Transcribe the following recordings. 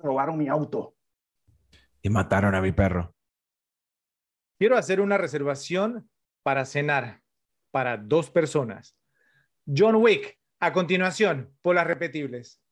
Robaron mi auto. Y mataron a mi perro. Quiero hacer una reservación para cenar para dos personas. John Wick, a continuación, por las repetibles.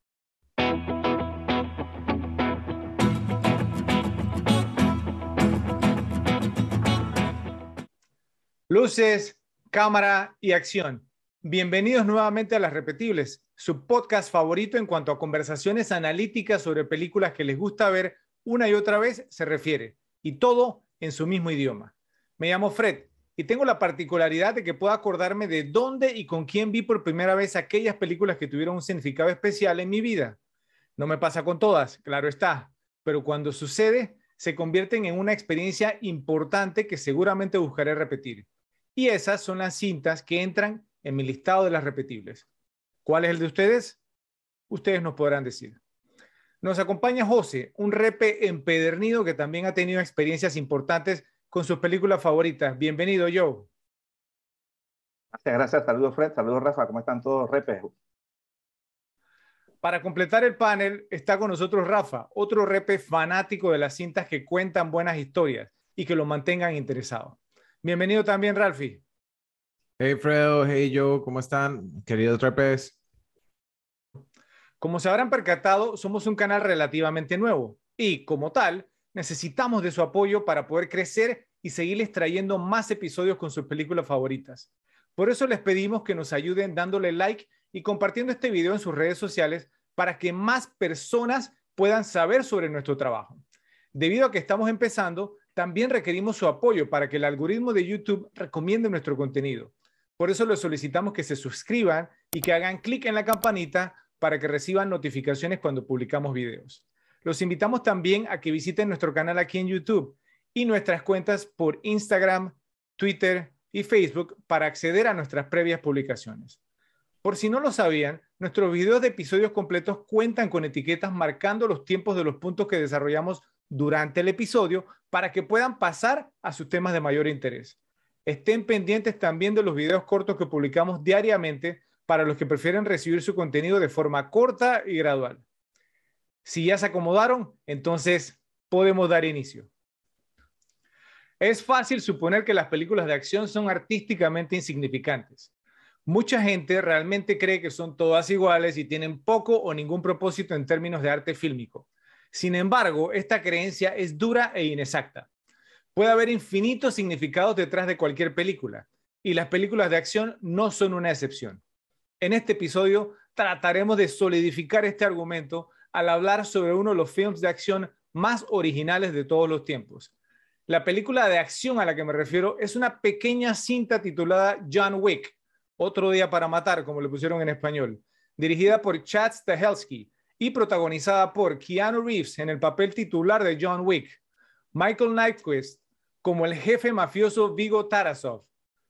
Luces, cámara y acción. Bienvenidos nuevamente a Las Repetibles, su podcast favorito en cuanto a conversaciones analíticas sobre películas que les gusta ver una y otra vez se refiere, y todo en su mismo idioma. Me llamo Fred y tengo la particularidad de que puedo acordarme de dónde y con quién vi por primera vez aquellas películas que tuvieron un significado especial en mi vida. No me pasa con todas, claro está, pero cuando sucede, se convierten en una experiencia importante que seguramente buscaré repetir. Y esas son las cintas que entran en mi listado de las repetibles. ¿Cuál es el de ustedes? Ustedes nos podrán decir. Nos acompaña José, un repe empedernido que también ha tenido experiencias importantes con sus películas favoritas. Bienvenido, Joe. Gracias, gracias. Saludos, Fred. Saludos, Rafa. ¿Cómo están todos, repes? Para completar el panel está con nosotros Rafa, otro repe fanático de las cintas que cuentan buenas historias y que lo mantengan interesado. Bienvenido también, Ralphie. Hey Fredo, hey Joe, ¿cómo están? Queridos repes. Como se habrán percatado, somos un canal relativamente nuevo y, como tal, necesitamos de su apoyo para poder crecer y seguirles trayendo más episodios con sus películas favoritas. Por eso les pedimos que nos ayuden dándole like y compartiendo este video en sus redes sociales para que más personas puedan saber sobre nuestro trabajo. Debido a que estamos empezando, también requerimos su apoyo para que el algoritmo de YouTube recomiende nuestro contenido. Por eso les solicitamos que se suscriban y que hagan clic en la campanita para que reciban notificaciones cuando publicamos videos. Los invitamos también a que visiten nuestro canal aquí en YouTube y nuestras cuentas por Instagram, Twitter y Facebook para acceder a nuestras previas publicaciones. Por si no lo sabían, nuestros videos de episodios completos cuentan con etiquetas marcando los tiempos de los puntos que desarrollamos durante el episodio para que puedan pasar a sus temas de mayor interés. Estén pendientes también de los videos cortos que publicamos diariamente para los que prefieren recibir su contenido de forma corta y gradual. Si ya se acomodaron, entonces podemos dar inicio. Es fácil suponer que las películas de acción son artísticamente insignificantes. Mucha gente realmente cree que son todas iguales y tienen poco o ningún propósito en términos de arte fílmico. Sin embargo, esta creencia es dura e inexacta. Puede haber infinitos significados detrás de cualquier película, y las películas de acción no son una excepción. En este episodio trataremos de solidificar este argumento al hablar sobre uno de los films de acción más originales de todos los tiempos. La película de acción a la que me refiero es una pequeña cinta titulada John Wick, Otro día para matar, como le pusieron en español, dirigida por Chad Stahelski y protagonizada por Keanu Reeves en el papel titular de John Wick, Michael Nyquist como el jefe mafioso Vigo Tarasov,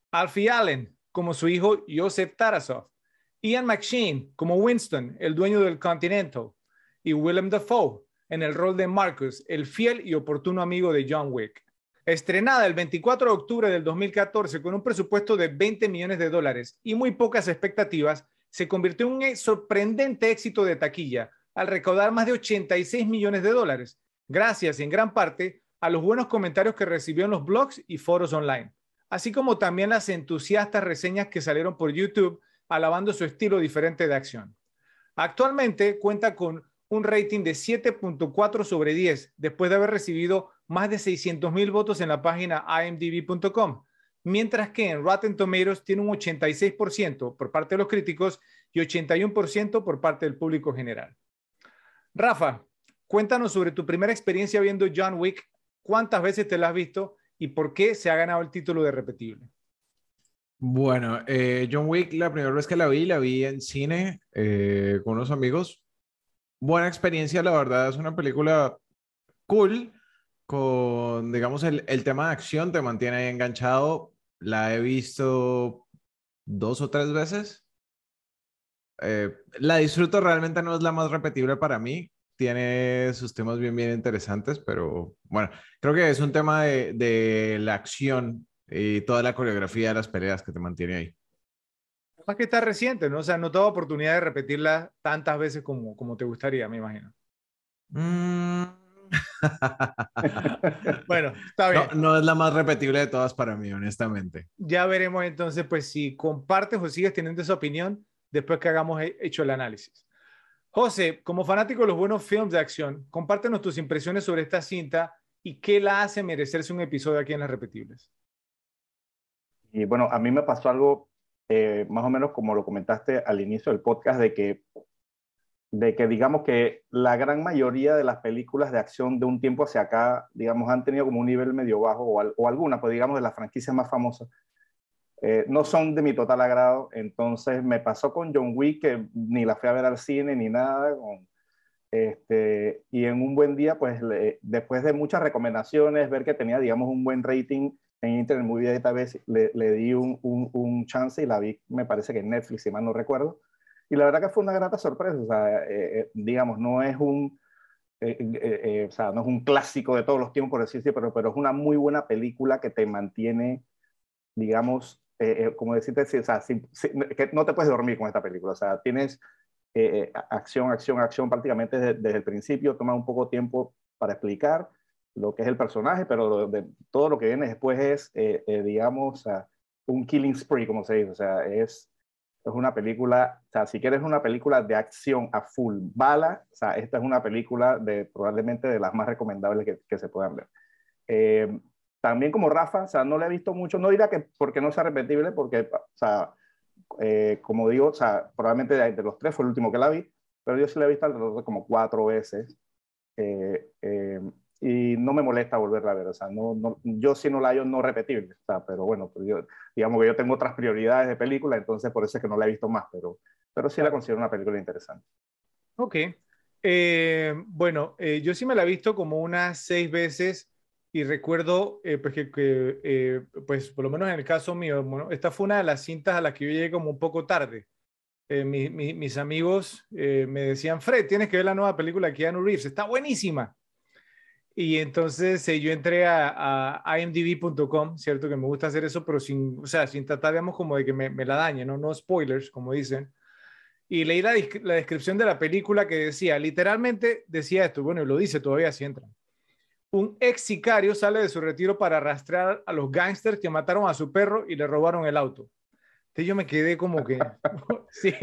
Alfie Allen como su hijo Joseph Tarasov, Ian McShane como Winston, el dueño del Continental, y Willem Dafoe en el rol de Marcus, el fiel y oportuno amigo de John Wick. Estrenada el 24 de octubre del 2014 con un presupuesto de 20 millones de dólares y muy pocas expectativas, se convirtió en un sorprendente éxito de taquilla al recaudar más de 86 millones de dólares, gracias en gran parte a los buenos comentarios que recibió en los blogs y foros online, así como también las entusiastas reseñas que salieron por YouTube alabando su estilo diferente de acción. Actualmente cuenta con un rating de 7.4 sobre 10 después de haber recibido más de 600 mil votos en la página imdb.com, mientras que en Rotten Tomatoes tiene un 86% por parte de los críticos y 81% por parte del público general. Rafa, cuéntanos sobre tu primera experiencia viendo John Wick cuántas veces te la has visto y por qué se ha ganado el título de repetible. Bueno, eh, John Wick, la primera vez que la vi, la vi en cine eh, con unos amigos. Buena experiencia, la verdad, es una película cool, con, digamos, el, el tema de acción te mantiene ahí enganchado. La he visto dos o tres veces. Eh, la disfruto, realmente no es la más repetible para mí tiene sus temas bien, bien interesantes, pero bueno, creo que es un tema de, de la acción y toda la coreografía de las peleas que te mantiene ahí. Más que está reciente, ¿no? O sea, no toda oportunidad de repetirla tantas veces como, como te gustaría, me imagino. Mm. bueno, está bien. No, no, es la más repetible de todas para mí, honestamente. Ya veremos entonces, pues, si compartes o sigues teniendo esa opinión después que hagamos hecho el análisis. José, como fanático de los buenos films de acción, compártenos tus impresiones sobre esta cinta y qué la hace merecerse un episodio aquí en Las Repetibles. Y bueno, a mí me pasó algo eh, más o menos como lo comentaste al inicio del podcast, de que, de que digamos que la gran mayoría de las películas de acción de un tiempo hacia acá, digamos, han tenido como un nivel medio bajo, o, o algunas, pues digamos, de las franquicias más famosas, eh, no son de mi total agrado. Entonces me pasó con John Wick, que ni la fui a ver al cine ni nada. este, y en un buen día, pues después de muchas recomendaciones, ver que tenía, digamos, un buen rating en Internet Movie Database, le, le di un, un, chance y la vi, me parece que en Netflix, si mal no recuerdo. Y la verdad que fue una grata sorpresa. O sea, eh, eh, digamos, no es un... O sea, no es un clásico de todos los tiempos, por decirlo pero, pero es una muy buena película que te mantiene, digamos, como decirte, o sea, que no te puedes dormir con esta película. O sea, tienes acción, acción, acción prácticamente desde, el principio, toma un poco tiempo para explicar lo que es el personaje, pero de, todo lo que viene después es, eh, eh, digamos, un killing spree, como se dice. O sea, es, es una película, o sea, si quieres una película de acción a full bala, o sea, esta es una película de probablemente de las más recomendables que, que se puedan ver. Eh, también como Rafa, o sea, no le he visto mucho, no diría que porque no sea repetible, porque, o sea, como digo, o sea, probablemente de, los tres fue el último que la vi, pero yo sí la he visto alrededor de como cuatro veces. Eh, y no me molesta volverla a ver. O sea, no, no, yo si no la hallo no repetible, o sea, pero bueno, pues yo, digamos que yo tengo otras prioridades de película, entonces por eso es que no la he visto más, pero, pero sí la considero una película interesante. Ok. Eh, bueno, eh, yo sí me la he visto como unas seis veces y recuerdo eh, pues que, pues por lo menos en el caso mío, bueno, esta fue una de las cintas a las que yo llegué como un poco tarde. Mi, mis amigos me decían, Fred, tienes que ver la nueva película de Keanu Reeves, está buenísima. Y entonces eh, yo entré a, imdb.com, ¿cierto? Que me gusta hacer eso, pero sin, o sea, sin tratar, digamos, como de que me, me la dañe, ¿no? No spoilers, como dicen. Y leí la, la, descripción de la película que decía, literalmente decía esto, bueno, y lo dice todavía si entra. Un ex sicario sale de su retiro para rastrear a los gángsters que mataron a su perro y le robaron el auto. Entonces yo me quedé como que, sí,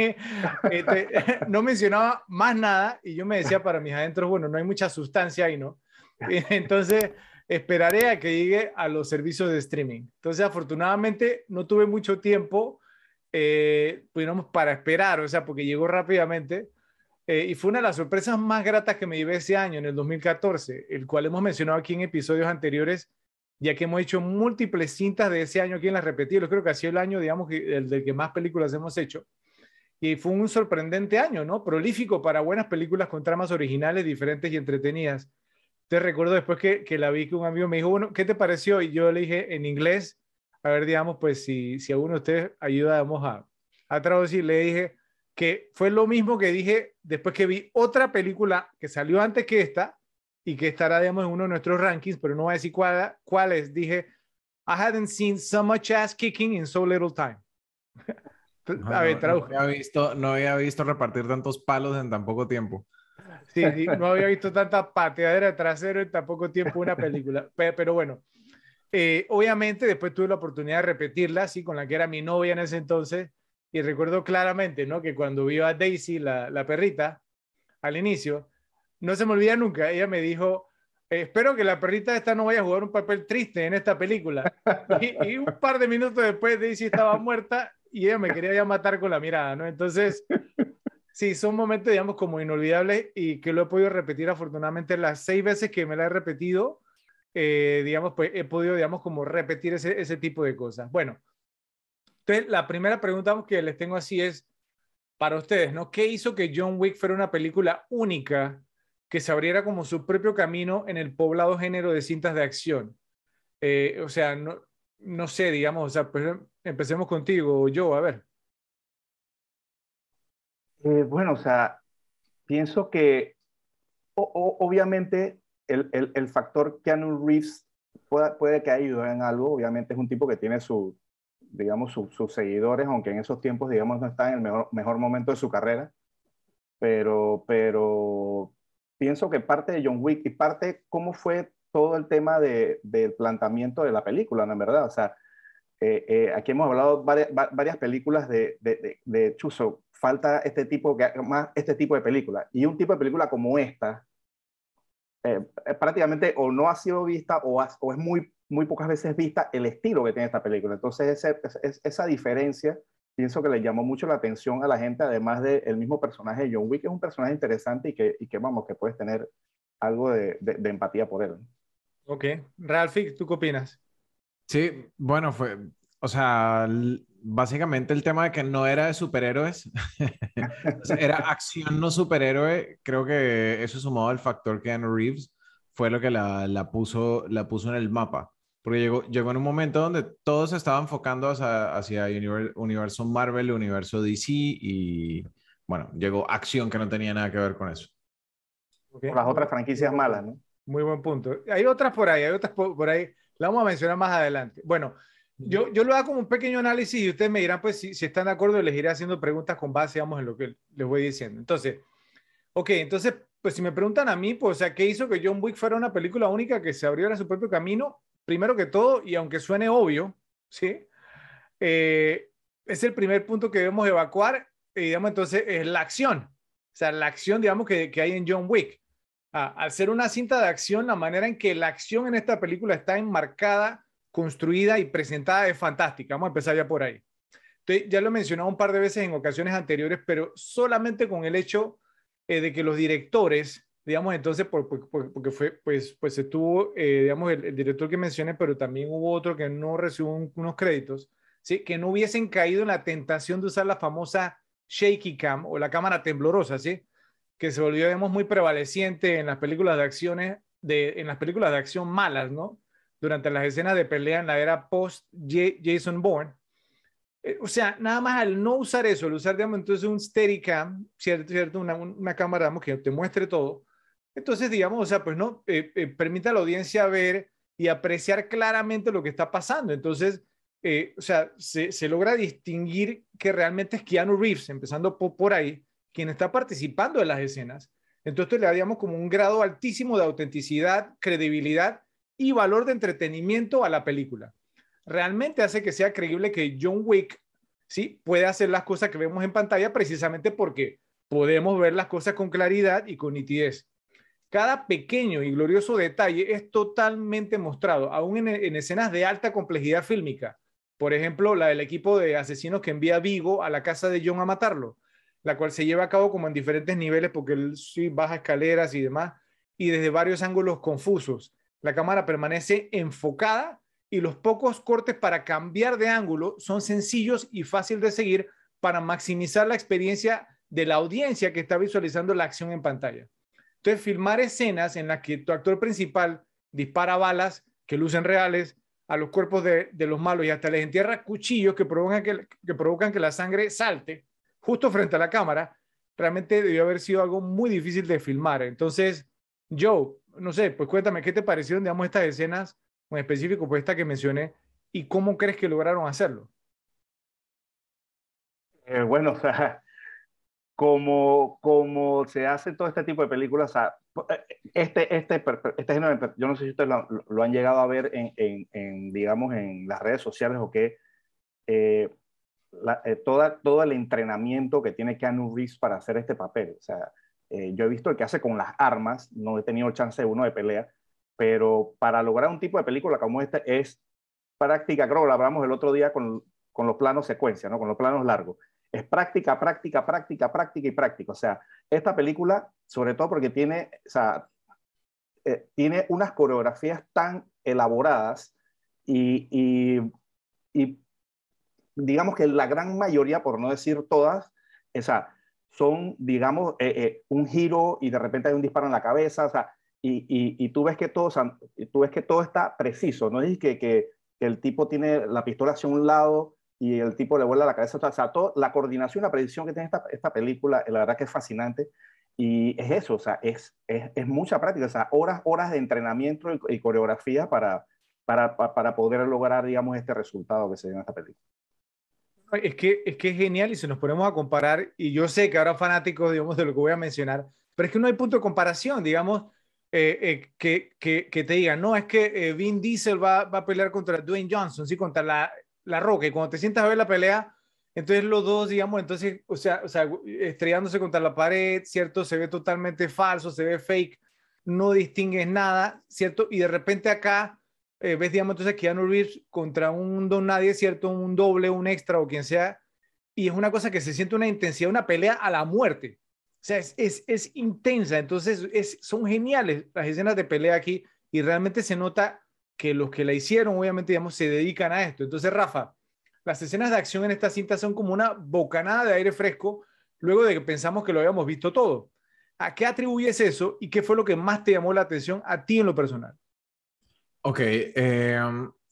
este, no mencionaba más nada y yo me decía para mis adentros, bueno, no hay mucha sustancia ahí, ¿no? Entonces, esperaré a que llegue a los servicios de streaming. Entonces, afortunadamente, no tuve mucho tiempo, eh, para esperar, o sea, porque llegó rápidamente. Eh, y fue una de las sorpresas más gratas que me llevé ese año, en el 2014, el cual hemos mencionado aquí en episodios anteriores, ya que hemos hecho múltiples cintas de ese año aquí en las repetidas. Creo que ha sido el año, digamos, el del que más películas hemos hecho. Y fue un sorprendente año, ¿no? Prolífico para buenas películas con tramas originales, diferentes y entretenidas. Te recuerdo después que, que, la vi que un amigo me dijo, bueno, ¿qué te pareció? Y yo le dije en inglés, a ver, digamos, pues si, si alguno de ustedes ayuda, vamos a, a traducir. Le dije que fue lo mismo que dije después que vi otra película que salió antes que esta y que estará, digamos, en uno de nuestros rankings, pero no voy a decir cuál, cuál es. Dije, I hadn't seen so much ass kicking in so little time. a ver, no, no, había visto, no había visto repartir tantos palos en tan poco tiempo. Sí, no había visto tanta pateadera trasero en tan poco tiempo una película. Pero, bueno, eh, obviamente después tuve la oportunidad de repetirla, así con la que era mi novia en ese entonces. Y recuerdo claramente, ¿no? Que cuando vio a Daisy, la, la perrita, al inicio, no se me olvida nunca. Ella me dijo, espero que la perrita esta no vaya a jugar un papel triste en esta película. Y, un par de minutos después Daisy estaba muerta y ella me quería ya matar con la mirada, ¿no? Entonces, Sí, son momentos, digamos, como inolvidables y que lo he podido repetir afortunadamente las seis veces que me la he repetido, eh, digamos, pues he podido, digamos, como repetir ese, ese tipo de cosas. Bueno, entonces la primera pregunta que les tengo así es, para ustedes, ¿no? ¿Qué hizo que John Wick fuera una película única que se abriera como su propio camino en el poblado género de cintas de acción? Eh, o sea, no, no sé, digamos, o sea, pues empecemos contigo, yo, a ver. Eh, bueno, o sea, pienso que obviamente el, el, el, factor Keanu Reeves puede, puede que ayude en algo. Obviamente es un tipo que tiene su, digamos, sus seguidores, aunque en esos tiempos, digamos, no está en el mejor, mejor momento de su carrera. Pero, pero pienso que parte de John Wick y parte cómo fue todo el tema de, del planteamiento de la película, ¿no? En verdad, o sea, eh, eh, aquí hemos hablado varias, varias películas de, de, de, falta este tipo, más este tipo de película. Y un tipo de película como esta, eh, prácticamente o no ha sido vista o, o, es muy, muy pocas veces vista el estilo que tiene esta película. Entonces, ese, esa diferencia pienso que le llamó mucho la atención a la gente, además del mismo personaje de John Wick, que es un personaje interesante y que, y que vamos, que puedes tener algo de, de, empatía por él. Ok. Ralphie, ¿tú qué opinas? Sí, bueno, fue, o sea, básicamente el tema de que no era de superhéroes, era acción no superhéroe, creo que eso sumado al factor que Andrew Reeves fue lo que la, la, puso, la puso en el mapa. Porque llegó, llegó en un momento donde todos se estaban enfocando hacia, hacia universo Marvel, universo DC y bueno, llegó acción que no tenía nada que ver con eso. Las otras franquicias malas, ¿no? Muy buen punto. Hay otras por ahí, hay otras por, ahí. La vamos a mencionar más adelante. Bueno, yo, yo lo hago como un pequeño análisis y ustedes me dirán, pues, si, si están de acuerdo, les iré haciendo preguntas con base, digamos, en lo que les voy diciendo. Entonces, ok, entonces, pues si me preguntan a mí, pues, o sea, ¿qué hizo que John Wick fuera una película única que se abriera su propio camino? Primero que todo, y aunque suene obvio, ¿sí? Eh, es el primer punto que debemos evacuar, y digamos, entonces, es la acción. O sea, la acción, digamos, que, que hay en John Wick. Ah, al ser una cinta de acción, la manera en que la acción en esta película está enmarcada, construida y presentada es fantástica. Vamos a empezar ya por ahí. Entonces, ya lo he mencionado un par de veces en ocasiones anteriores, pero solamente con el hecho eh, de que los directores digamos, entonces, por, porque fue, pues, pues estuvo, eh, digamos, el, director que mencioné, pero también hubo otro que no recibió unos créditos, ¿sí? Que no hubiesen caído en la tentación de usar la famosa shaky cam o la cámara temblorosa, ¿sí? Que se volvió, digamos, muy prevaleciente en las películas de acciones, de, en las películas de acción malas, ¿no? Durante las escenas de pelea en la era post Jason Bourne. Eh, o sea, nada más al no usar eso, al usar, digamos, entonces un Steadicam, ¿cierto? ¿cierto? Una, una cámara, digamos, que te muestre todo, entonces, digamos, o sea, pues no, eh, eh, permite a la audiencia ver y apreciar claramente lo que está pasando. Entonces, eh, o sea, se, se, logra distinguir que realmente es Keanu Reeves, empezando por, por, ahí, quien está participando de las escenas. Entonces, le daríamos como un grado altísimo de autenticidad, credibilidad y valor de entretenimiento a la película. Realmente hace que sea creíble que John Wick, ¿sí? Puede hacer las cosas que vemos en pantalla precisamente porque podemos ver las cosas con claridad y con nitidez. Cada pequeño y glorioso detalle es totalmente mostrado, aún en, escenas de alta complejidad fílmica. Por ejemplo, la del equipo de asesinos que envía Vigo a la casa de John a matarlo, la cual se lleva a cabo como en diferentes niveles porque él sí baja escaleras y demás, y desde varios ángulos confusos. La cámara permanece enfocada y los pocos cortes para cambiar de ángulo son sencillos y fácil de seguir para maximizar la experiencia de la audiencia que está visualizando la acción en pantalla. Entonces, filmar escenas en las que tu actor principal dispara balas que lucen reales a los cuerpos de, los malos y hasta les entierra cuchillos que provocan que, que la sangre salte justo frente a la cámara, realmente debió haber sido algo muy difícil de filmar. Entonces, Joe, no sé, pues cuéntame, ¿qué te parecieron, digamos, estas escenas, en específico, pues esta que mencioné, y cómo crees que lograron hacerlo? Eh, bueno, o sea, como, como se hace todo este tipo de películas, o sea, este, este, este género, yo no sé si ustedes lo, han llegado a ver en, en, digamos, en las redes sociales o qué, eh, eh, toda, todo el entrenamiento que tiene Keanu Reeves para hacer este papel. O sea, eh, yo he visto el que hace con las armas, no he tenido chance uno de pelea, pero para lograr un tipo de película como esta es práctica, creo que lo hablamos el otro día con, con los planos secuencia, ¿no? con los planos largos es práctica, práctica, práctica, práctica y práctica. O sea, esta película, sobre todo porque tiene, o sea, eh, tiene unas coreografías tan elaboradas y, y, digamos que la gran mayoría, por no decir todas, o sea, son, digamos, eh, eh, un giro y de repente hay un disparo en la cabeza, o sea, y, y, tú, ves que todo, tú ves que todo está preciso, no es que, que, que el tipo tiene la pistola hacia un lado y el tipo le vuela la cabeza. O sea, todo, la coordinación, la predicción que tiene esta, esta, película, la verdad que es fascinante. Y es eso, o sea, es, es, es mucha práctica, o sea, horas, horas de entrenamiento y, coreografía para, para, para, poder lograr, digamos, este resultado que se dio en esta película. Es que, es que es genial y si nos ponemos a comparar, y yo sé que ahora fanáticos, digamos, de lo que voy a mencionar, pero es que no hay punto de comparación, digamos, eh, eh, que, que, que, te digan, no, es que eh, Vin Diesel va, va, a pelear contra Dwayne Johnson, sí, contra la, la Roca, y cuando te sientas a ver la pelea, entonces los dos, digamos, entonces, o sea, o sea, estrellándose contra la pared, ¿cierto? Se ve totalmente falso, se ve fake, no distingues nada, ¿cierto? Y de repente acá eh, ves, digamos, entonces Keanu Reeves contra un don nadie, ¿cierto? Un doble, un extra o quien sea, y es una cosa que se siente una intensidad, una pelea a la muerte. O sea, es, es, es intensa, entonces es, son geniales las escenas de pelea aquí y realmente se nota que los que la hicieron, obviamente, digamos, se dedican a esto. Entonces, Rafa, las escenas de acción en esta cinta son como una bocanada de aire fresco luego de que pensamos que lo habíamos visto todo. ¿A qué atribuyes eso y qué fue lo que más te llamó la atención a ti en lo personal? Ok, eh,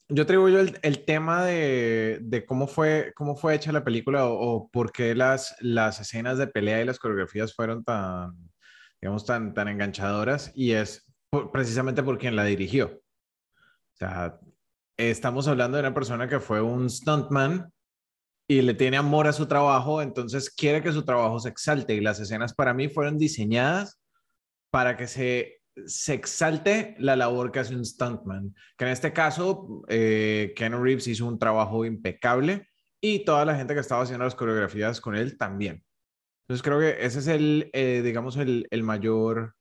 yo atribuyo el, el tema de, de, cómo, fue, cómo fue hecha la película o, o, por qué las, las escenas de pelea y las coreografías fueron tan, digamos, tan, tan enganchadoras y es precisamente por quien la dirigió. Estamos hablando de una persona que fue un stuntman y le tiene amor a su trabajo, entonces quiere que su trabajo se exalte y las escenas para mí fueron diseñadas para que se, se exalte la labor que hace un stuntman, que en este caso eh, Ken Reeves hizo un trabajo impecable y toda la gente que estaba haciendo las coreografías con él también. Entonces creo que ese es el, eh, digamos, el, el mayor,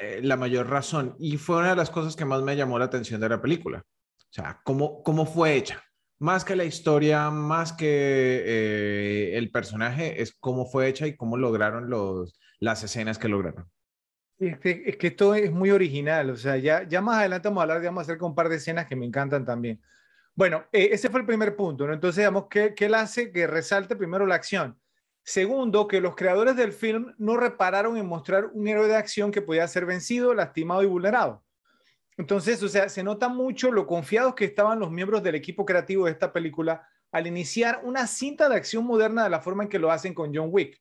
eh, la mayor razón y fue una de las cosas que más me llamó la atención de la película. O sea, cómo, cómo fue hecha. Más que la historia, más que eh, el personaje, es cómo fue hecha y cómo lograron los, las escenas que lograron. Es que, es que esto es muy original, o sea, ya, ya más adelante vamos a hablar, digamos, acerca de un par de escenas que me encantan también. Bueno, eh, ese fue el primer punto, ¿no? Entonces, digamos, ¿qué, ¿qué le hace que resalte primero la acción? Segundo, que los creadores del film no repararon en mostrar un héroe de acción que podía ser vencido, lastimado y vulnerado. Entonces, o sea, se nota mucho lo confiados que estaban los miembros del equipo creativo de esta película al iniciar una cinta de acción moderna de la forma en que lo hacen con John Wick.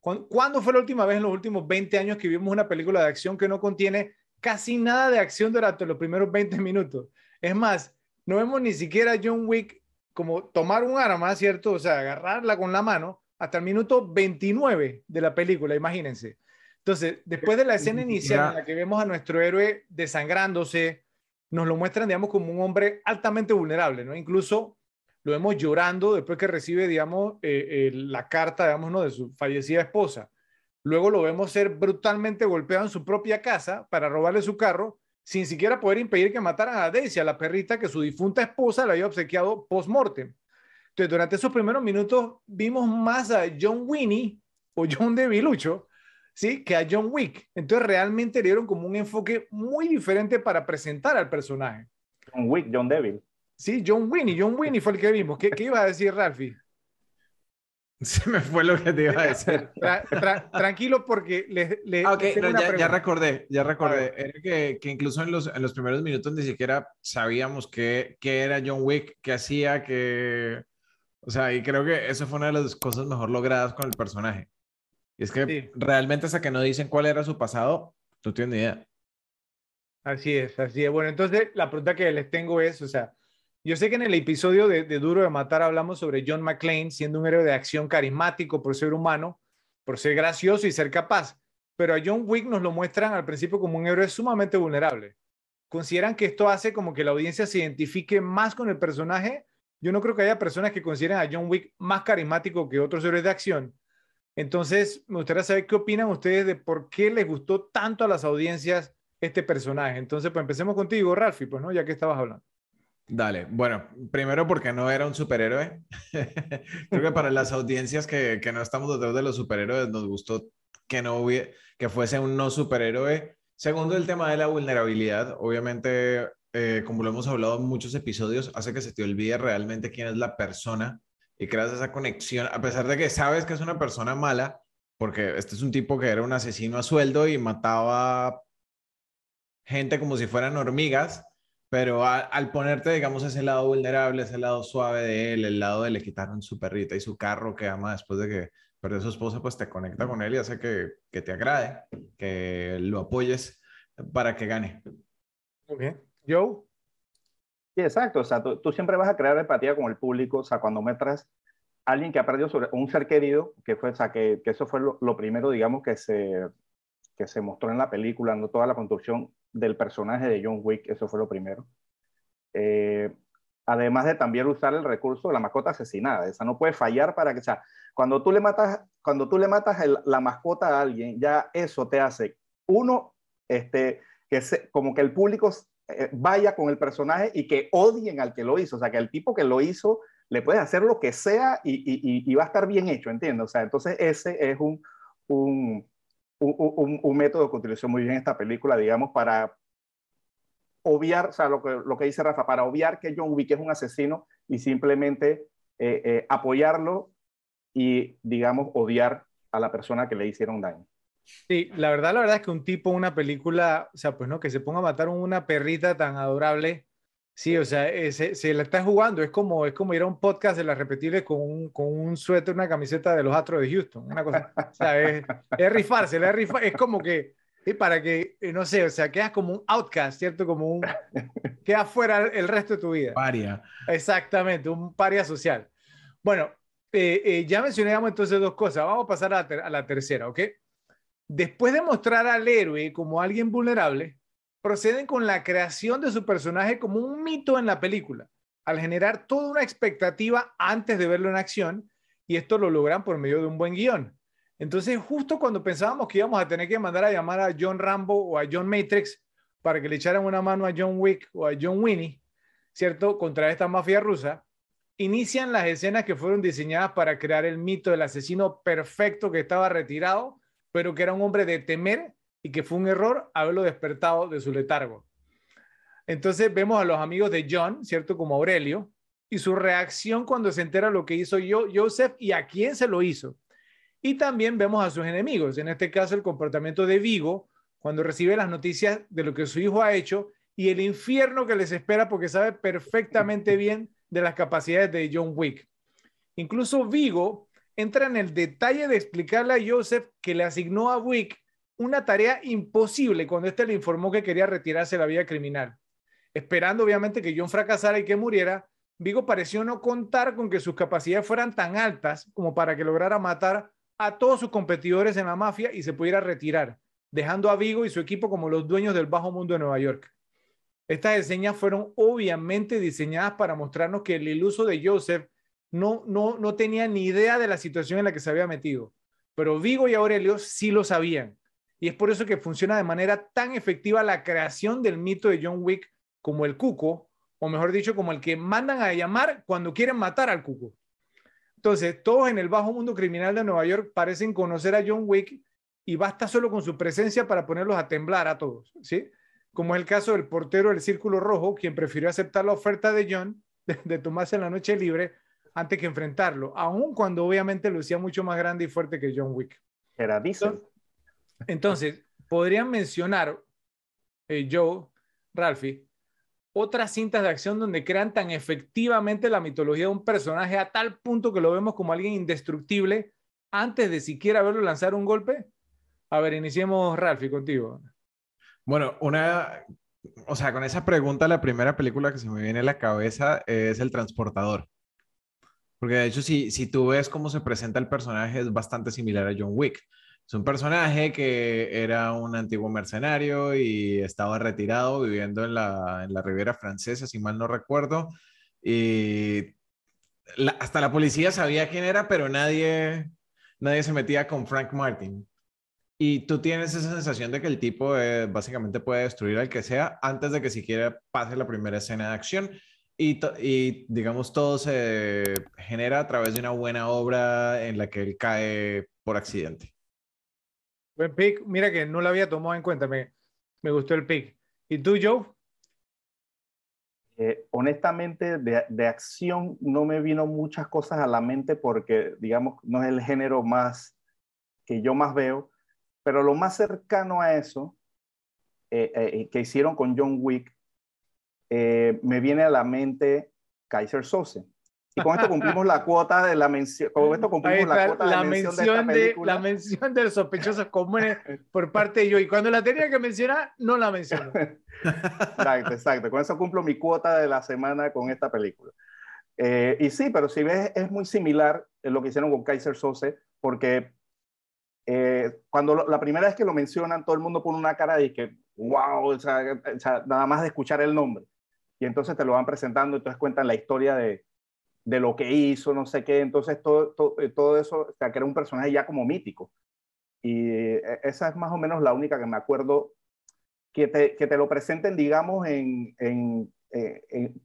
¿Cuándo fue la última vez en los últimos 20 años que vimos una película de acción que no contiene casi nada de acción durante los primeros 20 minutos? Es más, no vemos ni siquiera a John Wick como tomar un arma, ¿cierto? O sea, agarrarla con la mano hasta el minuto 29 de la película, imagínense. Entonces, después de la escena inicial en la que vemos a nuestro héroe desangrándose, nos lo muestran, digamos, como un hombre altamente vulnerable, ¿no? Incluso lo vemos llorando después que recibe, digamos, eh, eh, la carta, digamos, ¿no? de su fallecida esposa. Luego lo vemos ser brutalmente golpeado en su propia casa para robarle su carro, sin siquiera poder impedir que mataran a Daisy, a la perrita que su difunta esposa le había obsequiado post-mortem. Entonces, durante esos primeros minutos vimos más a John Winnie o John Devilucho ¿sí? que a John Wick. Entonces realmente le dieron como un enfoque muy diferente para presentar al personaje. John Wick, John Devil. Sí, John Winnie, John Winnie fue el que vimos. ¿Qué, qué iba a decir Ralphie? Se me fue lo que te iba a decir. Tra tra tranquilo porque le... le ah, okay, no, ya, ya, recordé, ya recordé. Era que, que, incluso en los, en los primeros minutos ni siquiera sabíamos qué, qué era John Wick, qué hacía, qué... O sea, y creo que eso fue una de las cosas mejor logradas con el personaje. Y es que sí. realmente hasta que no dicen cuál era su pasado, no tienen ni idea. Así es, así es. Bueno, entonces la pregunta que les tengo es, o sea, yo sé que en el episodio de, de, Duro de Matar hablamos sobre John McClane siendo un héroe de acción carismático por ser humano, por ser gracioso y ser capaz, pero a John Wick nos lo muestran al principio como un héroe sumamente vulnerable. ¿Consideran que esto hace como que la audiencia se identifique más con el personaje? Yo no creo que haya personas que consideren a John Wick más carismático que otros héroes de acción, entonces, me gustaría saber qué opinan ustedes de por qué les gustó tanto a las audiencias este personaje. Entonces, pues empecemos contigo, Ralphie, pues, ¿no? Ya que estabas hablando. Dale, bueno, primero porque no era un superhéroe. Creo que para las audiencias que, que, no estamos detrás de los superhéroes nos gustó que, no hubiera, que fuese un no superhéroe. Segundo, el tema de la vulnerabilidad. Obviamente, eh, como lo hemos hablado en muchos episodios, hace que se te olvide realmente quién es la persona y creas esa conexión, a pesar de que sabes que es una persona mala, porque este es un tipo que era un asesino a sueldo y mataba gente como si fueran hormigas, pero al ponerte, digamos, ese lado vulnerable, ese lado suave de él, el lado de le quitaron su perrita y su carro que ama después de que perdió su esposa, pues te conecta con él y hace que, que te agrade, que lo apoyes para que gane. Ok. Joe. Sí, exacto. O sea, tú, siempre vas a crear empatía con el público. O sea, cuando muestras a alguien que ha perdido sobre un ser querido, que fue, o que, que eso fue lo, primero, digamos, que se, que se mostró en la película, no toda la construcción del personaje de John Wick, eso fue lo primero. Eh, además de también usar el recurso de la mascota asesinada, esa no puede fallar para que, o sea, cuando tú le matas, cuando tú le matas la mascota a alguien, ya eso te hace, uno, este, que se, como que el público vaya con el personaje y que odien al que lo hizo, o sea, que el tipo que lo hizo le puede hacer lo que sea y, y, y va a estar bien hecho, ¿entiendes? O sea, entonces ese es un, un, un, un método que utilizó muy bien esta película, digamos, para obviar, o sea, lo que, lo que dice Rafa, para obviar que John Wick es un asesino y simplemente eh, eh, apoyarlo y, digamos, odiar a la persona que le hicieron daño. Sí, la verdad, la verdad es que un tipo, una película, o sea, pues no, que se ponga a matar a una perrita tan adorable, sí, o sea, eh, se, se, la está jugando, es como, es como ir a un podcast de las repetibles con un, con un suéter, una camiseta de los Astros de Houston, una cosa, o sea, es, es rifarse, es, rifar, es como que y para que, eh, no sé, o sea, quedas como un outcast, ¿cierto? Como un... quedas fuera el resto de tu vida. Paria. Exactamente, un paria social. Bueno, eh, eh, ya mencionamos entonces dos cosas. Vamos a pasar a a la tercera, ¿ok? Después de mostrar al héroe como alguien vulnerable, proceden con la creación de su personaje como un mito en la película, al generar toda una expectativa antes de verlo en acción, y esto lo logran por medio de un buen guion. Entonces, justo cuando pensábamos que íbamos a tener que mandar a llamar a John Rambo o a John Matrix para que le echaran una mano a John Wick o a John Winnie, ¿cierto? Contra esta mafia rusa, inician las escenas que fueron diseñadas para crear el mito del asesino perfecto que estaba retirado, pero que era un hombre de temer y que fue un error haberlo despertado de su letargo. Entonces vemos a los amigos de John, ¿cierto? Como Aurelio, y su reacción cuando se entera lo que hizo yo, Joseph y a quién se lo hizo. Y también vemos a sus enemigos, en este caso el comportamiento de Vigo, cuando recibe las noticias de lo que su hijo ha hecho y el infierno que les espera porque sabe perfectamente bien de las capacidades de John Wick. Incluso Vigo entra en el detalle de explicarle a Joseph que le asignó a Wick una tarea imposible cuando éste le informó que quería retirarse de la vida criminal. Esperando obviamente que John fracasara y que muriera, Vigo pareció no contar con que sus capacidades fueran tan altas como para que lograra matar a todos sus competidores en la mafia y se pudiera retirar, dejando a Vigo y su equipo como los dueños del bajo mundo de Nueva York. Estas escenas fueron obviamente diseñadas para mostrarnos que el iluso de Joseph no, no, no tenía ni idea de la situación en la que se había metido, pero Vigo y Aurelio sí lo sabían. Y es por eso que funciona de manera tan efectiva la creación del mito de John Wick como el cuco, o mejor dicho, como el que mandan a llamar cuando quieren matar al cuco. Entonces, todos en el bajo mundo criminal de Nueva York parecen conocer a John Wick y basta solo con su presencia para ponerlos a temblar a todos, ¿sí? Como es el caso del portero del Círculo Rojo, quien prefirió aceptar la oferta de John de, tomarse la noche libre antes que enfrentarlo, aun cuando obviamente lucía mucho más grande y fuerte que John Wick. Era Diesel. Entonces, podrían mencionar, eh, Joe, Ralphie, otras cintas de acción donde crean tan efectivamente la mitología de un personaje a tal punto que lo vemos como alguien indestructible antes de siquiera verlo lanzar un golpe? A ver, iniciemos, Ralphie, contigo. Bueno, una, o sea, con esa pregunta, la primera película que se me viene a la cabeza es El Transportador. Porque de hecho, si, si tú ves cómo se presenta el personaje, es bastante similar a John Wick. Es un personaje que era un antiguo mercenario y estaba retirado viviendo en la, en la Riviera Francesa, si mal no recuerdo. Y hasta la policía sabía quién era, pero nadie, nadie se metía con Frank Martin. Y tú tienes esa sensación de que el tipo eh, básicamente puede destruir al que sea antes de que siquiera pase la primera escena de acción. Y, y, digamos, todo se genera a través de una buena obra en la que él cae por accidente. Buen pick. Mira que no lo había tomado en cuenta. Me, me gustó el pick. ¿Y tú, Joe? Eh, honestamente, de, de, acción no me vino muchas cosas a la mente porque, digamos, no es el género más que yo más veo, pero lo más cercano a eso eh, eh, que hicieron con John Wick me viene a la mente Kaiser Sose. Y con esto cumplimos la cuota de la mención, con esto cumplimos la cuota la de mención, mención de, de, La mención de los sospechosos comunes por parte de yo. Y cuando la tenía que mencionar, no la menciono. exacto, exacto. Con eso cumplo mi cuota de la semana con esta película. Eh, y sí, pero si ves, es muy similar lo que hicieron con Kaiser Sose, porque eh, cuando la primera vez que lo mencionan, todo el mundo pone una cara de que, wow, o sea, nada más de escuchar el nombre. Y entonces te lo van presentando, entonces cuentan la historia de, de lo que hizo, no sé qué. Entonces todo, todo, eh, todo eso, o sea, que era un personaje ya como mítico. Y eh, esa es más o menos la única que me acuerdo que te, que te lo presenten, digamos, en, en,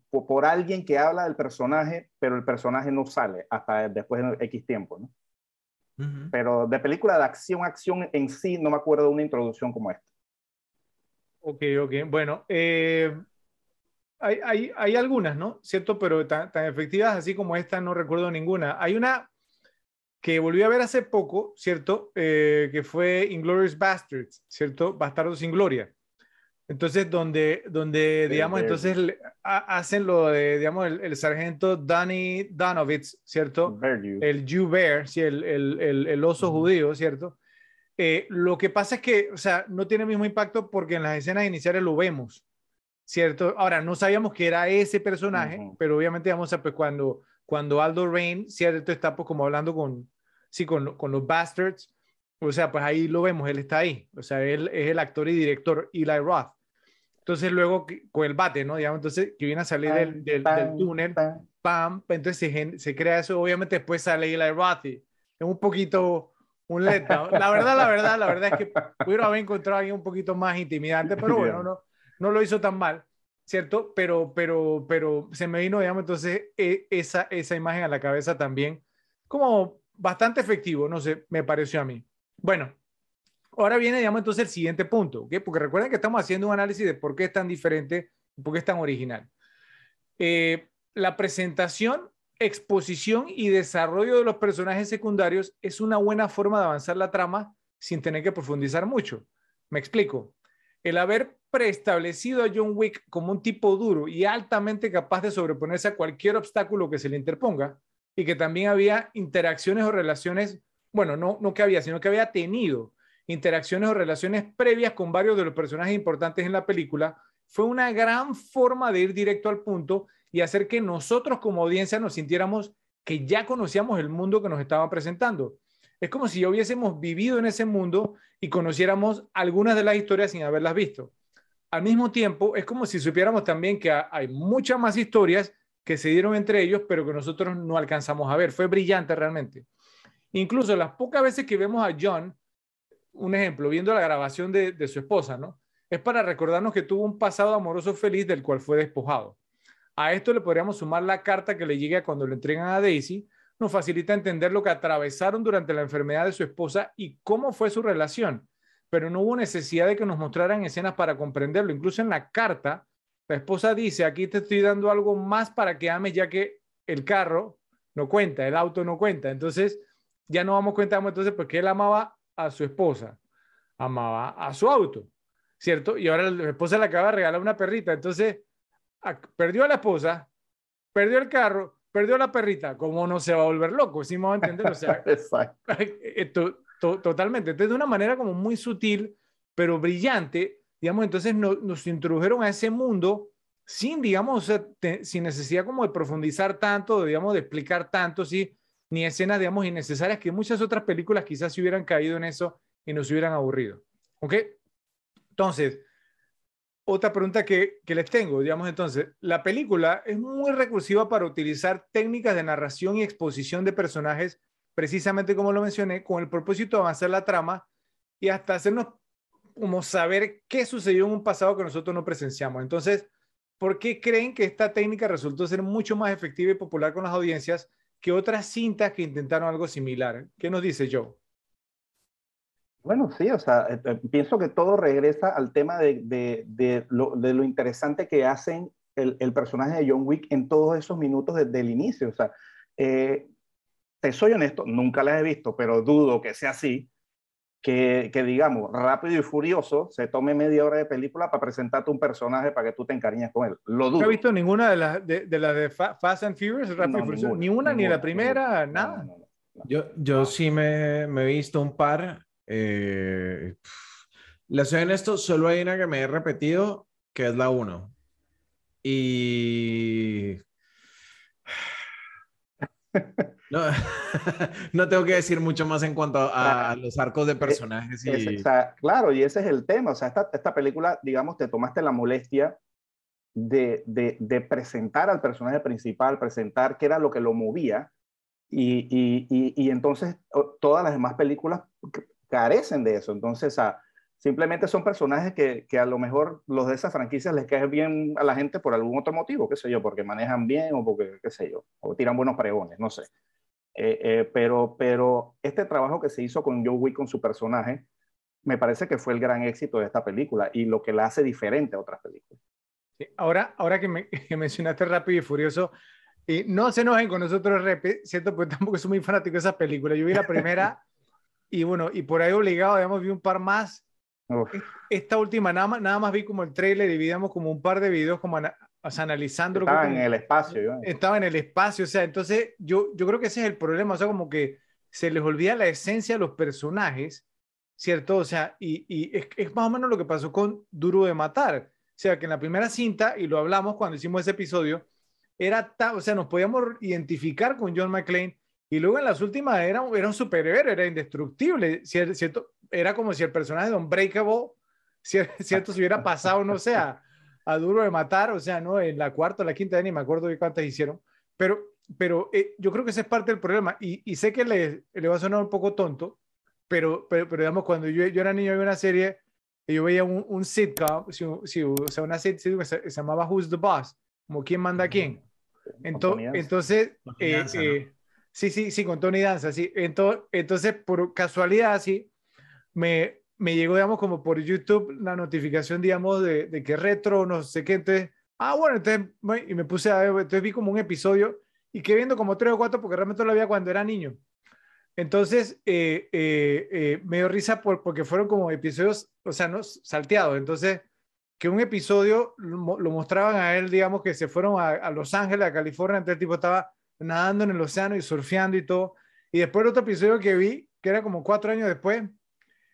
por alguien que habla del personaje, pero el personaje no sale hasta después de X tiempo, ¿no? Pero de película de acción, acción en sí, no me acuerdo de una introducción como esta. Ok, ok. Bueno, eh, hay, hay, hay, algunas, ¿no? ¿Cierto? Pero tan, tan, efectivas así como esta no recuerdo ninguna. Hay una que volví a ver hace poco, ¿cierto? Eh, que fue Inglorious Bastards, ¿cierto? Bastardos sin Gloria. Entonces, donde, donde digamos, entonces hacen lo de, digamos, el, sargento Danny Donovitz, ¿cierto? El Jew Bear, ¿sí? el, el, el oso judío, ¿cierto? Eh, lo que pasa es que, o sea, no tiene el mismo impacto porque en las escenas iniciales lo vemos, ¿cierto? Ahora, no sabíamos que era ese personaje, pero obviamente, vamos a, pues cuando, cuando Aldo Rain, ¿cierto? Está pues como hablando con, sí, con, con los Bastards, o sea, pues ahí lo vemos, él está ahí, o sea, él es el actor y director Eli Roth. Entonces luego con el bate, ¿no? Digamos, entonces que viene a salir del, del, túnel, pam, entonces se, se, crea eso, obviamente después sale Eli Roth es un poquito un letdown. La verdad, la verdad, la verdad es que pudieron haber encontrado a alguien un poquito más intimidante, pero bueno, no, no lo hizo tan mal, ¿cierto? Pero, pero, pero se me vino, digamos, entonces e, esa, esa imagen a la cabeza también, como bastante efectivo, no sé, me pareció a mí. Bueno, ahora viene, digamos, entonces el siguiente punto, ¿ok? Porque recuerden que estamos haciendo un análisis de por qué es tan diferente, por qué es tan original. Eh, la presentación, exposición y desarrollo de los personajes secundarios es una buena forma de avanzar la trama sin tener que profundizar mucho. Me explico. El haber preestablecido a John Wick como un tipo duro y altamente capaz de sobreponerse a cualquier obstáculo que se le interponga y que también había interacciones o relaciones, bueno, no, no que había, sino que había tenido interacciones o relaciones previas con varios de los personajes importantes en la película, fue una gran forma de ir directo al punto y hacer que nosotros como audiencia nos sintiéramos que ya conocíamos el mundo que nos estaban presentando. Es como si hubiésemos vivido en ese mundo y conociéramos algunas de las historias sin haberlas visto. Al mismo tiempo, es como si supiéramos también que hay muchas más historias que se dieron entre ellos, pero que nosotros no alcanzamos a ver. Fue brillante realmente. Incluso las pocas veces que vemos a John un ejemplo, viendo la grabación de, su esposa, ¿no? Es para recordarnos que tuvo un pasado amoroso feliz del cual fue despojado. A esto le podríamos sumar la carta que le llega cuando le entregan a Daisy, nos facilita entender lo que atravesaron durante la enfermedad de su esposa y cómo fue su relación. Pero no hubo necesidad de que nos mostraran escenas para comprenderlo. Incluso en la carta, la esposa dice, aquí te estoy dando algo más para que ames, ya que el carro no cuenta, el auto no cuenta. Entonces, ya no vamos cuenta, entonces, porque él amaba a su esposa, amaba a su auto, ¿cierto? Y ahora la esposa le acaba de regalar una perrita, entonces perdió a la esposa, perdió el carro, perdió la perrita, ¿cómo no se va a volver loco? ¿Sí me va a entender? O sea, esto, totalmente. Entonces, de una manera como muy sutil, pero brillante, digamos, entonces nos introdujeron a ese mundo sin, digamos, sin necesidad como de profundizar tanto, digamos, de explicar tanto, sí, ni escenas, digamos, innecesarias que muchas otras películas quizás se hubieran caído en eso y nos hubieran aburrido. ¿Ok? Entonces, otra pregunta que, que, les tengo, digamos entonces, la película es muy recursiva para utilizar técnicas de narración y exposición de personajes, precisamente como lo mencioné, con el propósito de avanzar la trama y hasta hacernos como saber qué sucedió en un pasado que nosotros no presenciamos. Entonces, ¿por qué creen que esta técnica resultó ser mucho más efectiva y popular con las audiencias que otras cintas que intentaron algo similar. ¿Qué nos dice Joe? Bueno, sí, o sea, eh, eh, pienso que todo regresa al tema de, de, de, lo, de lo, interesante que hacen el, el, personaje de John Wick en todos esos minutos desde el inicio. O sea, eh, te soy honesto, nunca las he visto, pero dudo que sea así que, que, digamos, rápido y furioso, se tome media hora de película para presentarte un personaje para que tú te encariñes con él. Lo dudo. ¿No has visto ninguna de las de, de, la de Fast and Furious? Rápido y furioso? ni una, ni la primera, nada. yo, yo sí me, me, he visto un par. Eh, la soy en esto, solo hay una que me he repetido, que es la 1. Y No, no tengo que decir mucho más en cuanto a, los arcos de personajes. Y... claro, y ese es el tema. O sea, esta, esta película, digamos, te tomaste la molestia de, de, de, presentar al personaje principal, presentar qué era lo que lo movía, y, y, y, entonces todas las demás películas carecen de eso. Entonces, simplemente son personajes que, que, a lo mejor los de esas franquicias les caen bien a la gente por algún otro motivo, qué sé yo, porque manejan bien o porque, qué sé yo, o tiran buenos pregones, no sé. Eh, eh, pero, pero este trabajo que se hizo con Joe Wick, con su personaje, me parece que fue el gran éxito de esta película y lo que la hace diferente a otras películas. ahora, ahora que, me, que mencionaste Rápido y Furioso, y no se enojen con nosotros, ¿cierto? Porque tampoco soy muy fanático de esa película. Yo vi la primera y bueno, y por ahí obligado, digamos, vi un par más. Esta última, nada más, nada más vi como el trailer y vi, como un par de videos como analizando. Estaba en el espacio. Yo. Estaba en el espacio, o sea, entonces yo, yo creo que ese es el problema, o sea, como que se les olvida la esencia de los personajes, ¿cierto? O sea, y, y es, es más o menos lo que pasó con Duro de Matar. O sea, que en la primera cinta, y lo hablamos cuando hicimos ese episodio, era, o sea, nos podíamos identificar con John McClane y luego en las últimas era, era un superhéroe, era indestructible, ¿cierto? Era como si el personaje de Unbreakable, ¿cierto? Si hubiera pasado, no sé, a, duro de matar, o sea, ¿no? En la cuarta o la quinta, ni me acuerdo de cuántas hicieron, pero, pero eh, yo creo que ese es parte del problema y, y sé que le, le, va a sonar un poco tonto, pero, pero, pero digamos, cuando yo, yo era niño había una serie, yo veía un, un sitcom, si, o sea, una sitcom que se, se llamaba Who's the Boss, como quién manda a quién entonces, eh, eh, sí, sí, sí, con Tony Danza, sí. Entonces, entonces por casualidad, sí, me, me llegó, digamos, como por YouTube la notificación, digamos, de, que retro, no sé qué. Entonces, ah, bueno, entonces, y me puse a ver, entonces vi como un episodio y que viendo como tres o cuatro porque realmente lo había cuando era niño. Entonces, eh, me dio risa por, porque fueron como episodios, o sea, no salteados. Entonces, que un episodio lo, mostraban a él, digamos, que se fueron a, Los Ángeles, a California, entonces el tipo estaba nadando en el océano y surfeando y todo. Y después el otro episodio que vi, que era como cuatro años después,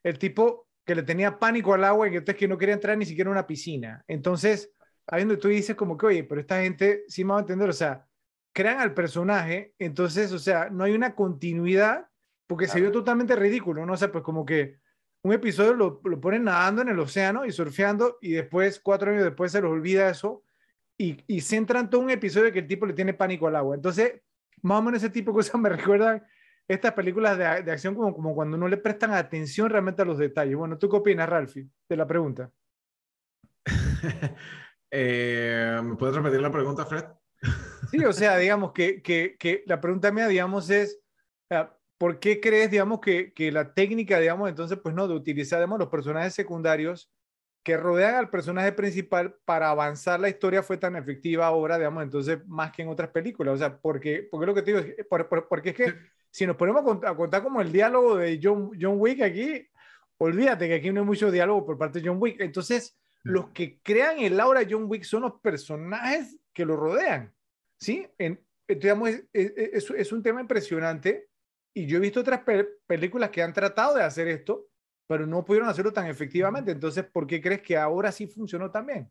el tipo que le tenía pánico al agua y entonces que no quería entrar ni siquiera a una piscina. Entonces, ahí donde tú dices como que, oye, pero esta gente sí me va a entender, o sea, crean al personaje, entonces, o sea, no hay una continuidad porque se vio totalmente ridículo, ¿no? O sea, pues como que un episodio lo, lo, ponen nadando en el océano y surfeando y después, cuatro años después, se les olvida eso y, y centran todo un episodio que el tipo le tiene pánico al agua. Entonces, más o menos ese tipo de cosas me recuerdan estas películas de, de acción como, como cuando no le prestan atención realmente a los detalles. Bueno, ¿tú qué opinas, Ralphie, de la pregunta? Eh, ¿Me puedes repetir la pregunta, Fred? sí, o sea, digamos que, que, que la pregunta mía, digamos, es, ¿por qué crees, digamos, que, que, la técnica, digamos, entonces, pues no, de utilizar, digamos, los personajes secundarios que rodean al personaje principal para avanzar la historia fue tan efectiva ahora, digamos, entonces, más que en otras películas? O sea, porque, porque lo que te digo es, por, porque es que si nos ponemos a contar, como el diálogo de John, John Wick aquí, olvídate que aquí no hay mucho diálogo por parte de John Wick. Entonces, los que crean el aura de John Wick son los personajes que lo rodean, ¿sí? En, digamos, es, es, es un tema impresionante y yo he visto otras películas que han tratado de hacer esto, pero no pudieron hacerlo tan efectivamente. Entonces, ¿por qué crees que ahora sí funcionó también?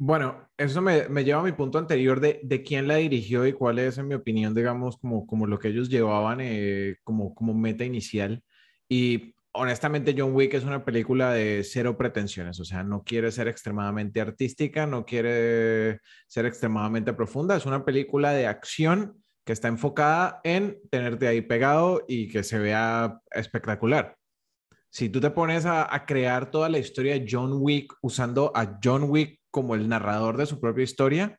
Bueno, eso me, me lleva a mi punto anterior de, de, quién la dirigió y cuál es, en mi opinión, digamos, como, como lo que ellos llevaban eh, como, como meta inicial. Y honestamente, John Wick es una película de cero pretensiones, o sea, no quiere ser extremadamente artística, no quiere ser extremadamente profunda, es una película de acción que está enfocada en tenerte ahí pegado y que se vea espectacular. Si tú te pones a, crear toda la historia de John Wick usando a John Wick como el narrador de su propia historia,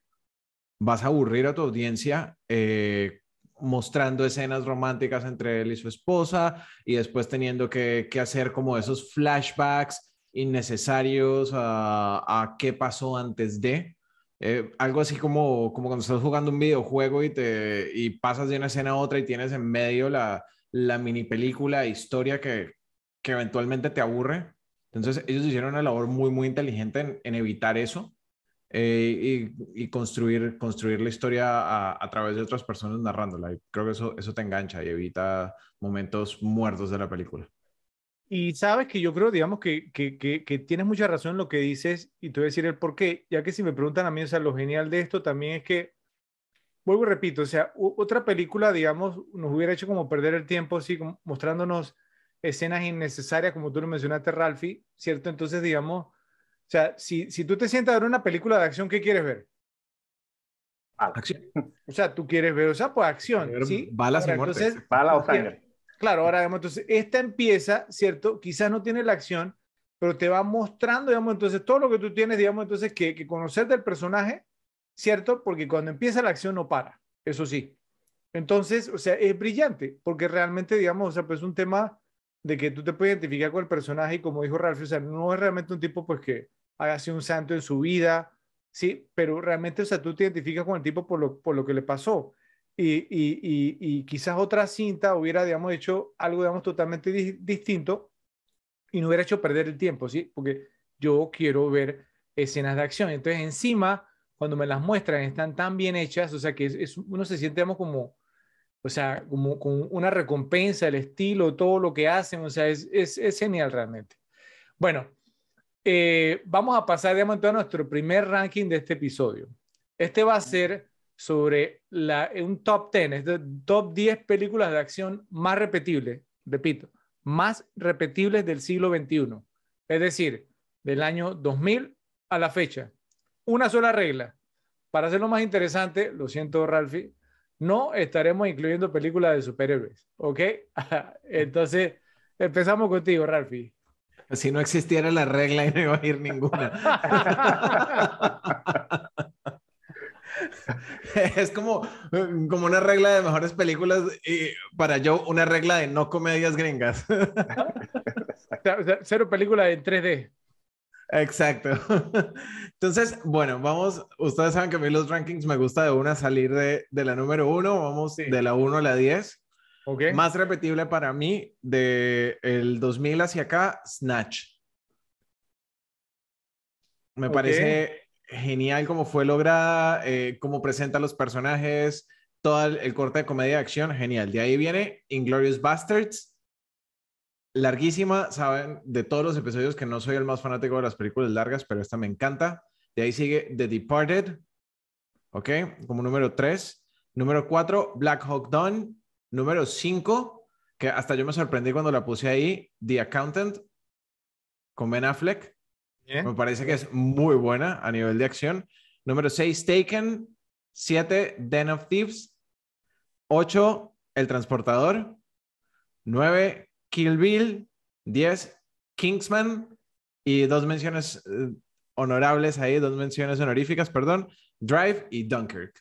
vas a aburrir a tu audiencia eh, mostrando escenas románticas entre él y su esposa y después teniendo que, hacer como esos flashbacks innecesarios a, a qué pasó antes de. Eh, algo así como, como cuando estás jugando un videojuego y, te, y pasas de una escena a otra y tienes en medio la, la mini película, historia que, que eventualmente te aburre. Entonces ellos hicieron una labor muy, muy inteligente en, evitar eso eh, y, y, construir, construir la historia a, a, través de otras personas narrándola. Y creo que eso, eso te engancha y evita momentos muertos de la película. Y sabes que yo creo, digamos, que, que, que, tienes mucha razón en lo que dices y te voy a decir el por qué, ya que si me preguntan a mí, o sea, lo genial de esto también es que, vuelvo y repito, o sea, otra película, digamos, nos hubiera hecho como perder el tiempo, así, como mostrándonos escenas innecesarias, como tú lo mencionaste, Ralphie, ¿cierto? Entonces, digamos, o sea, si, si tú te sientas a ver una película de acción, ¿qué quieres ver? Acción. O sea, tú quieres ver, o sea, pues acción, ¿sí? Balas y muertes. Entonces, Bala o sangre. Claro, ahora, digamos, entonces, esta empieza, ¿cierto? Quizás no tiene la acción, pero te va mostrando, digamos, entonces, todo lo que tú tienes, digamos, entonces, que, que conocer del personaje, ¿cierto? Porque cuando empieza la acción no para, eso sí. Entonces, o sea, es brillante, porque realmente, digamos, o sea, pues es un tema de que tú te puedes identificar con el personaje y como dijo Ralph, o sea, no es realmente un tipo pues que haya sido un santo en su vida, sí, pero realmente, o sea, tú te identificas con el tipo por lo, por lo que le pasó. Y, y, y, quizás otra cinta hubiera, digamos, hecho algo, digamos, totalmente distinto y no hubiera hecho perder el tiempo, ¿sí? Porque yo quiero ver escenas de acción. Entonces, encima, cuando me las muestran, están tan bien hechas, o sea, que es, uno se siente, digamos, como, o sea, como con una recompensa, el estilo, todo lo que hacen, o sea, es, es, es genial realmente. Bueno, eh, vamos a pasar, digamos, entonces a nuestro primer ranking de este episodio. Este va a ser sobre la, un top 10, es de top 10 películas de acción más repetibles, repito, más repetibles del siglo XXI. Es decir, del año 2000 a la fecha. Una sola regla. Para hacerlo más interesante, lo siento, Ralphie, no estaremos incluyendo películas de superhéroes, ¿ok? Entonces, empezamos contigo, Ralphie. Si no existiera la regla y no iba a ir ninguna. es como, como una regla de mejores películas y para yo una regla de no comedias gringas. Cero películas en 3D. Exacto. Entonces, bueno, vamos, ustedes saben que a mí los rankings me gusta de una salir de, de la número uno, vamos de la 1 a la 10. Okay. Más repetible para mí de el 2000 hacia acá, Snatch. Me parece genial cómo fue lograda, eh, cómo presenta los personajes, todo el, el corte de comedia de acción, genial. De ahí viene Inglorious Bastards, larguísima, saben, de todos los episodios que no soy el más fanático de las películas largas, pero esta me encanta. De ahí sigue The Departed, ¿ok? Como número 3. Número 4, Black Hawk Down. Número 5, que hasta yo me sorprendí cuando la puse ahí, The Accountant, con Ben Affleck. Me parece que es muy buena a nivel de acción. Número 6, Taken. 7, Den of Thieves. 8, El Transportador. 9, Kill Bill. 10, Kingsman. Y dos menciones eh, honorables ahí, dos menciones honoríficas, perdón. Drive y Dunkirk.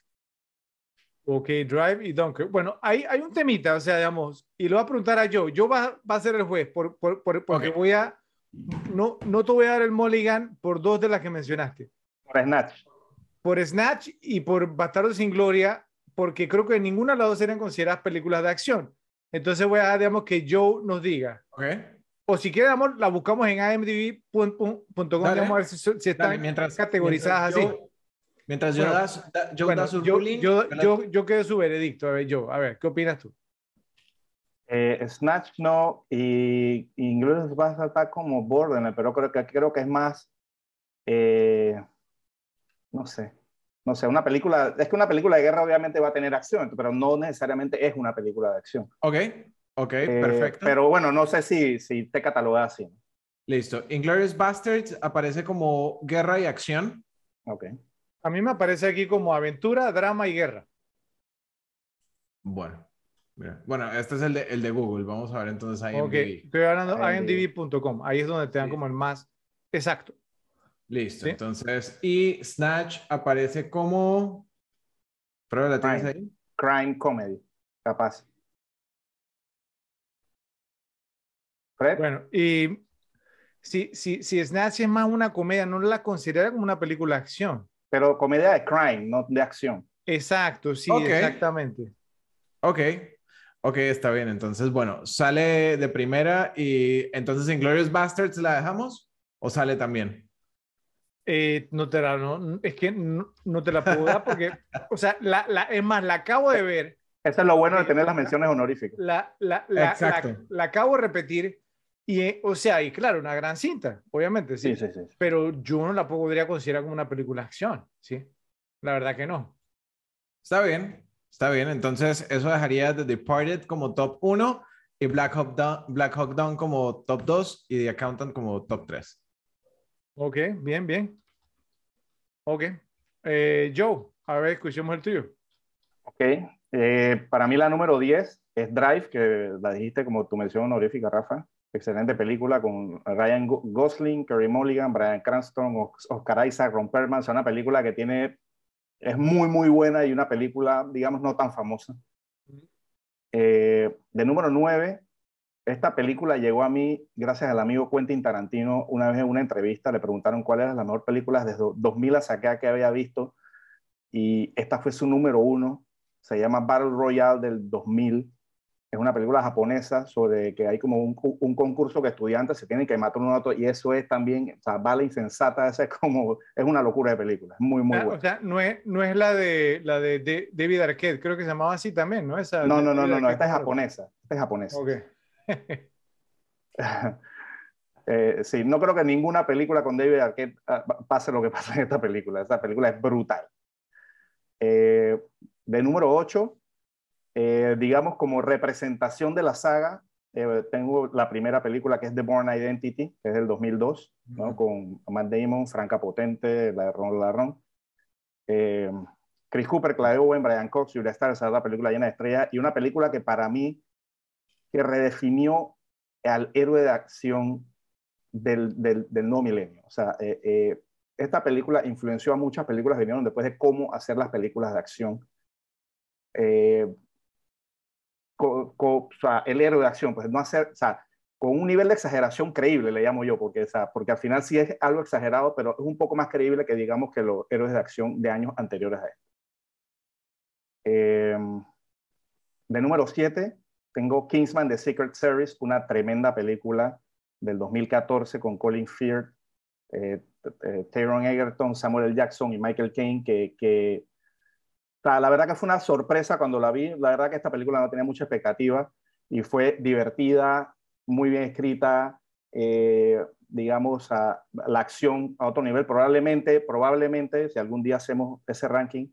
Ok, Drive y Dunkirk. Bueno, hay, hay un temita, o sea, digamos, y lo voy a preguntar a Joe. Yo va, va a ser el juez, por, por, por- porque voy a, no, no te voy a dar el mulligan por dos de las que mencionaste. Por Snatch. Por Snatch y por Bastardo sin Gloria, porque creo que ninguna de las dos eran consideradas películas de acción. Entonces voy a dejar, digamos, que Joe nos diga. ¿Ok? O si quiere, digamos, la buscamos en imdb.com, Dale. digamos, a ver si, si están Dale, mientras, categorizadas mientras así. Joe- mientras yo Bueno, das, da, Joe Bueno, da su yo, ruling, yo, yo yo, yo quedo su veredicto. A ver, Joe, a ver, ¿qué opinas tú? Eh, Snatch no, y y Inglourious Basterds está como Borderline, pero creo que, creo que es más, eh, no sé, no sé, una película, es que una película de guerra obviamente va a tener acción, pero no necesariamente es una película de acción. Ok, ok, Eh, perfecto. Pero bueno, no sé si, si te catalogas así. Listo. Inglorious Bastards aparece como guerra y acción. Ok. A mí me aparece aquí como aventura, drama y guerra. Bueno, mira. Bueno, este es el de, el de Google. Vamos a ver entonces ahí Ok, estoy hablando IMDb. imdb.com. Ahí es donde te dan Sí. como el más exacto. Listo. Sí. Entonces, y Snatch aparece como. Prueba, ¿la tienes ahí? Crime comedy, capaz. Fred, Bueno, y si, si, si Snatch es más una comedia, no la considera como una película de acción. pero comedia de crime, no de acción. Exacto, sí, exactamente. Ok. Ok, está bien. Entonces, bueno, sale de primera y entonces Inglorious Bastards la dejamos o sale también. Eh, no te la, no, es que no, no te la puedo dar porque, o sea, la, la, es más, la acabo de ver, Eso es lo bueno de tener las menciones honoríficas. la, la, la, Exacto. la, la acabo de repetir y, eh, o sea, y claro, una gran cinta, obviamente, sí, Sí, sí, sí. pero yo no la podría considerar como una película de acción, ¿sí? La verdad que no. Está bien, está bien. Entonces, eso dejaría The Departed como top 1 y Black Hawk, Down, Black Hawk Down como top 2 y The Accountant como top 3. Ok, bien, bien. Ok. Eh, Joe, a ver, escuchemos el tuyo. Ok. Eh, para mí la número 10 es Drive, que la dijiste como tu mención honorífica, Rafa. Excelente película con Ryan Gosling, Kerry Mulligan, Brian Cranston, Oscar Isaac, Ron Perlman. Es una película que tiene, es muy, muy buena y una película, digamos, no tan famosa. Eh, de número 9, esta película llegó a mí gracias al amigo Quentin Tarantino. Una vez en una entrevista le preguntaron cuál era la mejor película desde 2000 hasta acá que había visto. Y esta fue su número uno. Se llama Battle Royale del 2000 es una película japonesa sobre que hay como un, un, concurso que estudiantes se tienen que matar uno a otro y eso es también, o sea, vale insensata, esa es como, es una locura de película, es muy, muy ah, buena. O sea, no es, no es la de, la de, David Arquette, creo que se llamaba así también, ¿no? Esa no, no, no, no, no, esta es japonesa, esta es japonesa. Ok. eh, sí, no creo que ninguna película con David Arquette ah, pase lo que pasa en esta película, esta película es brutal. Eh, de número 8, eh, digamos, como representación de la saga, eh, tengo la primera película que es The Born Identity, que es del 2002, ¿no? con Matt Damon, Franca Potente, la de Ron Larron. Chris Cooper, Claude Owen, Brian Cox, Julia Starr, esa es la película llena de estrellas, y una película que para mí que redefinió al héroe de acción del, del, del nuevo milenio. O sea, esta película influenció a muchas películas que vinieron después de cómo hacer las películas de acción. Eh, o sea, el héroe de acción, pues no hacer, o sea, con un nivel de exageración creíble, le llamo yo, porque, o sea, porque al final sí es algo exagerado, pero es un poco más creíble que digamos que los héroes de acción de años anteriores a este. de número 7, tengo Kingsman The Secret Service, una tremenda película del 2014 con Colin Firth, eh, eh, Egerton, Samuel L. Jackson y Michael Caine, que, que la verdad que fue una sorpresa cuando la vi. La verdad que esta película no tenía mucha expectativa y fue divertida, muy bien escrita, eh, digamos, a, la acción a otro nivel. Probablemente, probablemente, si algún día hacemos ese ranking,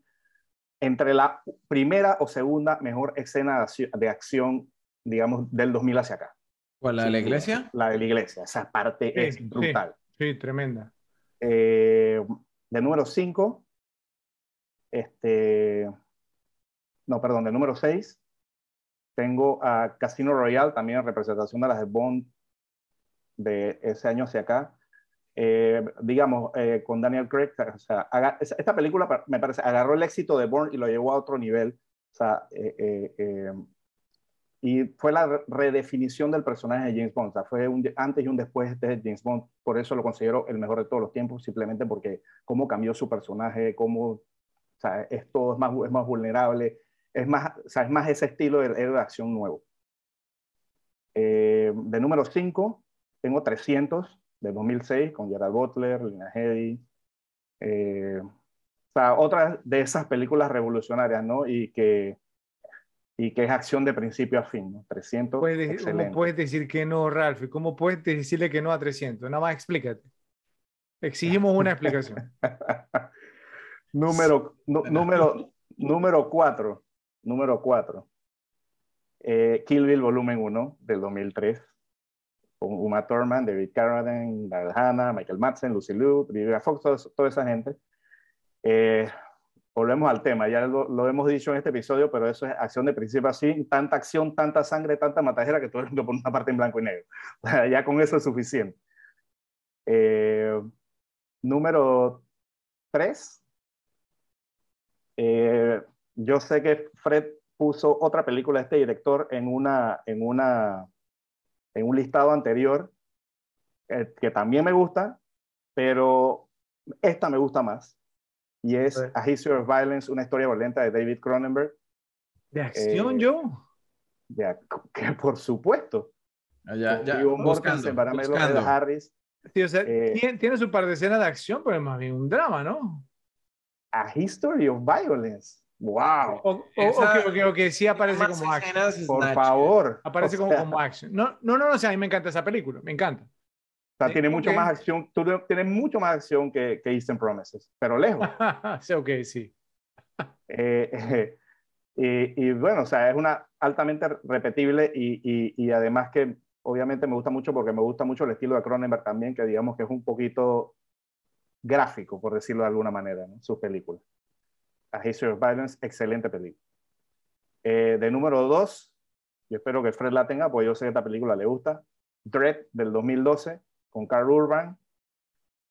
entre la primera o segunda mejor escena de acción, digamos, del 2000 hacia acá. ¿Cuál, la de la iglesia? La de la iglesia, esa parte es brutal. Sí, tremenda. Eh, de número 5, este, no, perdón, del número 6, tengo a Casino Royale, también en representación de las de Bond de ese año hacia acá. Eh, digamos, eh, con Daniel Craig, o sea, esta película me parece, agarró el éxito de Bond y lo llevó a otro nivel. O sea, eh, y fue la redefinición del personaje de James Bond. O sea, fue un antes y un después de James Bond. Por eso lo considero el mejor de todos los tiempos, simplemente porque cómo cambió su personaje, cómo o sea, es todo es más, es más vulnerable, es más, o sea, es más ese estilo de, de acción nuevo. Eh, de número 5, tengo 300 de 2006 con Gerald Butler, Lina Headey. Eh, o sea, otra de esas películas revolucionarias, ¿no? Y que, y que es acción de principio a fin, ¿no? 300. ¿Puedes, ¿Cómo puedes decir que no, Ralph? ¿Cómo puedes decirle que no a 300? Nada más explícate. Exigimos una explicación. Número, número, número 4. Número 4. Eh, Kill Bill Volumen 1 del 2003. Uma Thurman, David Carradine, Daryl Hannah, Michael Madsen, Lucy Liu, Vivica Fox, toda, esa gente. Eh, volvemos al tema, ya lo, hemos dicho en este episodio, pero eso es acción de principio así, tanta acción, tanta sangre, tanta matajera que todo el mundo pone una parte en blanco y negro. ya con eso es suficiente. Eh, número 3, eh, yo sé que Fred puso otra película de este director en, una, en, una, en un listado anterior, eh, que también me gusta, pero esta me gusta más. Y es A History of Violence, una historia violenta de David Cronenberg. ¿De acción, yo? De, que por supuesto. Ah, ya, ya, buscando, Harris. Sí, o sea, eh, tiene, tiene, su par de escenas de acción, pero es más bien un drama, ¿no? A History of Violence. ¡Wow! O, ok, ok, sí aparece como action. Por favor. Aparece como, como action. No, no, no, o sea, a mí me encanta esa película, me encanta. O sea, tiene mucho más acción, tú tienes mucho más acción que, que Eastern Promises, pero lejos. sí, ok, sí. Eh, y, bueno, o sea, es una altamente repetible y, y, además que obviamente me gusta mucho porque me gusta mucho el estilo de Cronenberg también, que digamos que es un poquito gráfico, por decirlo de alguna manera, ¿no? sus películas. A History of Violence, excelente película. Eh, de número dos, yo espero que Fred la tenga, porque yo sé que esta película le gusta. Dread del 2012 con Carl Urban.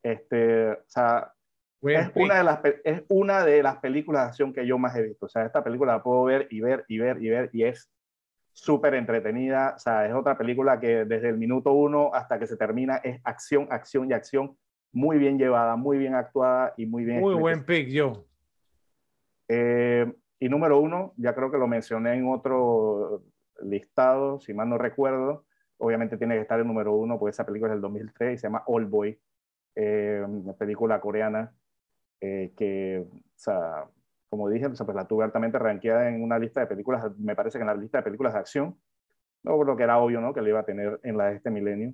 Este, o sea, es una, de las, es una de las películas de acción que yo más he visto. O sea, esta película la puedo ver y ver y ver y ver y es súper entretenida. O sea, es otra película que desde el minuto uno hasta que se termina es acción, acción y acción. Muy bien llevada, muy bien actuada y muy bien. Muy buen pick, yo. Eh, y número uno, ya creo que lo mencioné en otro listado, si mal no recuerdo. Obviamente tiene que estar el número uno, porque esa película es del 2003 y se llama All Boy, eh, una película coreana eh, que, o sea, como dije, pues la tuve altamente rankeada en una lista de películas, me parece que en la lista de películas de acción, no lo que era obvio, ¿no? Que le iba a tener en la de este milenio.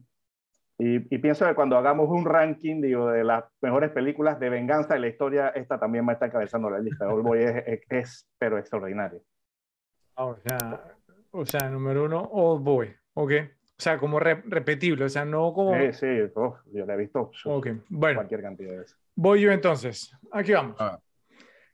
Y, pienso que cuando hagamos un ranking, digo, de las mejores películas de venganza de la historia, esta también va a estar encabezando la lista. All Boy es, es, pero extraordinario. Ah, o sea, o sea, número uno, Old Boy, ¿ok? O sea, como repetible, o sea, no como... Sí, sí, yo la he visto okay. bueno, cualquier cantidad de veces. Voy yo entonces, aquí vamos. Ah.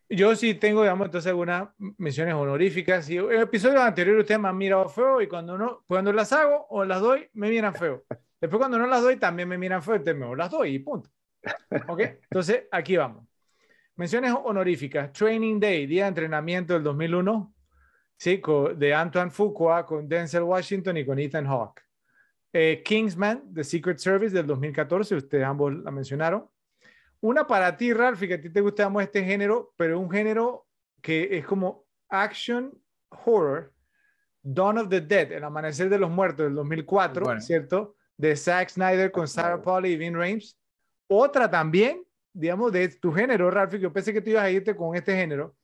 Yo sí tengo, digamos, entonces algunas menciones honoríficas. Y en episodios anteriores ustedes me han mirado feo y cuando no, cuando las hago o las doy, me miran feo. Después cuando no las doy, también me miran entonces me las doy y punto. ¿Ok? Entonces, aquí vamos. Menciones honoríficas. Training Day, día de entrenamiento del 2001, ¿sí? de Antoine Fuqua con Denzel Washington y con Ethan Hawke. Eh, Kingsman, The Secret Service del 2014, ustedes ambos la mencionaron. Una para ti, Ralph, que a ti te gusta este género, pero un género que es como action horror, Dawn of the Dead, El Amanecer de los Muertos del 2004, ¿cierto? De Zack Snyder con Sarah Pauli y Vin Rames. Otra también, digamos, de tu género, Ralph, que yo pensé que tú ibas a irte con este género,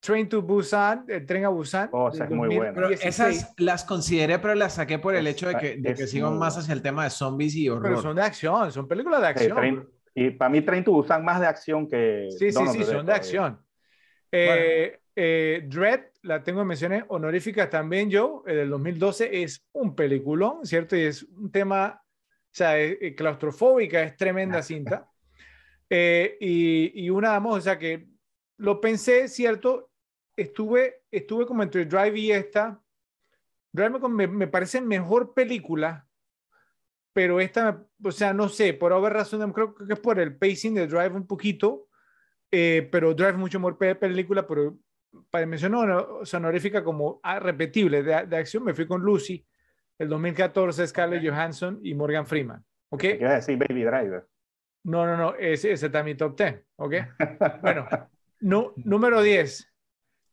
Train to Busan, el tren a Busan. Oh, es muy bueno. esas las consideré, pero las saqué por el hecho de que, de que sigan más hacia el tema de zombies y horror. Pero son de acción, son películas de acción. y para mí Train to Busan más de acción que... Sí, sí, sí, son de acción. Eh, eh, Dread, la tengo en menciones honoríficas también yo, el del 2012, es un peliculón, ¿cierto? Y es un tema, o sea, es, claustrofóbica, es tremenda cinta. Eh, y, y, una, vamos, o sea, que lo pensé, ¿cierto? Estuve, estuve como entre Drive y esta. Drive me, me parece mejor película, pero esta, o sea, no sé, por haber razón, creo que es por el pacing de Drive un poquito, eh, pero Drive es mucho mejor película, pero para mencionar sonorífica como ah, repetible de, de, acción, me fui con Lucy, el 2014, Scarlett Johansson y Morgan Freeman. ¿Ok? ¿Qué a decir Baby Driver? No, no, no, ese, ese está mi top 10. ¿Ok? bueno, no, número 10.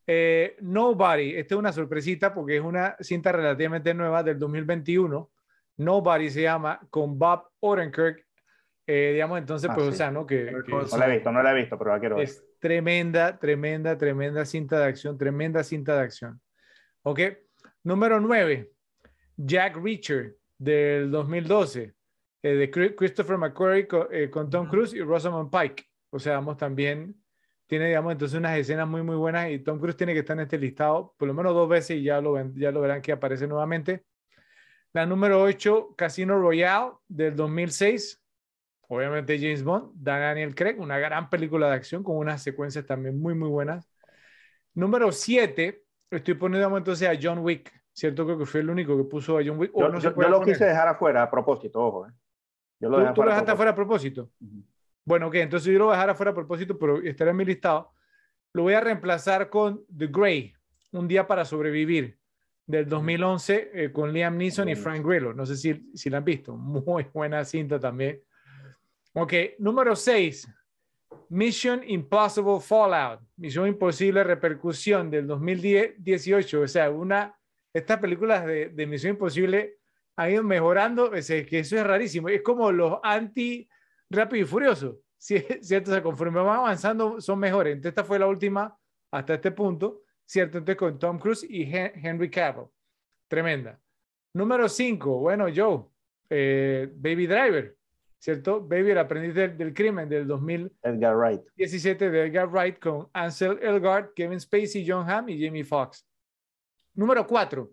Eh, Nobody. Esta es una sorpresita porque es una cinta relativamente nueva del 2021. Nobody se llama con Bob Odenkirk. Eh, digamos, entonces, pues, ah, o sea, ¿no? Que, no la he visto, no la he visto, pero la quiero ver. Es tremenda, tremenda, tremenda cinta de acción, tremenda cinta de acción. ¿Ok? Número 9. Jack Reacher del 2012. Eh, de Christopher McQuarrie con, con Tom Cruise y Rosamund Pike. O sea, vamos también tiene, digamos, entonces unas escenas muy, muy buenas y Tom Cruise tiene que estar en este listado por lo menos dos veces y ya lo, ven, ya lo verán que aparece nuevamente. La número 8, Casino Royale del 2006. Obviamente James Bond, Daniel Craig, una gran película de acción con unas secuencias también muy, muy buenas. Número 7, estoy poniendo entonces a John Wick, ¿cierto? Creo que fue el único que puso a John Wick. Yo, lo quise dejar afuera a propósito, ojo. ¿eh? Yo lo ¿Tú, lo dejaste afuera a propósito? Bueno, ok, entonces yo lo voy a dejar afuera a propósito, pero estará en mi listado. Lo voy a reemplazar con The Grey, Un día para sobrevivir, del 2011, eh, con Liam Neeson y Frank Grillo. No sé si, si la han visto. Muy buena cinta también. Ok, número 6. Mission Impossible Fallout. Misión Imposible Repercusión del 2018. O sea, una, estas películas de, de Misión Imposible han ido mejorando. Es que eso es rarísimo. Es como los anti Rápido y Furioso. ¿Cierto? O sea, conforme van avanzando, son mejores. Entonces, esta fue la última hasta este punto, ¿cierto? Entonces, con Tom Cruise y Henry Cavill. Tremenda. Número 5, bueno, Joe, eh, Baby Driver, ¿cierto? Baby, el aprendiz del, del crimen del 2017 Edgar Wright. de Edgar Wright con Ansel Elgort, Kevin Spacey, John Hamm y Jamie Foxx. Número cuatro.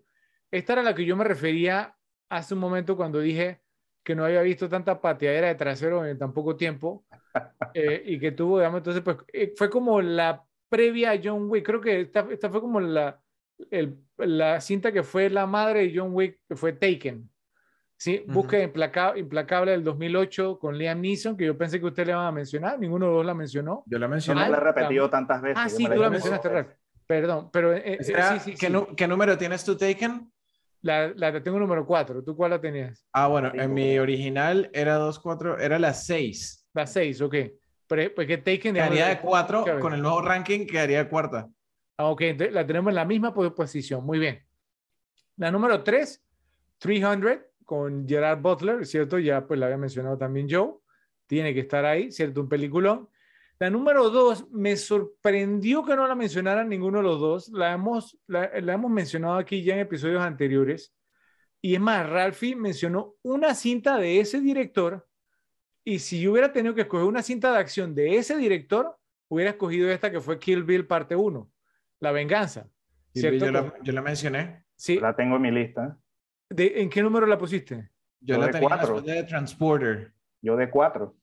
Esta era la que yo me refería hace un momento cuando dije que no había visto tanta pateadera de trasero en tan poco tiempo eh, y que tuvo, digamos, entonces, pues eh, fue como la previa a John Wick. Creo que esta, esta fue como la, el- la cinta que fue la madre de John Wick, que fue Taken. Sí, Ujú. Búsqueda implaca- implacable del 2008 con Liam Neeson, que yo pensé que usted le iba a mencionar, ninguno de los la mencionó. Yo la Yo no mencioné. Ah, la he repetido tantas veces. Ah, sí, tú la mencionaste, Ralph. Perdón, pero eh, eh, sí, sí, ¿qué, sí. qué número tienes tú, Taken? La, la tengo número 4. ¿Tú cuál la tenías? Ah, bueno, en mi original era 2, 4, era la 6. La 6, ok. Pero pues que Taken... Quedaría de 4 Chévere. con el nuevo ranking, quedaría de cuarta. Ah, ok, entonces la tenemos en la misma po- posición. Muy bien. La número 3, 300, con Gerard Butler, ¿cierto? Ya pues la había mencionado también Joe. Tiene que estar ahí, ¿cierto? Un peliculón. La número 2, me sorprendió que no la mencionaran ninguno de los dos. La hemos, la, la hemos mencionado aquí ya en episodios anteriores. Y es más, Ralphie mencionó una cinta de ese director. Y si yo hubiera tenido que escoger una cinta de acción de ese director, hubiera escogido esta que fue Kill Bill parte 1, La Venganza. Yo, la, yo la mencioné. Sí. La tengo en mi lista. ¿De- ¿En qué número la pusiste? Yo Yo la de tenía cuatro. de Transporter. Yo de cuatro.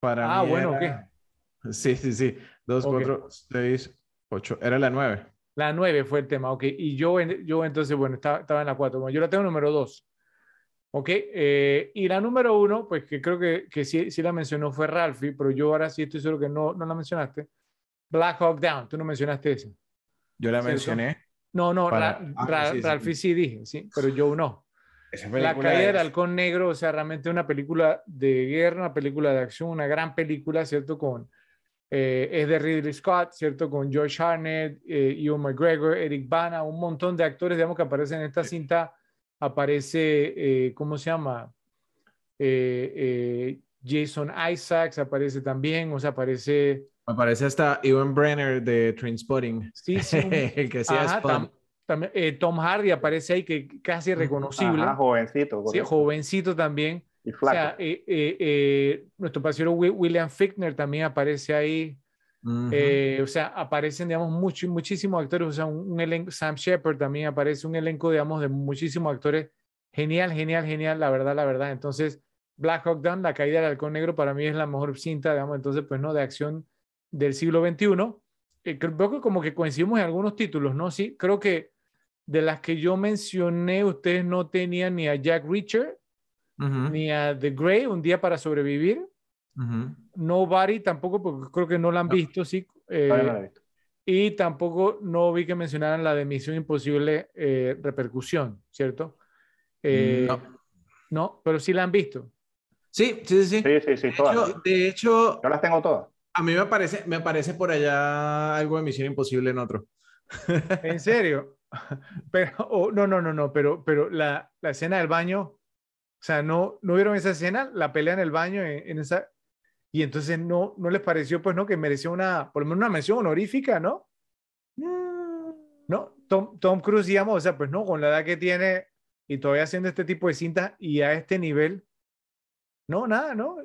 Para Ah, mí bueno, era- Sí, sí, sí. 2, Ok. 4, 6, 8. Era la 9. La 9 fue el tema, ok. Y yo, en- yo entonces, bueno, estaba, estaba en la 4. Bueno, yo la tengo número 2. Ok. eh, y la número 1, pues que creo que, que sí, sí la mencionó fue Ralphie, pero yo ahora sí estoy seguro que no, no la mencionaste. Black Hawk Down, tú no mencionaste esa. Yo la ¿Cierto? mencioné. No, no, Para- Ra- ah, Ra- sí, sí. Ralphie sí dije, sí, pero yo no. La caída del halcón negro, o sea, realmente una película de guerra, una película de acción, una gran película, ¿cierto? Con, eh, es de Ridley Scott, ¿cierto? Con George Harnett, eh, Ewan McGregor, Eric Bana, un montón de actores, digamos, que aparecen en esta cinta. Aparece, eh, ¿cómo se llama? Eh, eh, Jason Isaacs aparece también, o sea, aparece... Me parece hasta Ewan Brenner de Trainspotting. Sí, sí, el que hacía Ajá, Spud. tam- también, eh, Tom Hardy aparece ahí, que casi reconocible. Ajá, jovencito. Sí, jovencito también. Y O flaco. sea, eh, eh, eh, nuestro parcero Wi- William Fickner también aparece ahí. Eh, o sea, aparecen, digamos, mucho, muchísimos actores. O sea, un, un elenco, Sam Shepard también aparece, un elenco, digamos, de muchísimos actores. Genial, genial, genial, la verdad, la verdad. Entonces, Black Hawk Down, La caída del halcón negro, para mí es la mejor cinta, digamos, entonces, pues, ¿no? De acción del siglo XXI. Eh, creo que como que coincidimos en algunos títulos, ¿no? Sí, creo que de las que yo mencioné, ustedes no tenían ni a Jack Reacher, ni a The Grey, Un día para sobrevivir. Nobody tampoco, porque creo que no la han No. visto, sí. eh, Todavía no la he visto. y tampoco no vi que mencionaran la de Misión Imposible eh, Repercusión, ¿cierto? Eh, No. no, pero sí la han visto. Sí, sí, sí. sí. Sí, sí, sí, De hecho, de hecho, Yo las tengo todas. A mí me parece, me parece por allá algo de Misión Imposible en otro. ¿En serio? Pero, oh, no, no, no, no, pero, pero la, la escena del baño, o sea, ¿no, ¿no vieron esa escena? La pelea en el baño, en, en esa... Y entonces no, no les pareció, pues, ¿no? Que mereció una, por lo menos una mención honorífica, ¿no? ¿no? Tom, Tom Cruise, digamos, o sea, pues no, con la edad que tiene y todavía haciendo este tipo de cintas y a este nivel, no, nada, no,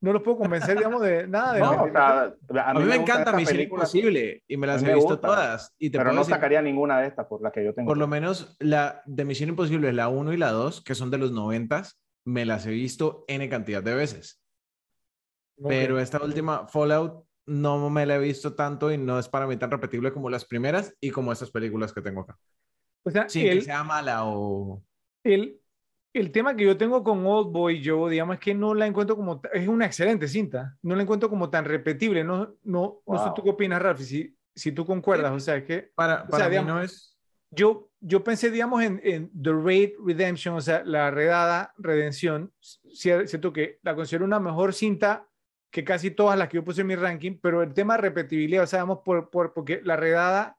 no los puedo convencer, digamos, de nada. De, No, o sea, a A mí, me encanta Misión películas, Imposible y me las A he mí me visto gusta, todas. Y te Pero no decir, sacaría ninguna de estas por la que yo tengo. por lo menos la de Misión Imposible, la 1 y la 2, que son de los 90, me las he visto N cantidad de veces. Ok. Pero esta última Fallout no me la he visto tanto y no es para mí tan repetible como las primeras y como estas películas que tengo acá. o sea, Sin el, que sea mala o... el, el tema que yo tengo con Old Boy Joe, digamos, es que no la encuentro como, es una excelente cinta, no la encuentro como tan repetible, no, no, no sé Wow. tú qué opinas, Rafi, si, si tú concuerdas, o sea, es que Para, O para sea, mí digamos- no es... yo, yo pensé, digamos, en, en The Raid Redemption, o sea, la redada redención, cierto que la considero una mejor cinta que casi todas las que yo puse en mi ranking, pero el tema de repetibilidad, o sea, vamos por, por, porque la redada,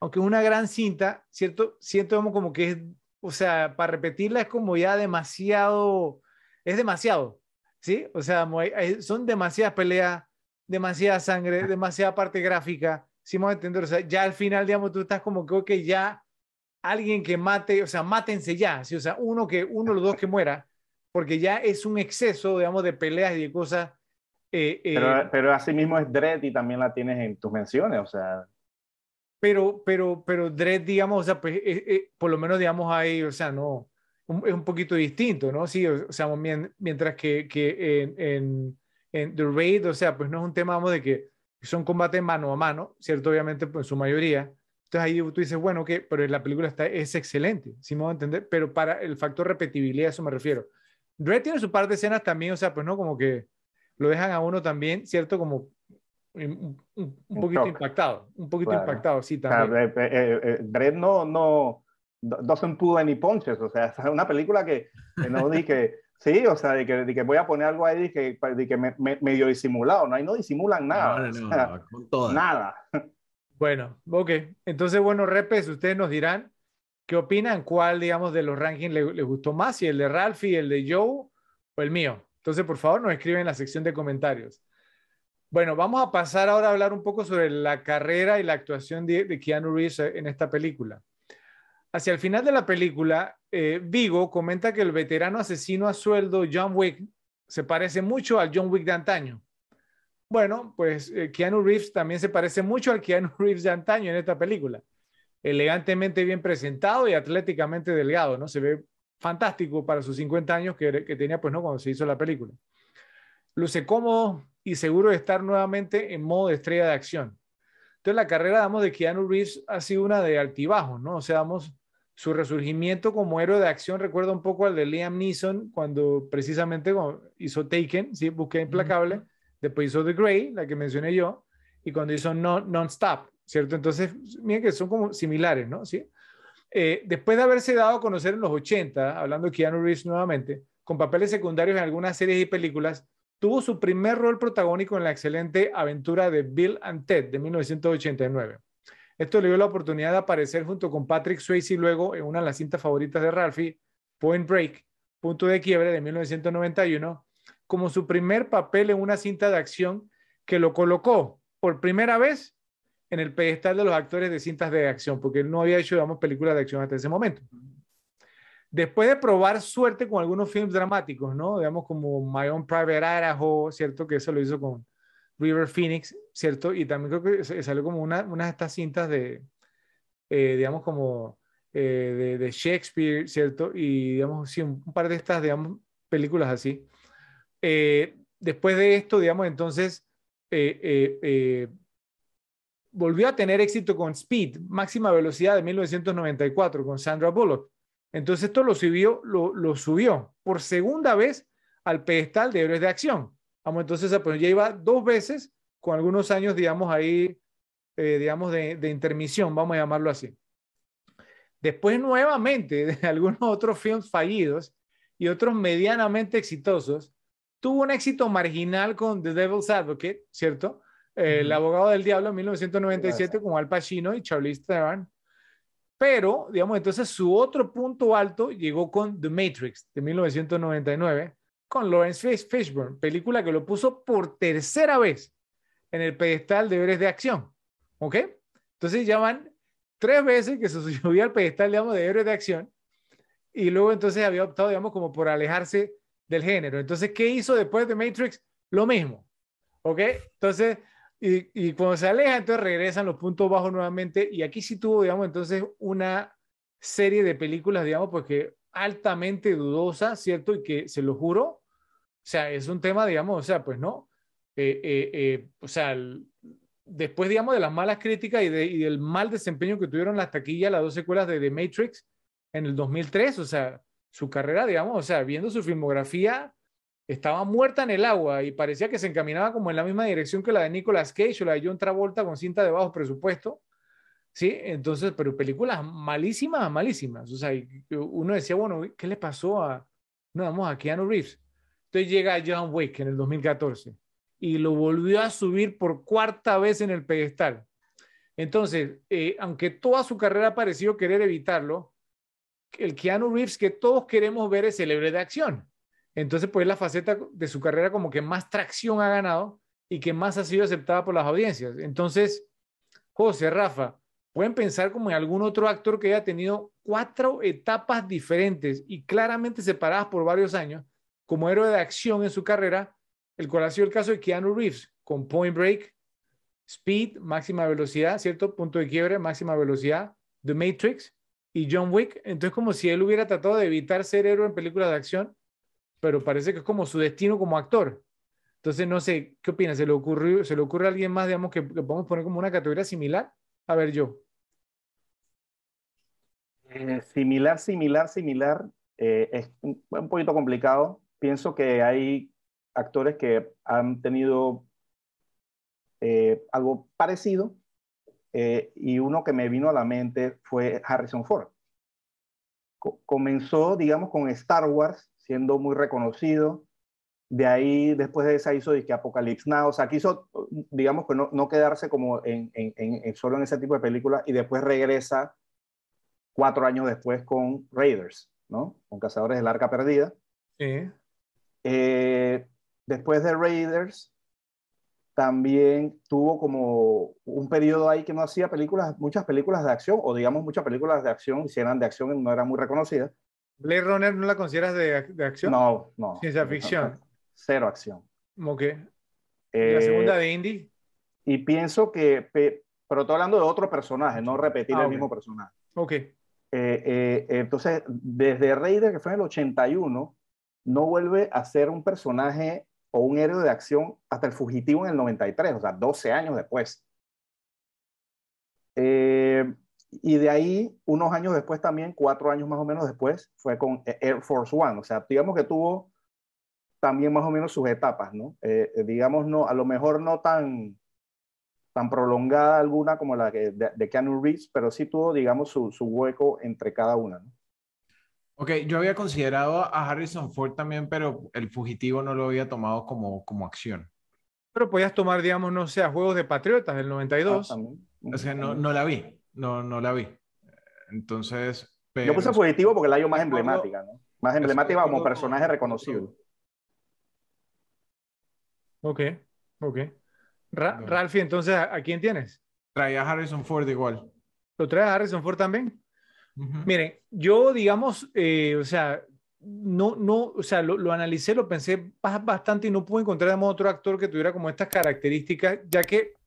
aunque es una gran cinta, cierto, siento como que es, o sea, para repetirla es como ya demasiado, es demasiado, ¿sí? O sea, hay- hay- son demasiadas peleas, demasiada sangre, demasiada parte gráfica, si vamos a entender, o sea, ya al final, digamos, tú estás como que, ok, ya alguien que mate, o sea, mátense ya, ¿sí? o sea, uno que, uno de los dos que muera, porque ya es un exceso, digamos, de peleas y de cosas. Eh, eh, pero, pero así mismo es Dredd y también la tienes en tus menciones, o sea. Pero, pero, pero Dredd, digamos, o sea, pues, eh, por lo menos, digamos, ahí, o sea, no, es un poquito distinto, ¿no? Sí, o sea, mientras que, que en, en, en, The Raid, o sea, pues no es un tema, vamos, de que son combates mano a mano, ¿cierto? Obviamente, pues en su mayoría. Entonces ahí tú dices, bueno, que, pero la película está, es excelente, si me voy a entender, pero para el factor repetibilidad, a eso me refiero. Red tiene su par de escenas también, o sea, pues no, como que lo dejan a uno también, ¿cierto? Como un, poquito impactado, un poquito impactado, sí, también. Claro, eh, eh, eh no, no, doesn't pull any punches, o sea, es una película que, no di que, sí, o sea, de que, de que, voy a poner algo ahí de que, de que me, medio disimulado, no, ahí no disimulan nada, nada. Bueno, ok, entonces, bueno, repes, ustedes nos dirán ¿Qué opinan? ¿Cuál, digamos, de los rankings les, gustó más? ¿Si el de Ralphie, el de Joe o el mío? Entonces, por favor, nos escriben en la sección de comentarios. Bueno, vamos a pasar ahora a hablar un poco sobre la carrera y la actuación de, Keanu Reeves en esta película. Hacia el final de la película, eh, Vigo comenta que el veterano asesino a sueldo John Wick se parece mucho al John Wick de antaño. Bueno, pues eh, Keanu Reeves también se parece mucho al Keanu Reeves de antaño en esta película elegantemente bien presentado y atléticamente delgado, ¿no? Se ve fantástico para sus 50 años que, tenía, pues, ¿no? Cuando se hizo la película. Luce cómodo y seguro de estar nuevamente en modo de estrella de acción. Entonces, la carrera, damos, de Keanu Reeves ha sido una de altibajos, ¿no? O sea, damos, su resurgimiento como héroe de acción recuerda un poco al de Liam Neeson cuando precisamente hizo Taken, ¿sí? Búsqueda Implacable, después hizo The Grey, la que mencioné yo, y cuando hizo Non-Stop, ¿cierto? Entonces, miren que son como similares, ¿no? ¿Sí? Eh, después de haberse dado a conocer en los 80, hablando de Keanu Reeves nuevamente, con papeles secundarios en algunas series y películas, tuvo su primer rol protagónico en la excelente aventura de Bill and Ted de 1989. Esto le dio la oportunidad de aparecer junto con Patrick Swayze luego en una de las cintas favoritas de Ralphie, Point Break, Punto de Quiebre de 1991, como su primer papel en una cinta de acción que lo colocó por primera vez en el pedestal de los actores de cintas de acción, porque él no había hecho, digamos, películas de acción hasta ese momento. Después de probar suerte con algunos films dramáticos, ¿no? Digamos como My Own Private Idaho, ¿cierto? Que eso lo hizo con River Phoenix, ¿cierto? Y también creo que salió como una, una de estas cintas de, eh, digamos, como eh, de, Shakespeare, ¿cierto? Y, digamos, sí, un, par de estas, películas así. Eh, después de esto, digamos, entonces, volvió a tener éxito con Speed, máxima velocidad de 1994 con Sandra Bullock. Entonces esto lo subió, lo, subió por segunda vez al pedestal de héroes de acción. Vamos, entonces ya iba dos veces con algunos años, digamos, ahí, eh, digamos, de, de, intermisión, vamos a llamarlo así. Después nuevamente de algunos otros films fallidos y otros medianamente exitosos, tuvo un éxito marginal con The Devil's Advocate, ¿cierto? El abogado del diablo en 1997 con Al Pacino y Charlize Theron. Pero, digamos, entonces su otro punto alto llegó con The Matrix de 1999 con Lawrence Fishburne, película que lo puso por tercera vez en el pedestal de héroes de acción. ¿Ok? Entonces ya van tres veces que se subió al pedestal, digamos, de héroes de acción y luego entonces había optado, digamos, como por alejarse del género. Entonces, ¿qué hizo después de Matrix? Lo mismo. ¿Ok? Entonces, y, cuando se aleja, entonces regresan los puntos bajos nuevamente. Y aquí sí tuvo, digamos, entonces una serie de películas, digamos, porque altamente dudosa, ¿cierto? Y que se lo juro, o sea, es un tema, digamos, o sea, pues no. Eh, eh, eh, o sea, después, digamos, de las malas críticas y, y, del mal desempeño que tuvieron las taquillas, las dos secuelas de The Matrix en el 2003, o sea, su carrera, digamos, o sea, viendo su filmografía, estaba muerta en el agua y parecía que se encaminaba como en la misma dirección que la de Nicolas Cage o la de John Travolta con cinta de bajo presupuesto. Sí, entonces, pero películas malísimas, malísimas. O sea, uno decía, bueno, ¿qué le pasó a, no, vamos, a Keanu Reeves? Entonces llega John Wick en el 2014 y lo volvió a subir por cuarta vez en el pedestal. Entonces, eh, aunque toda su carrera ha parecido querer evitarlo, el Keanu Reeves que todos queremos ver es célebre de acción. Entonces, pues la faceta de su carrera como que más tracción ha ganado y que más ha sido aceptada por las audiencias. Entonces, José, Rafa, pueden pensar como en algún otro actor que haya tenido cuatro etapas diferentes y claramente separadas por varios años, como héroe de acción en su carrera, el cual ha sido el caso de Keanu Reeves, con Point Break, Speed, máxima velocidad, ¿cierto? Punto de quiebre, máxima velocidad, The Matrix y John Wick. Entonces, como si él hubiera tratado de evitar ser héroe en películas de acción, pero parece que es como su destino como actor. Entonces, no sé, ¿qué opinas? ¿Se le, ocurrió, ¿Se le ocurre a alguien más, digamos, que, que podemos poner como una categoría similar? A ver, yo. Eh, similar, similar, similar. Eh, es un, poquito complicado. Pienso que hay actores que han tenido eh, algo parecido y uno que me vino a la mente fue Harrison Ford. Co comenzó, digamos, con Star Wars, siendo muy reconocido. De ahí, después de esa, hizo que Apocalypse Now. O sea, quiso, digamos, que no, no quedarse como en, en, en, solo en ese tipo de películas y después regresa cuatro años después con Raiders, ¿no? Con Cazadores del Arca Perdida. Sí. Eh, después de Raiders, también tuvo como un periodo ahí que no hacía películas, muchas películas de acción, o digamos muchas películas de acción, si eran de acción no eran muy reconocidas. ¿Blade Runner no la consideras de, de acción? No, no. Ciencia ficción. No, cero acción. Ok. Eh, ¿La segunda de Indy? Y pienso que, pero estoy hablando de otro personaje, no repetir ah, el okay. mismo personaje. Ok. Eh, eh, entonces, desde Raider, que fue en el 81, no vuelve a ser un personaje o un héroe de acción hasta el fugitivo en el 93, o sea, 12 años después. Eh, y de ahí, unos años después también, cuatro años más o menos después, fue con Air Force One. O sea, digamos que tuvo también más o menos sus etapas, ¿no? Eh, digamos, no, a lo mejor no tan, tan prolongada alguna como la que de, de Keanu Reeves, pero sí tuvo, digamos, su, su hueco entre cada una, ¿no? Ok, yo había considerado a Harrison Ford también, pero el fugitivo no lo había tomado como, como acción. Pero podías tomar, digamos, no sé, a Juegos de Patriotas del 92. Ah, o sea, no, no, la vi, no, no la vi. Entonces... Pero... Yo puse fugitivo porque la hay más emblemática, ¿no? Más emblemática como personaje reconocible. Ok, ok. Ra Ralphie, entonces, ¿a quién tienes? Traía a Harrison Ford igual. ¿Lo trae a Harrison Ford también? Uh -huh. Miren, yo, digamos, eh, o sea, no, no, o sea, lo, lo, analicé, lo pensé bastante y no pude encontrar otro actor que tuviera como estas características, ya que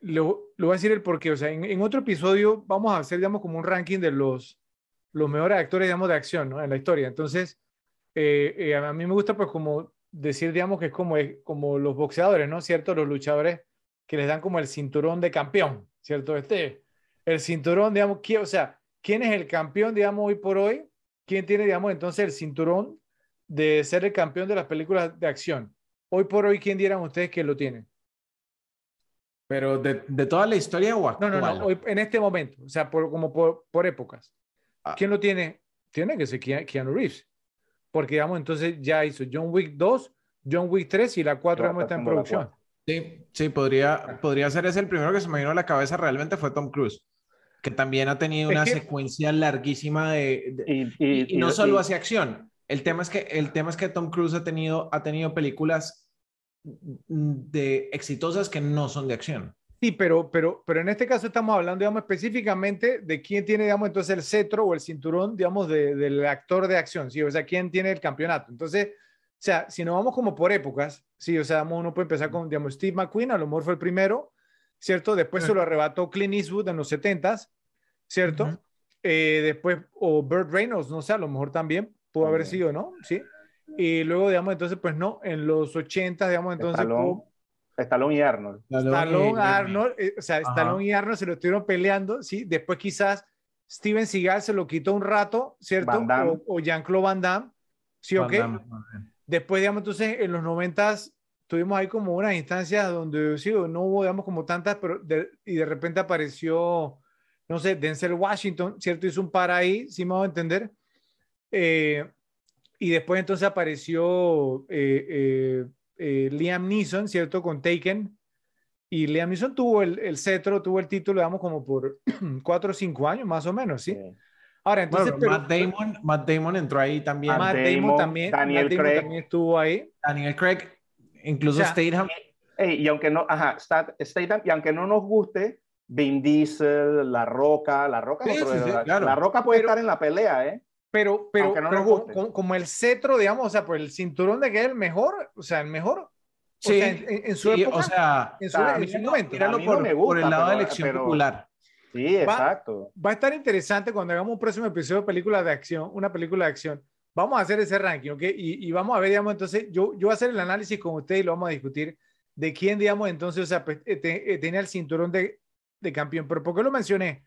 lo, lo voy a decir el porqué. O sea, en, otro episodio vamos a hacer, digamos, como un ranking de los, los mejores actores, digamos, de acción, ¿no? En la historia. Entonces, eh, eh, a mí me gusta, pues, como decir, digamos, que es como, como los boxeadores, ¿no? ¿Cierto? Los luchadores que les dan como el cinturón de campeón, ¿cierto? Este, el cinturón, digamos, que, o sea, ¿Quién es el campeón, digamos, hoy por hoy? ¿Quién tiene, digamos, entonces el cinturón de ser el campeón de las películas de acción? Hoy por hoy, ¿quién dieran ustedes que lo tiene? ¿Pero de, de toda la historia o actual? No, no, no, hoy, en este momento, o sea, por, como por, por épocas. Ah. ¿Quién lo tiene? Tiene que ser Keanu Reeves. Porque, digamos, entonces ya hizo John Wick 2, John Wick 3 y la 4 digamos, está en producción. Sí, sí, podría, podría ser ese el primero que se me vino a la cabeza realmente fue Tom Cruise que también ha tenido una que... secuencia larguísima de, de y, y, y, no solo hacia acción. El tema es que el tema es que Tom Cruise ha tenido ha tenido películas de exitosas que no son de acción. Sí, pero, pero, pero en este caso estamos hablando, digamos, específicamente de quién tiene, digamos, entonces el cetro o el cinturón, digamos, de, del actor de acción, ¿sí? O sea, quién tiene el campeonato. Entonces, o sea, si nos vamos como por épocas, sí, o sea, uno puede empezar con, digamos, Steve McQueen, a lo mejor fue el primero, ¿cierto? Después se lo arrebató Clint Eastwood en los 70s, ¿cierto? Uh -huh. eh, después, o Burt Reynolds, no sé, a lo mejor también pudo haber sido, ¿no? Sí. Y luego, digamos, entonces, pues no, en los 80, digamos, entonces... Stallone, Stallone y Arnold. Stallone, y, Arnold, eh, o sea, Ajá. Stallone y Arnold se lo estuvieron peleando, ¿sí? Después quizás Steven Seagal se lo quitó un rato, ¿cierto? O, o Jean-Claude Van Damme, ¿sí o qué? Después, digamos, entonces, en los 90 tuvimos ahí como unas instancias donde sí, no hubo, digamos, como tantas, pero de, y de repente apareció, no sé, Denzel Washington, ¿cierto? Hizo un par ahí, sí me voy a entender. Eh, y después entonces apareció eh, eh, eh, Liam Neeson, ¿cierto? Con Taken. Y Liam Neeson tuvo el, el cetro, tuvo el título, digamos, como por cuatro o cinco años, más o menos, ¿sí? sí. Ahora, entonces, bueno, pero, Matt, Damon, Matt Damon entró ahí también. Matt Damon, también, Daniel Matt Damon Craig. también estuvo ahí. Daniel Craig, incluso o sea, Statham. Hey, y aunque no, ajá, Statham, y aunque no nos guste, Vin Diesel, La Roca, La Roca, sí, sí, sí, la, claro. la, Roca puede pero, estar en la pelea, ¿eh? Pero, pero, no pero como, como- el cetro, digamos, o sea, por el cinturón de que es el mejor, o sea, el mejor. o Sí, sea, en, en- su Sí, época, o sea, en su, a en su no- momento. no por, me por el gusta, lado de pero- elección pero- popular. Sí, exacto. Va a estar interesante cuando hagamos un próximo episodio de películas de acción, una película de acción. Vamos a hacer ese ranking, ¿ok? Y, y vamos a ver, digamos, entonces, yo, yo voy a hacer el análisis con ustedes y lo vamos a discutir de quién, digamos, entonces, o sea, pues, eh, te- eh, tenía el cinturón de, de campeón. Pero ¿por qué lo mencioné?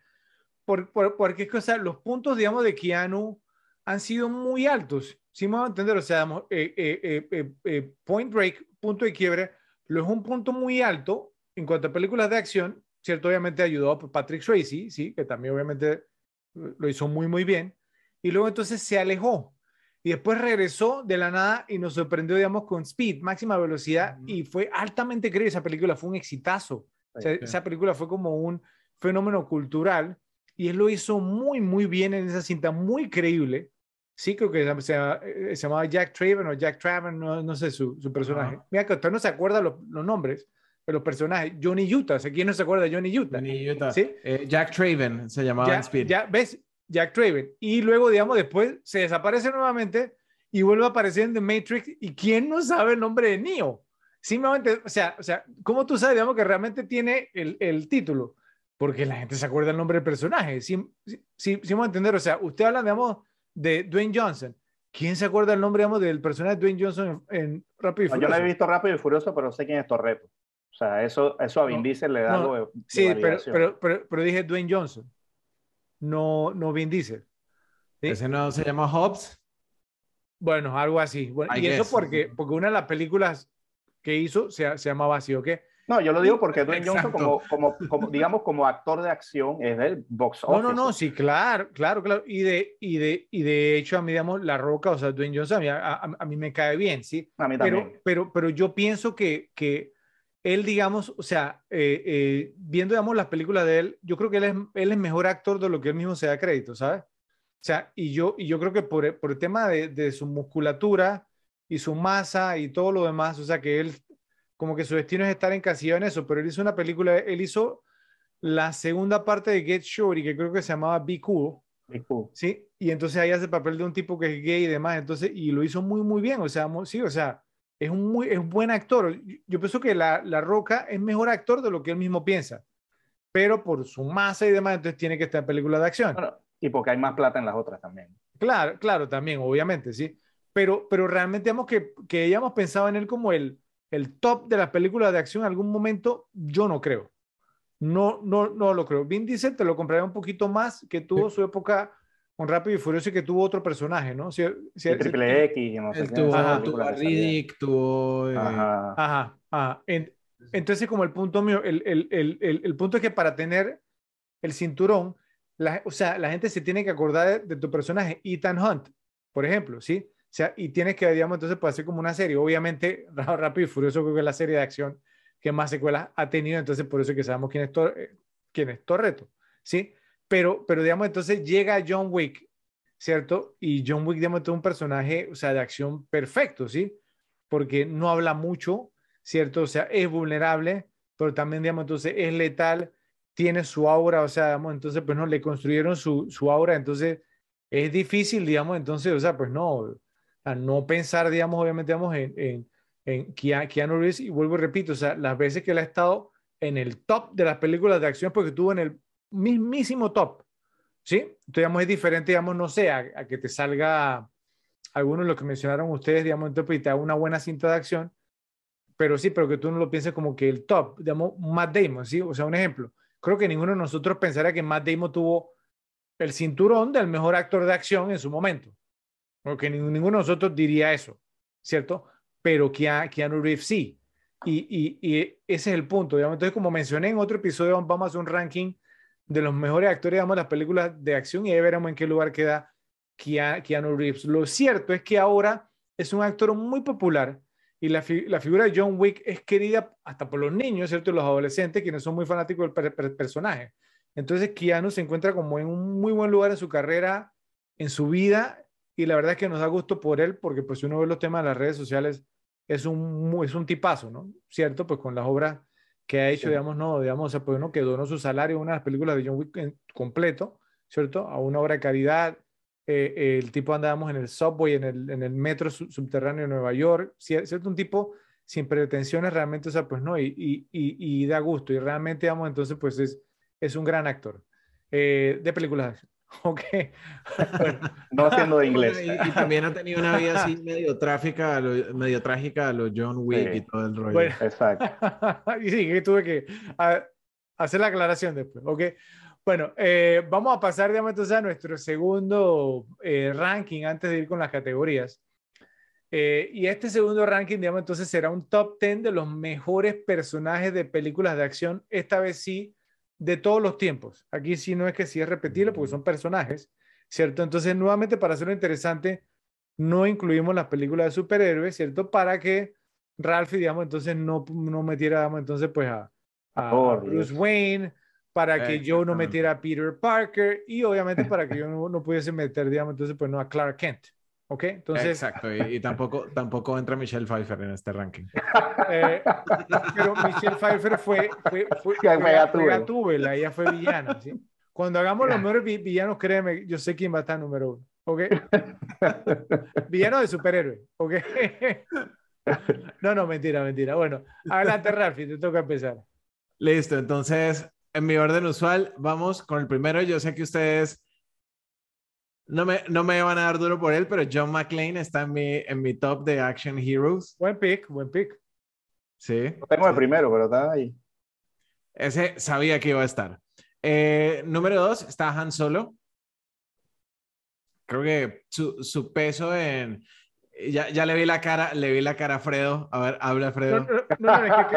Por, por- porque es que, o sea, los puntos, digamos, de Keanu han sido muy altos. Si me van a entender, o sea, eh, eh, eh, eh, eh, Point Break, punto de quiebre, lo es un punto muy alto en cuanto a películas de acción, ¿cierto? Obviamente ayudado por Patrick Swayze, sí, que también obviamente eh, lo hizo muy, muy bien. Y luego entonces se alejó y después regresó de la nada y nos sorprendió, digamos, con Speed, máxima velocidad, Ujú. y fue altamente creíble. Esa película fue un exitazo. O sea, esa película fue como un fenómeno cultural y él lo hizo muy, muy bien en esa cinta, muy creíble. Sí, creo que se, eh, se llamaba Jack Traven o Jack Traven, no, no sé su, su personaje. Ajá. Mira que usted no se acuerda los, los nombres de los personajes. Johnny Utah, o sea, ¿quién no se acuerda de Johnny Utah? Johnny Utah. ¿Sí? Eh, Jack Traven se llamaba ya, en Speed. ya ves, Jack Traven. Y luego, digamos, después se desaparece nuevamente y vuelve a aparecer en The Matrix. ¿Y quién no sabe el nombre de Neo? Simplemente, o sea, o sea, ¿cómo tú sabes, digamos, que realmente tiene el, el título? Porque la gente se acuerda el nombre del personaje. Sí, sí, sí, sí vamos a entender. O sea, usted habla, digamos, de Dwayne Johnson. ¿Quién se acuerda el nombre, digamos, del personaje de Dwayne Johnson en, en Rápido y No, yo Furioso? he visto Rápido y Furioso, pero sé quién es Torreto. O sea, eso, eso a Vin No, Diesel le da no, algo de, de Sí, pero, validación. pero, pero, pero dije Dwayne Johnson. No, no Vin Diesel. ¿Sí? Ese no se llama Hobbs. Bueno, algo así. Bueno, I y eso guess. porque, porque una de las películas que hizo se, se llamaba así, ¿ok? No, yo lo digo porque Dwayne Johnson, Exacto. como, como, como, digamos, como actor de acción, es del box No, office. no, no, sí, claro, claro, claro. Y de, y de, y de hecho, a mí, digamos, La Roca, o sea, Dwayne Johnson, a mí, a, a- mí me cae bien, ¿sí? A mí Pero, también. pero, pero yo pienso que, que él, digamos, o sea, eh, eh, viendo, digamos, las películas de él, yo creo que él es, él es mejor actor de lo que él mismo se da crédito, ¿sabes? O sea, y yo, y yo creo que por, por el tema de, de su musculatura y su masa y todo lo demás, o sea, que él, como que su destino es estar encasillado en eso, pero él hizo una película, él hizo la segunda parte de Get Shorty, que creo que se llamaba Big Cool. ¿sí? Y entonces ahí hace el papel de un tipo que es gay y demás, entonces, y lo hizo muy, muy bien, o sea, mu- sí, o sea, es un, muy, es un buen actor. Yo, yo pienso que la, la Roca es mejor actor de lo que él mismo piensa, pero por su masa y demás, entonces tiene que estar en películas de acción. Bueno, y porque hay más plata en las otras también. Claro, claro, también, obviamente, sí. Pero, pero realmente digamos que, que hayamos pensado en él como el, el top de las películas de acción en algún momento, yo no creo. No, no, no lo creo. Vin Diesel te lo compraría un poquito más, que tuvo su época con Rápido y Furioso y que tuvo otro personaje, ¿no? Si, si- Y Triple X, no sé tuvo, Ajá. a. Riddick, tuvo... eh, Ajá. Ajá, ajá. En- entonces, como el punto mío, el, el, el, el, el punto es que para tener el cinturón, la, o sea, la gente se tiene que acordar de, de tu personaje, Ethan Hunt, por ejemplo, ¿sí? Sea, y tienes que, digamos, entonces puede ser como una serie. Obviamente, Rápido y Furioso creo es la serie de acción que más secuelas ha tenido, entonces por eso es que sabemos quién es, Tor- eh, quién es Torreto, ¿sí? Pero, pero, digamos, entonces llega John Wick, ¿cierto? Y John Wick, digamos, es un personaje, o sea, de acción perfecto, ¿sí? Porque no habla mucho, ¿cierto? O sea, es vulnerable, pero también, digamos, entonces es letal, tiene su aura, o sea, digamos, entonces, pues no, le construyeron su, su aura, entonces es difícil, digamos, entonces, o sea, pues no, sea, no pensar, digamos, obviamente, digamos, en, en, en Kea- Keanu Reeves, y vuelvo y repito, o sea, las veces que él ha estado en el top de las películas de acción, porque estuvo en el mismísimo top, ¿sí? Entonces, digamos, es diferente, digamos, no sé, a, a que te salga algunos de los que mencionaron ustedes, digamos, entonces, y te haga una buena cinta de acción, pero sí, pero que tú no lo pienses como que el top, digamos, Matt Damon, ¿sí? O sea, un ejemplo, creo que ninguno de nosotros pensaría que Matt Damon tuvo el cinturón del mejor actor de acción en su momento, porque ni- ninguno de nosotros diría eso, ¿cierto? Pero Kea- Keanu Reeves sí. Y, y, y ese es el punto, digamos. Entonces, como mencioné en otro episodio, vamos a hacer un ranking de los mejores actores, digamos, de las películas de acción y ahí veremos en qué lugar queda Kea- Keanu Reeves. Lo cierto es que ahora es un actor muy popular y la, fi- la figura de John Wick es querida hasta por los niños, ¿cierto? Y los adolescentes, quienes son muy fanáticos del per- per- personaje. Entonces, Keanu se encuentra como en un muy buen lugar en su carrera, en su vida, y la verdad es que nos da gusto por él, porque pues si uno ve los temas de las redes sociales, es un, es un tipazo, ¿no? ¿Cierto? Pues con las obras que ha hecho, Sí. digamos, no, digamos, o sea, pues uno que donó su salario a una de las películas de John Wick en- completo, ¿cierto? A una obra de caridad, eh, el tipo andábamos en el subway, en el, en el metro subterráneo de Nueva York, ¿cierto? Un tipo sin pretensiones realmente, o sea, pues no, y, y, y, da gusto, y realmente, digamos, entonces, pues es, es un gran actor eh, de películas de acción. Ok. no haciendo de inglés. Y, también ha tenido una vida así medio trágica, medio trágica a los John Wick y todo el rollo. Exacto. y sí, que tuve que hacer la aclaración después. Ok. Bueno, eh, vamos a pasar, digamos, entonces a nuestro segundo eh, ranking antes de ir con las categorías. Eh, y este segundo ranking, digamos, entonces será un top 10 de los mejores personajes de películas de acción, esta vez sí, de todos los tiempos. Aquí sí no es que sí es repetible porque son personajes, ¿cierto? Entonces, nuevamente, para hacerlo interesante, no incluimos las películas de superhéroes, ¿cierto? Para que Ralph, digamos, entonces no, no metiera, digamos, entonces, pues a, a Bruce Wayne, para que yo no metiera a Peter Parker y obviamente para que yo no, pudiese meter, digamos, entonces, pues no a Clark Kent. ¿Ok? Entonces... Exacto, y, tampoco, tampoco entra Michelle Pfeiffer en este ranking. Eh, pero Michelle Pfeiffer fue, fue, fue, fue ella fue villana. ¿sí? Cuando hagamos los mejores villanos, créeme, yo sé quién va a estar número uno. ¿Ok? Villano de superhéroe. ¿Ok? No, no, mentira, mentira. Bueno, adelante, Ralphie, te toca empezar. Listo, entonces en mi orden usual, vamos con el primero. Yo sé que ustedes no me, no me van a dar duro por él, pero John McClane está en mi, en mi top de Action Heroes. Buen pick, buen pick. Sí. tengo el primero, pero está ahí. Ese sabía que iba a estar. Eh, número dos está Han Solo. Creo que su, su peso en, ya, ya, le vi la cara, le vi la cara a Fredo. A ver, habla Fredo. No, no,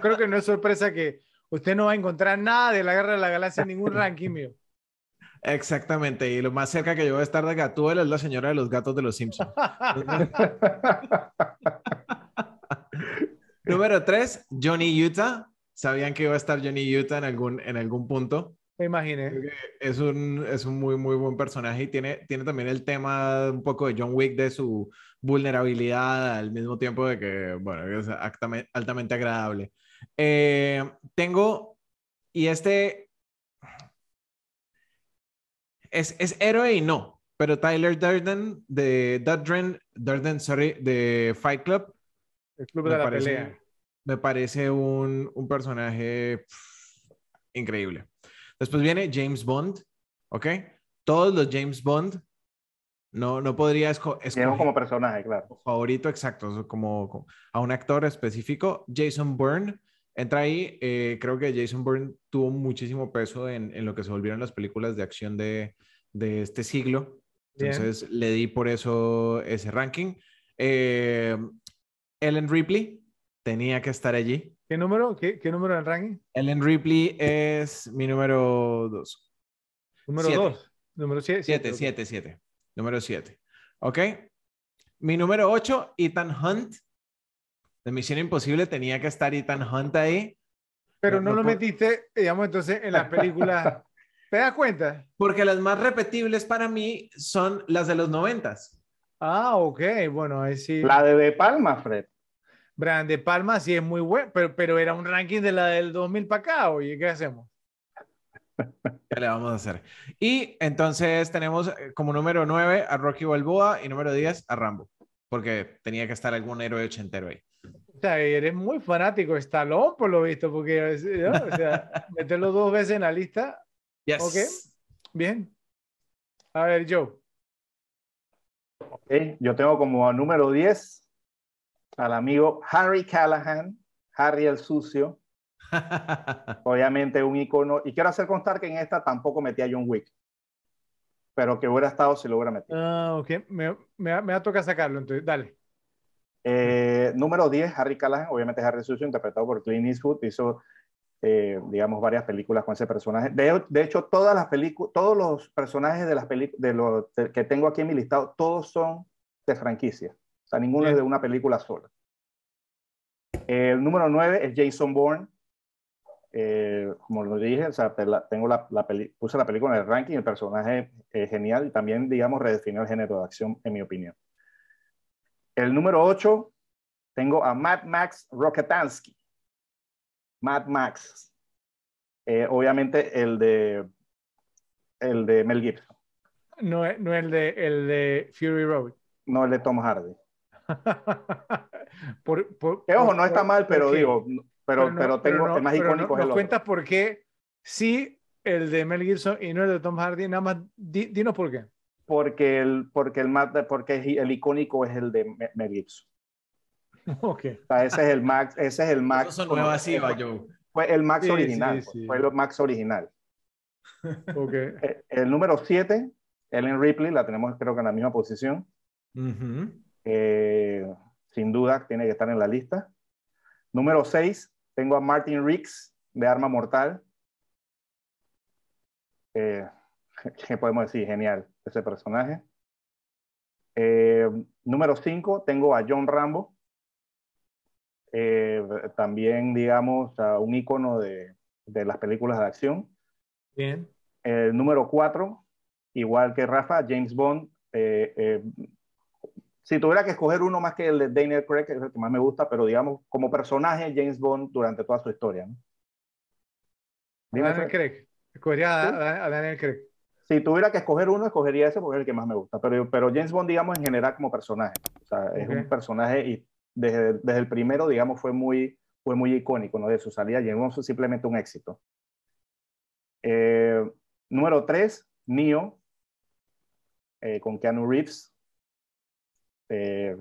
creo, que no es sorpresa que usted no va a encontrar nada de la Guerra de la Galaxia en ningún ranking mío. Exactamente, y lo más cerca que yo voy a estar de Gatúbela es la señora de los gatos de los Simpsons. Número tres, Johnny Utah. ¿Sabían que iba a estar Johnny Utah en algún, en algún punto? Me imaginé. Es un, es un muy, muy buen personaje y tiene, tiene también el tema un poco de John Wick, de su vulnerabilidad, al mismo tiempo de que, bueno, es altamente agradable. Eh, tengo, y este es, es, héroe y no, pero Tyler Durden de Durden, Durden, sorry, de Fight Club. El club de la parece, pelea. Me parece un, un personaje increíble. Después viene James Bond, ¿ok? Todos los James Bond no, no podría escoger. como personaje, claro. Favorito, exacto, como, a un actor específico. Jason Bourne entra ahí. Eh, creo que Jason Bourne tuvo muchísimo peso en, en, lo que se volvieron las películas de acción de, de este siglo. Entonces le di por eso ese ranking. Eh, Ellen Ripley tenía que estar allí. ¿Qué número? ¿Qué, qué número el ranking? Ellen Ripley es mi número 2. Número 2. Número 7. 7, 7, 7. Número 7. ¿Ok? Mi número 8, Ethan Hunt. De Misión Imposible tenía que estar Ethan Hunt ahí. Pero no, lo metiste, digamos, entonces en la película. ¿Te das cuenta? Porque las más repetibles para mí son las de los noventas. Ah, ok. Bueno, ahí sí. La de De Palma, Fred. Brian De Palma sí es muy bueno, pero, pero era un ranking de la del 2000 para acá, oye, ¿qué hacemos? ¿Qué le vamos a hacer? Y entonces tenemos eh, como número 9 a Rocky Balboa y número 10 a Rambo, porque tenía que estar algún héroe ochentero ahí. O sea, eres muy fanático de Stallone, por lo visto, porque o sea, meterlo dos veces en la lista. Yes. Ok, bien. A ver, Joe. Ok, yo tengo como número 10 al amigo Harry Callahan, Harry el Sucio Obviamente un icono. Y quiero hacer constar que en esta tampoco metía John Wick. Pero que hubiera estado si lo hubiera metido. Ah, ok. Me, me, me va a tocar sacarlo, entonces, dale. Eh, número 10, Harry Callahan. Obviamente Harry Sucio, interpretado por Clint Eastwood. Hizo, eh, digamos, varias películas con ese personaje. De, de hecho, todas las películas, todos los personajes de las de los que tengo aquí en mi listado, todos son de franquicia. O sea, ninguno es de una película sola. El número 9 es Jason Bourne. Eh, como lo dije, o sea, tengo la, la puse la película en el ranking, el personaje es genial y también, digamos, redefinió el género de acción, en mi opinión. El número 8, tengo a Mad Max Rocketansky. Mad Max. Eh, obviamente el de, el de Mel Gibson. No, no el, de, el de Fury Road. No el de Tom Hardy. por, por- Que ojo, por- no está mal, pero digo, pero, no- pero tengo no- el más icónico no- nos cuentas por qué sí el de Mel Gibson y no el de Tom Hardy. Nada más, di- dinos por qué. Porque el, porque el más, porque el icónico es el de Me- Mel Gibson. Ok. O sea, ese es el Max, ese es el Max. Eso sonó evasiva, Joe. Fue el Max Sí, original, sí, pues, sí. fue el Max original. ok. Eh, El número 7, Ellen Ripley, la tenemos creo que en la misma posición. Ujú. Eh, sin duda tiene que estar en la lista. Número 6, tengo a Martin Riggs de Arma Mortal. Eh, ¿Qué podemos decir? Genial ese personaje. Eh, número 5, tengo a John Rambo. Eh, también, digamos, a un icono de, de las películas de acción. Bien. El número 4, igual que Rafa, James Bond. eh, eh, si tuviera que escoger uno más que el de Daniel Craig, que es el que más me gusta, pero digamos, como personaje, James Bond durante toda su historia. ¿no? Dime, Daniel. Craig. Escogería a, ¿Sí? a- a Daniel Craig. Si tuviera que escoger uno, escogería ese porque es el que más me gusta. Pero, pero James Bond, digamos, en general como personaje. O sea, es Ok. un personaje y desde, desde el primero, digamos, fue muy, fue muy icónico, ¿no? De su salida. James Bond fue simplemente un éxito. Eh, número 3, Neo, eh, con Keanu Reeves. Eh,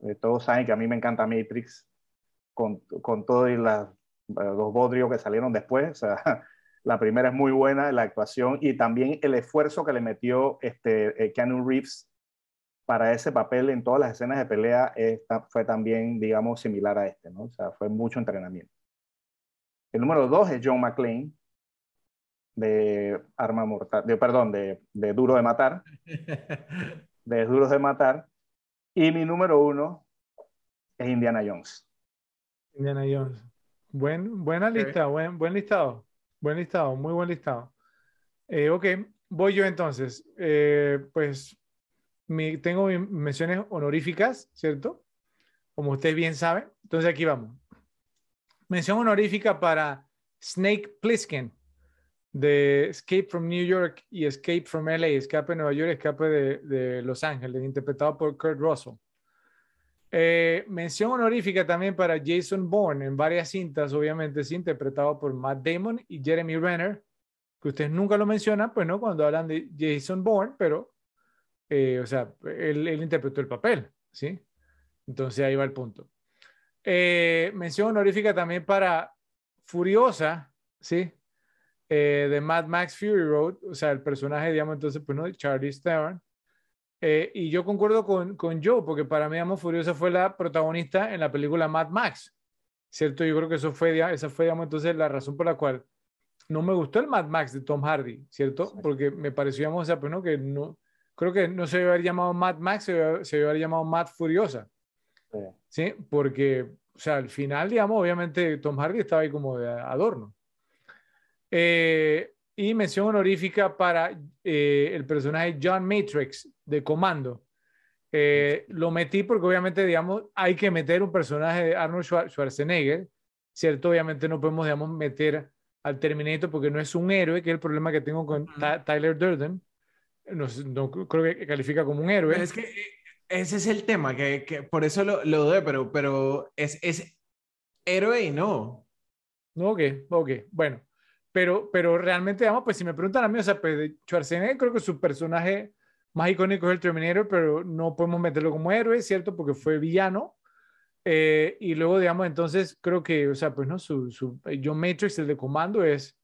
eh, todos saben que a mí me encanta Matrix, con, con todo y las, los bodrios que salieron después. O sea, la primera es muy buena, la actuación y también el esfuerzo que le metió este, eh, Keanu Reeves para ese papel en todas las escenas de pelea esta- fue también, digamos, similar a este, ¿no? O sea, fue mucho entrenamiento. El número dos es John McClane, de Arma Mortal, de, perdón, de, de Duro de Matar, de Duros de Matar. Y mi número uno es Indiana Jones. Indiana Jones. Buen, buena lista, buen, buen listado. Buen listado, muy buen listado. Eh, ok, voy yo entonces. Eh, pues tengo mis menciones honoríficas, ¿cierto? Como ustedes bien saben. Entonces aquí vamos. Mención honorífica para Snake Plissken de Escape from New York y Escape from LA, Escape de Nueva York, Escape de Los Ángeles, interpretado por Kurt Russell. Eh, mención honorífica también para Jason Bourne en varias cintas, obviamente, sí, interpretado por Matt Damon y Jeremy Renner, que ustedes nunca lo mencionan, pues no, cuando hablan de Jason Bourne, pero, eh, o sea, él, él interpretó el papel, ¿sí? Entonces ahí va el punto. Eh, mención honorífica también para Furiosa, ¿sí? Eh, de Mad Max Fury Road, o sea, el personaje, digamos, entonces, pues no, de Charlie Theron. Eh, y yo concuerdo con, con Joe, porque para mí, digamos, Furiosa fue la protagonista en la película Mad Max, ¿cierto? Yo creo que eso fue, esa fue, digamos, entonces la razón por la cual no me gustó el Mad Max de Tom Hardy, ¿cierto? Porque me pareció, digamos, o sea, pues no, que no, creo que no se debe haber llamado Mad Max, se debe, se debe haber llamado Mad Furiosa, Sí. ¿sí? Porque, o sea, al final, digamos, obviamente Tom Hardy estaba ahí como de adorno. Eh, y mención honorífica para eh, el personaje John Matrix de Comando. Eh, lo metí porque obviamente, digamos, hay que meter un personaje de Arnold Schwar- Schwarzenegger, ¿cierto? Obviamente no podemos, digamos, meter al Terminator porque no es un héroe, que es el problema que tengo con Tyler Durden. No, no creo que califica como un héroe. Es que eh, ese es el tema, que, que por eso lo, lo dudé, pero, pero es, es héroe y no. No, ok, ok, bueno. Pero, pero realmente, digamos, pues si me preguntan a mí, o sea, pues Schwarzenegger creo que su personaje más icónico es el Terminator, pero no podemos meterlo como héroe, ¿cierto? Porque fue villano. Eh, y luego, digamos, entonces creo que, o sea, pues no, su, su John Matrix, el de comando, es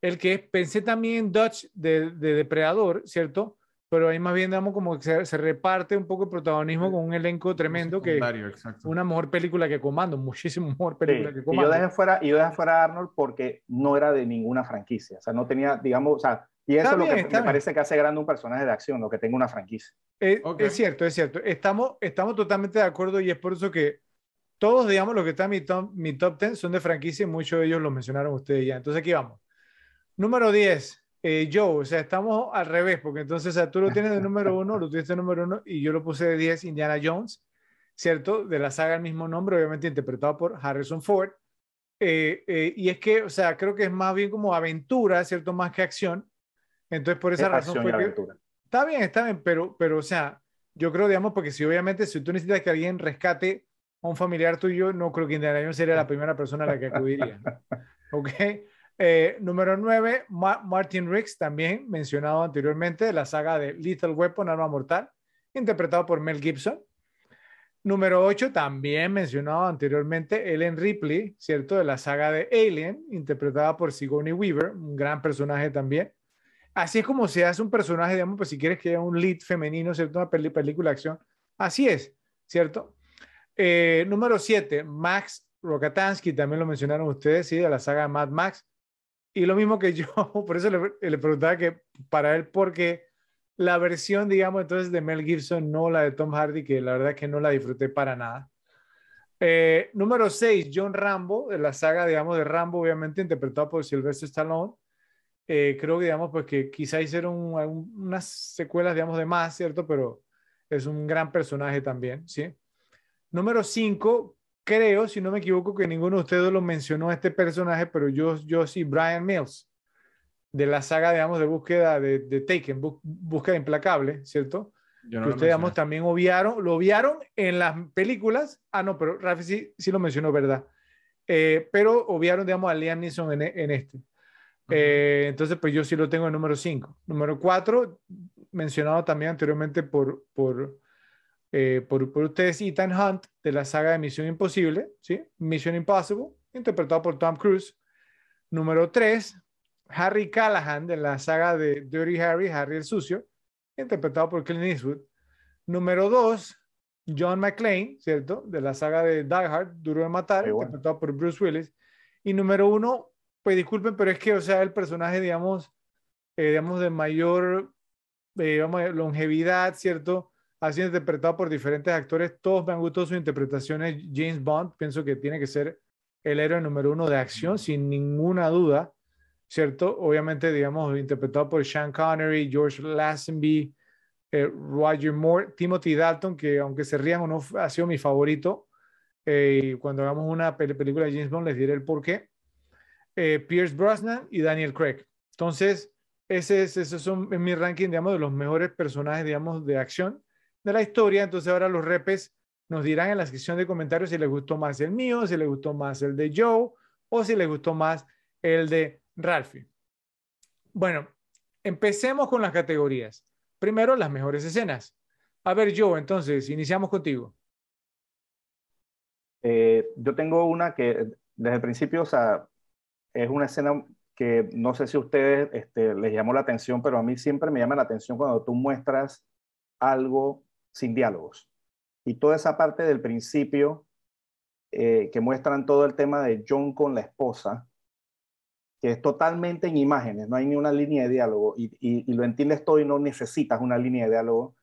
el que pensé también en Dutch de, de Depredador, ¿cierto? Pero ahí más bien, digamos, como que se, se reparte un poco el protagonismo con un elenco tremendo que exacto. una mejor película que Comando, muchísimo mejor Sí, película que Y yo Comando. dejé fuera, y yo dejé fuera a Arnold porque no era de ninguna franquicia. O sea, no tenía, digamos, o sea, y eso Está es lo bien, que me bien. parece que hace grande un personaje de acción, lo que tenga una franquicia. Eh, Ok. Es cierto, es cierto. Estamos, estamos totalmente de acuerdo y es por eso que todos, digamos, los que están en mi top, mi top 10 son de franquicia y muchos de ellos los mencionaron ustedes ya. Entonces aquí vamos. Número 10, eh, Joe, o sea, estamos al revés, porque entonces, o sea, tú lo tienes de número uno, lo tuviste de número uno y yo lo puse de 10, Indiana Jones, ¿cierto? De la saga el mismo nombre, obviamente interpretado por Harrison Ford. Eh, eh, y es que, o sea, creo que es más bien como aventura, ¿cierto? Más que acción. Entonces, por esa Es razón fue que. Está bien, está bien, pero, pero, o sea, yo creo, digamos, porque si obviamente, si tú necesitas que alguien rescate a un familiar tuyo, no creo que Indiana Jones sería la primera persona a la que acudiría. ¿Ok? Eh, número 9, Martin Riggs, también mencionado anteriormente, de la saga de Lethal Weapon, Arma Mortal, interpretado por Mel Gibson. Número 8, también mencionado anteriormente, Ellen Ripley, ¿cierto? De la saga de Alien, interpretada por Sigourney Weaver, un gran personaje también. Así es como se hace un personaje, digamos, pues si quieres que haya un lead femenino, ¿cierto? Una película de acción. Así es, ¿cierto? Eh, número 7, Max Rokatansky, también lo mencionaron ustedes, ¿sí? De la saga de Mad Max. Y lo mismo que yo, por eso le, le preguntaba que para él, porque la versión, digamos, entonces de Mel Gibson, no la de Tom Hardy, que la verdad es que no la disfruté para nada. Eh, número 6, John Rambo, de la saga, digamos, de Rambo, obviamente interpretado por Sylvester Stallone. Eh, creo que, digamos, pues que quizá hicieron unas secuelas, digamos, de más, ¿cierto? Pero es un gran personaje también, ¿sí? Número 5, creo, si no me equivoco, que ninguno de ustedes lo mencionó este personaje, pero yo, yo sí, Brian Mills de la saga, digamos, de búsqueda de, de Taken, búsqueda implacable, ¿cierto? que ustedes, digamos, también obviaron, lo obviaron en las películas. Ah, no, pero Rafi sí, sí lo mencionó, ¿verdad? Eh, pero obviaron, digamos, a Liam Neeson en, en este. Eh, entonces, pues yo sí lo tengo en número 5. Número 4, mencionado también anteriormente por, por, eh, por, por, ustedes, Ethan Hunt, de la saga de Misión Imposible, ¿sí? Mission Impossible, interpretado por Tom Cruise. Número 3, Harry Callahan de la saga de Dirty Harry, Harry el Sucio, interpretado por Clint Eastwood. Número dos, John McClane, ¿cierto? De la saga de Die Hard, Duro de Matar, interpretado por Bruce Willis. Y número uno, pues disculpen, pero es que, o sea, el personaje, digamos, eh, digamos, de mayor eh, longevidad, ¿cierto? Ha sido interpretado por diferentes actores. Todos me han gustado sus interpretaciones. James Bond, pienso que tiene que ser el héroe número uno de acción, sin ninguna duda. ¿cierto? Obviamente, digamos, interpretado por Sean Connery, George Lazenby, eh, Roger Moore, Timothy Dalton, que aunque se rían o no, ha sido mi favorito. Eh, cuando hagamos una película de James Bond, les diré el por qué. Eh, Pierce Brosnan y Daniel Craig. Entonces, ese es, esos son en mi ranking, digamos, de los mejores personajes, digamos, de acción de la historia. Entonces, ahora los repes nos dirán en la sección de comentarios si les gustó más el mío, si les gustó más el de Joe o si les gustó más el de Ralphie. Bueno, empecemos con las categorías. Primero, las mejores escenas. A ver, Joe, entonces, iniciamos contigo. Eh, yo tengo una que desde el principio, es una escena que no sé si a ustedes este, les llamó la atención, pero a mí siempre me llama la atención cuando tú muestras algo sin diálogos. Y toda esa parte del principio eh, que muestran todo el tema de John con la esposa, que es totalmente en imágenes, no hay ni una línea de diálogo y, y, lo entiendes todo y no necesitas una línea de diálogo,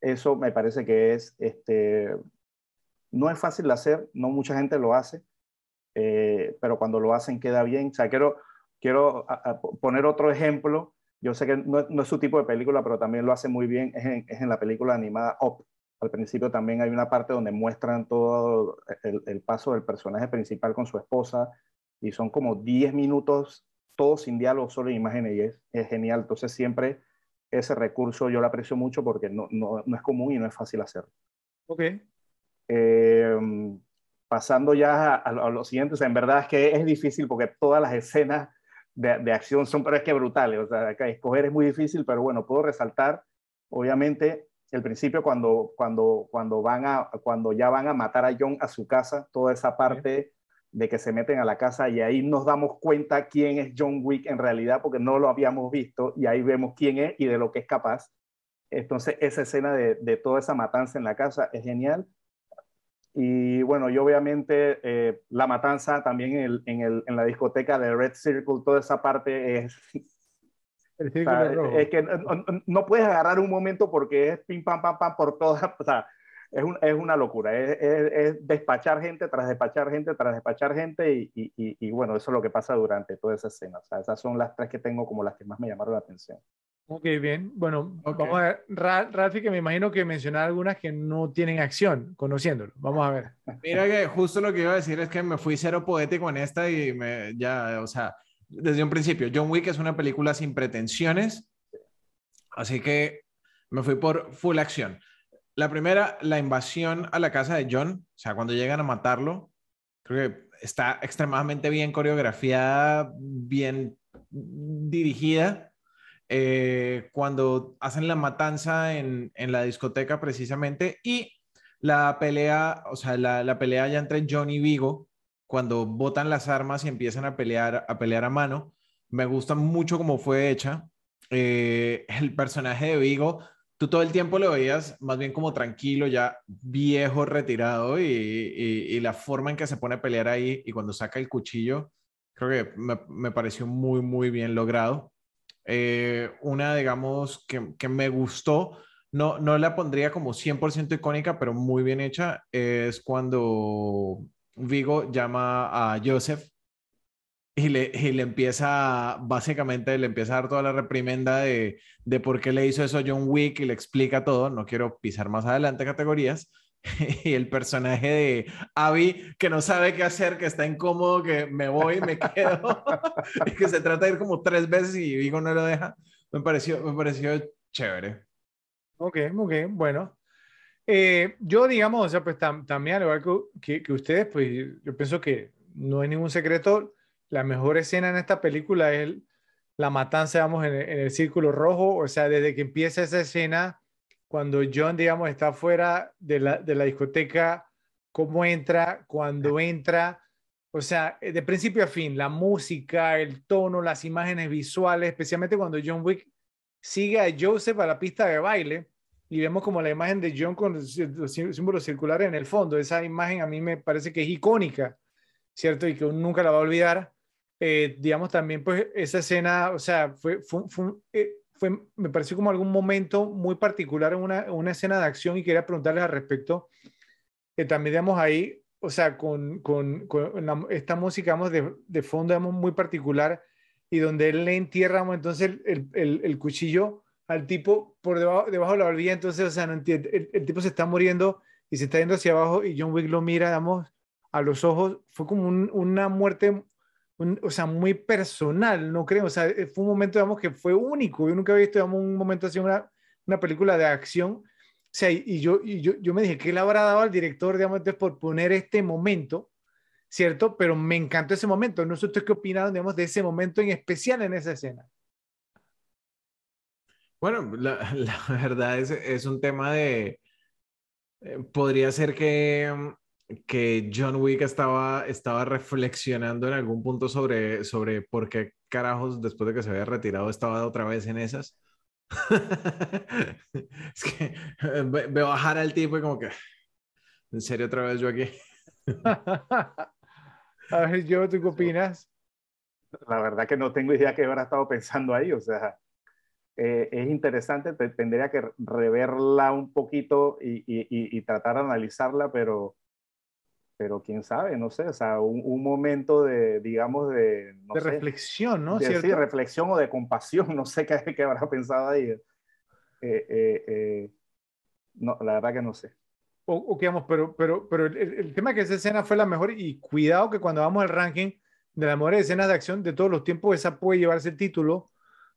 eso me parece que es, este, no es fácil de hacer, no mucha gente lo hace, eh, pero cuando lo hacen queda bien. O sea, quiero, quiero poner otro ejemplo, yo sé que no, no, es su tipo de película, pero también lo hace muy bien, es en, es en la película animada Up. Al principio también hay una parte donde muestran todo el, el paso del personaje principal con su esposa, y son como 10 minutos, todos sin diálogo, solo en imágenes y es, es, genial. Entonces siempre ese recurso yo lo aprecio mucho porque no, no, no es común y no es fácil hacerlo. Ok. Eh, pasando ya a, a, lo siguiente, o sea, en verdad es que es difícil porque todas las escenas de, de acción son, pero es que brutales, o sea, escoger es muy difícil, pero bueno, puedo resaltar, obviamente, el principio cuando, cuando, cuando, van a, cuando ya van a matar a John a su casa, toda esa parte de que se meten a la casa y ahí nos damos cuenta quién es John Wick en realidad porque no lo habíamos visto y ahí vemos quién es y de lo que es capaz. Entonces esa escena de, de toda esa matanza en la casa es genial. Y bueno, yo obviamente eh, la matanza también en, el, en, el, en, la discoteca de Red Circle, toda esa parte es... El o sea, es que no, no, puedes agarrar un momento porque es pim, pam, pam, pam por todas, o sea, es, un, es una locura, es, es, es, despachar gente tras despachar gente tras despachar gente y, y, y, bueno, eso es lo que pasa durante toda esa escena. O sea, esas son las tres que tengo como las que más me llamaron la atención. Ok, bien. Bueno, okay. vamos a ver. Ralfi, que me imagino que mencionar algunas que no tienen acción, conociéndolo. Vamos a ver. Mira que justo lo que iba a decir es que me fui cero poético en esta y me, ya, o sea, desde un principio, John Wick es una película sin pretensiones, así que Me fui por full acción. La primera, la invasión a la casa de John, o sea, cuando llegan a matarlo, creo que está extremadamente bien coreografiada, bien dirigida. Eh, cuando hacen la matanza en, en, la discoteca precisamente y la pelea, o sea, la, la, pelea ya entre John y Vigo, cuando botan las armas y empiezan a pelear a, pelear a mano, me gusta mucho cómo fue hecha. Eh, el personaje de Vigo tú todo el tiempo lo veías más bien como tranquilo, ya viejo, retirado, y, la forma en que se pone a pelear ahí y cuando saca el cuchillo, creo que me, pareció muy, muy bien logrado. Eh, una, digamos, que, que, me gustó, no, no la pondría como 100% icónica, pero muy bien hecha, es cuando Vigo llama a Joseph y le, y le, empieza, básicamente le empieza a dar toda la reprimenda de, de, por qué le hizo eso John Wick y le explica todo. No quiero pisar más adelante categorías. y el personaje de Abby que no sabe qué hacer, que está incómodo, que me voy, me quedo, y que se trata de ir como tres veces y Vigo no lo deja. Me pareció, me pareció chévere. Ok, ok, bueno. Eh, yo, digamos, o sea, pues también, al igual que, que ustedes, pues yo pienso que no hay ningún secreto la mejor escena en esta película es la matanza, digamos, en el, círculo rojo. O sea, desde que empieza esa escena, cuando John, digamos, está fuera de la, de la discoteca, cómo entra, cuando entra. O sea, de principio a fin, la música, el tono, las imágenes visuales, especialmente cuando John Wick sigue a Joseph a la pista de baile y vemos como la imagen de John con los símbolos circulares en el fondo. Esa imagen a mí me parece que es icónica, ¿cierto? Y que uno nunca la va a olvidar. Eh, digamos, también pues esa escena, o sea, fue, fue, eh, fue, me pareció como algún momento muy particular en una, una escena de acción y quería preguntarles al respecto, que también, digamos, ahí, o sea, con, con, esta música, digamos, de, de, fondo, digamos, muy particular y donde él le entierra, entonces, el, el, el, cuchillo al tipo por debajo, debajo de la barbilla, entonces, o sea, no entiende, el, tipo se está muriendo y se está yendo hacia abajo y John Wick lo mira, digamos, a los ojos, fue como una muerte o sea, muy personal, no creo, o sea, eh, fue un momento, digamos, que fue único, yo nunca había visto, digamos, un momento así, una, una película de acción, o sea, y, yo, y yo, yo me dije, ¿qué le habrá dado al director, digamos, por poner este momento, ¿cierto? Pero me encantó ese momento, no sé ustedes qué opinan, digamos, de ese momento en especial en esa escena. Bueno, la, la verdad es, es un tema de, eh, podría ser que mm, que John Wick estaba, estaba reflexionando en algún punto sobre, sobre por qué carajos después de que se había retirado estaba otra vez en esas. es que veo bajar al tipo y como que, ¿en serio otra vez yo aquí? A ver, yo, ¿tú qué opinas? La verdad que no tengo idea qué habrá estado pensando ahí, o sea, eh, es interesante, tendría que reverla un poquito y, y, y, tratar de analizarla, pero pero quién sabe, no sé, o sea, un, momento de, digamos, de... de reflexión, ¿no? De, sí, reflexión o de compasión, no sé qué, qué habrá pensado ahí. Eh, eh, eh, no, la verdad que no sé. O, o digamos, pero, pero, pero el, el, tema que esa escena fue la mejor y cuidado que cuando vamos al ranking de las mejores escenas de acción de todos los tiempos, esa puede llevarse el título.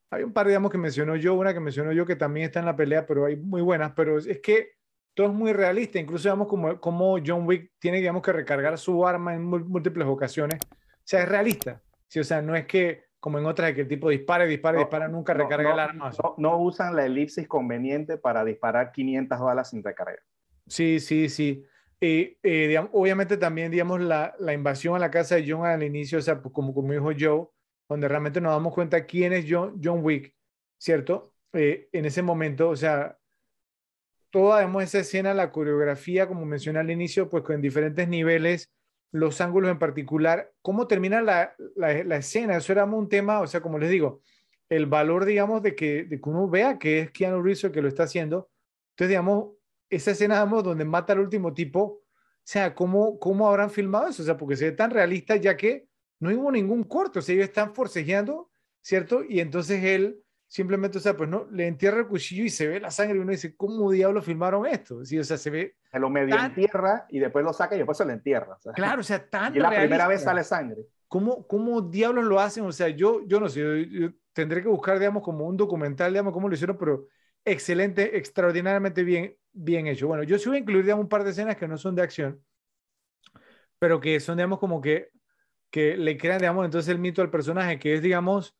Hay un par, digamos, que mencionó yo, una que mencionó yo que también está en la pelea, pero hay muy buenas, pero es que todo es muy realista, incluso vemos como, como John Wick tiene, digamos, que recargar su arma en múltiples ocasiones. O sea, es realista. Sí, o sea, no es que como en otras que el tipo dispara, dispara, dispara, nunca recarga el arma. No, usan la elipsis conveniente para disparar 500 balas sin recargar. Sí, sí, sí. Eh, obviamente también, digamos, la, la, invasión a la casa de John al inicio, o sea, pues, como, como dijo Joe, donde realmente nos damos cuenta quién es John, John Wick, ¿cierto? Eh, en ese momento, o sea, toda esa escena, la coreografía, como mencioné al inicio, pues con diferentes niveles, los ángulos en particular, cómo termina la, la, escena, eso era un tema, o sea, como les digo, el valor, digamos, de que, de que uno vea que es Keanu Reeves el que lo está haciendo. Entonces, digamos, esa escena, digamos, donde mata al último tipo, o sea, ¿cómo, cómo habrán filmado eso? O sea, porque se ve tan realista ya que no hubo ningún corto, o sea, ellos están forcejeando, ¿cierto? Y entonces él simplemente, o sea, pues no, le entierra el cuchillo y se ve la sangre y uno dice, ¿cómo diablos filmaron esto? Sí, o sea, se ve... Se lo medio entierra y después lo saca y después se lo entierra. claro, o sea, tan Y la primera vez sale sangre. ¿Cómo, ¿Cómo diablos lo hacen? O sea, yo, yo no sé, yo, tendré que buscar, digamos, como un documental, digamos, cómo lo hicieron, pero excelente, extraordinariamente bien, bien hecho. Bueno, yo sí voy a incluir un par de escenas que no son de acción, pero que son, digamos, como que, que le crean, digamos, entonces el mito al personaje, que es, digamos,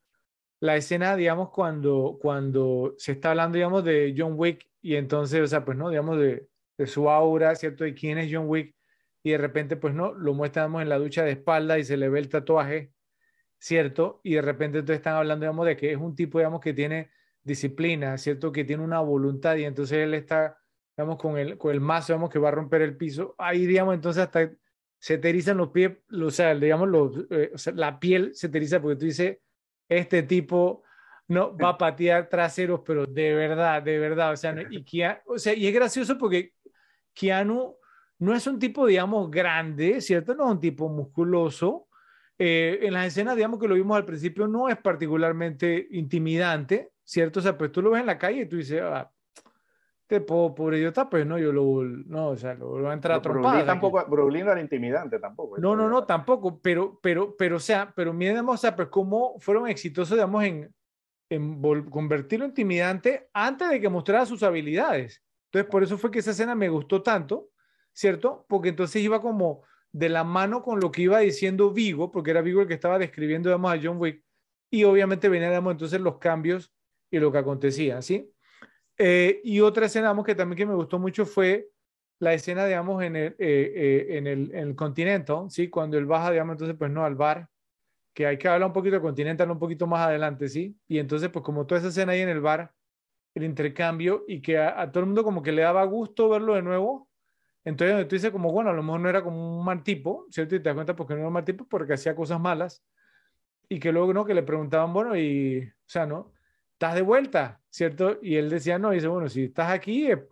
la escena, digamos, cuando, cuando se está hablando, digamos, de John Wick y entonces, o sea, pues, ¿no? Digamos, de, su aura, ¿cierto? De quién es John Wick y de repente, pues, ¿no? Lo muestran en la ducha de espalda y se le ve el tatuaje, ¿cierto? Y de repente entonces están hablando, digamos, de que es un tipo, digamos, que tiene disciplina, ¿cierto? Que tiene una voluntad y entonces él está, digamos, con el, con el mazo, digamos, que va a romper el piso. Ahí, digamos, entonces hasta se te los pies, o sea, digamos, los, eh, o sea, la piel se te eriza porque tú dices, este tipo no va a patear traseros, pero de verdad, de verdad, o sea, y, o sea, y es gracioso porque Keanu no es un tipo, digamos, grande, ¿cierto? No es un tipo musculoso. Eh, en las escenas, digamos, que lo vimos al principio, no es particularmente intimidante, ¿cierto? O sea, pues tú lo ves en la calle y tú dices, ah, te puedo, pobre idiota, pues no, yo lo, no, o sea, lo, voy a entrar a trompar. tampoco, Brooklyn no era intimidante tampoco. No, no, no, tampoco, pero, pero, pero, o sea, pero miremos, o sea, pues cómo fueron exitosos, digamos, en, en convertirlo en intimidante antes de que mostrara sus habilidades. Entonces, por eso fue que esa escena me gustó tanto, ¿cierto? Porque entonces iba como de la mano con lo que iba diciendo Vigo, porque era Vigo el que estaba describiendo, digamos, a John Wick, y obviamente venían, digamos, entonces los cambios y lo que acontecía, ¿sí? Eh, y otra escena, digamos, que también que me gustó mucho fue la escena, digamos, en el, eh, eh, en el, en el Continental, ¿sí? Cuando él baja, digamos, entonces, pues no, al bar, que hay que hablar un poquito de Continental un poquito más adelante, ¿sí? Y entonces, pues como toda esa escena ahí en el bar, el intercambio, y que a, todo el mundo como que le daba gusto verlo de nuevo, entonces tú dices como, bueno, a lo mejor no era como un mal tipo, ¿cierto? Y te das cuenta porque no era un mal tipo, porque hacía cosas malas. Y que luego, ¿no? Que le preguntaban, bueno, y, o sea, ¿no? ¿Estás de vuelta? ¿Cierto? Y él decía, no, y dice, bueno, si estás aquí, o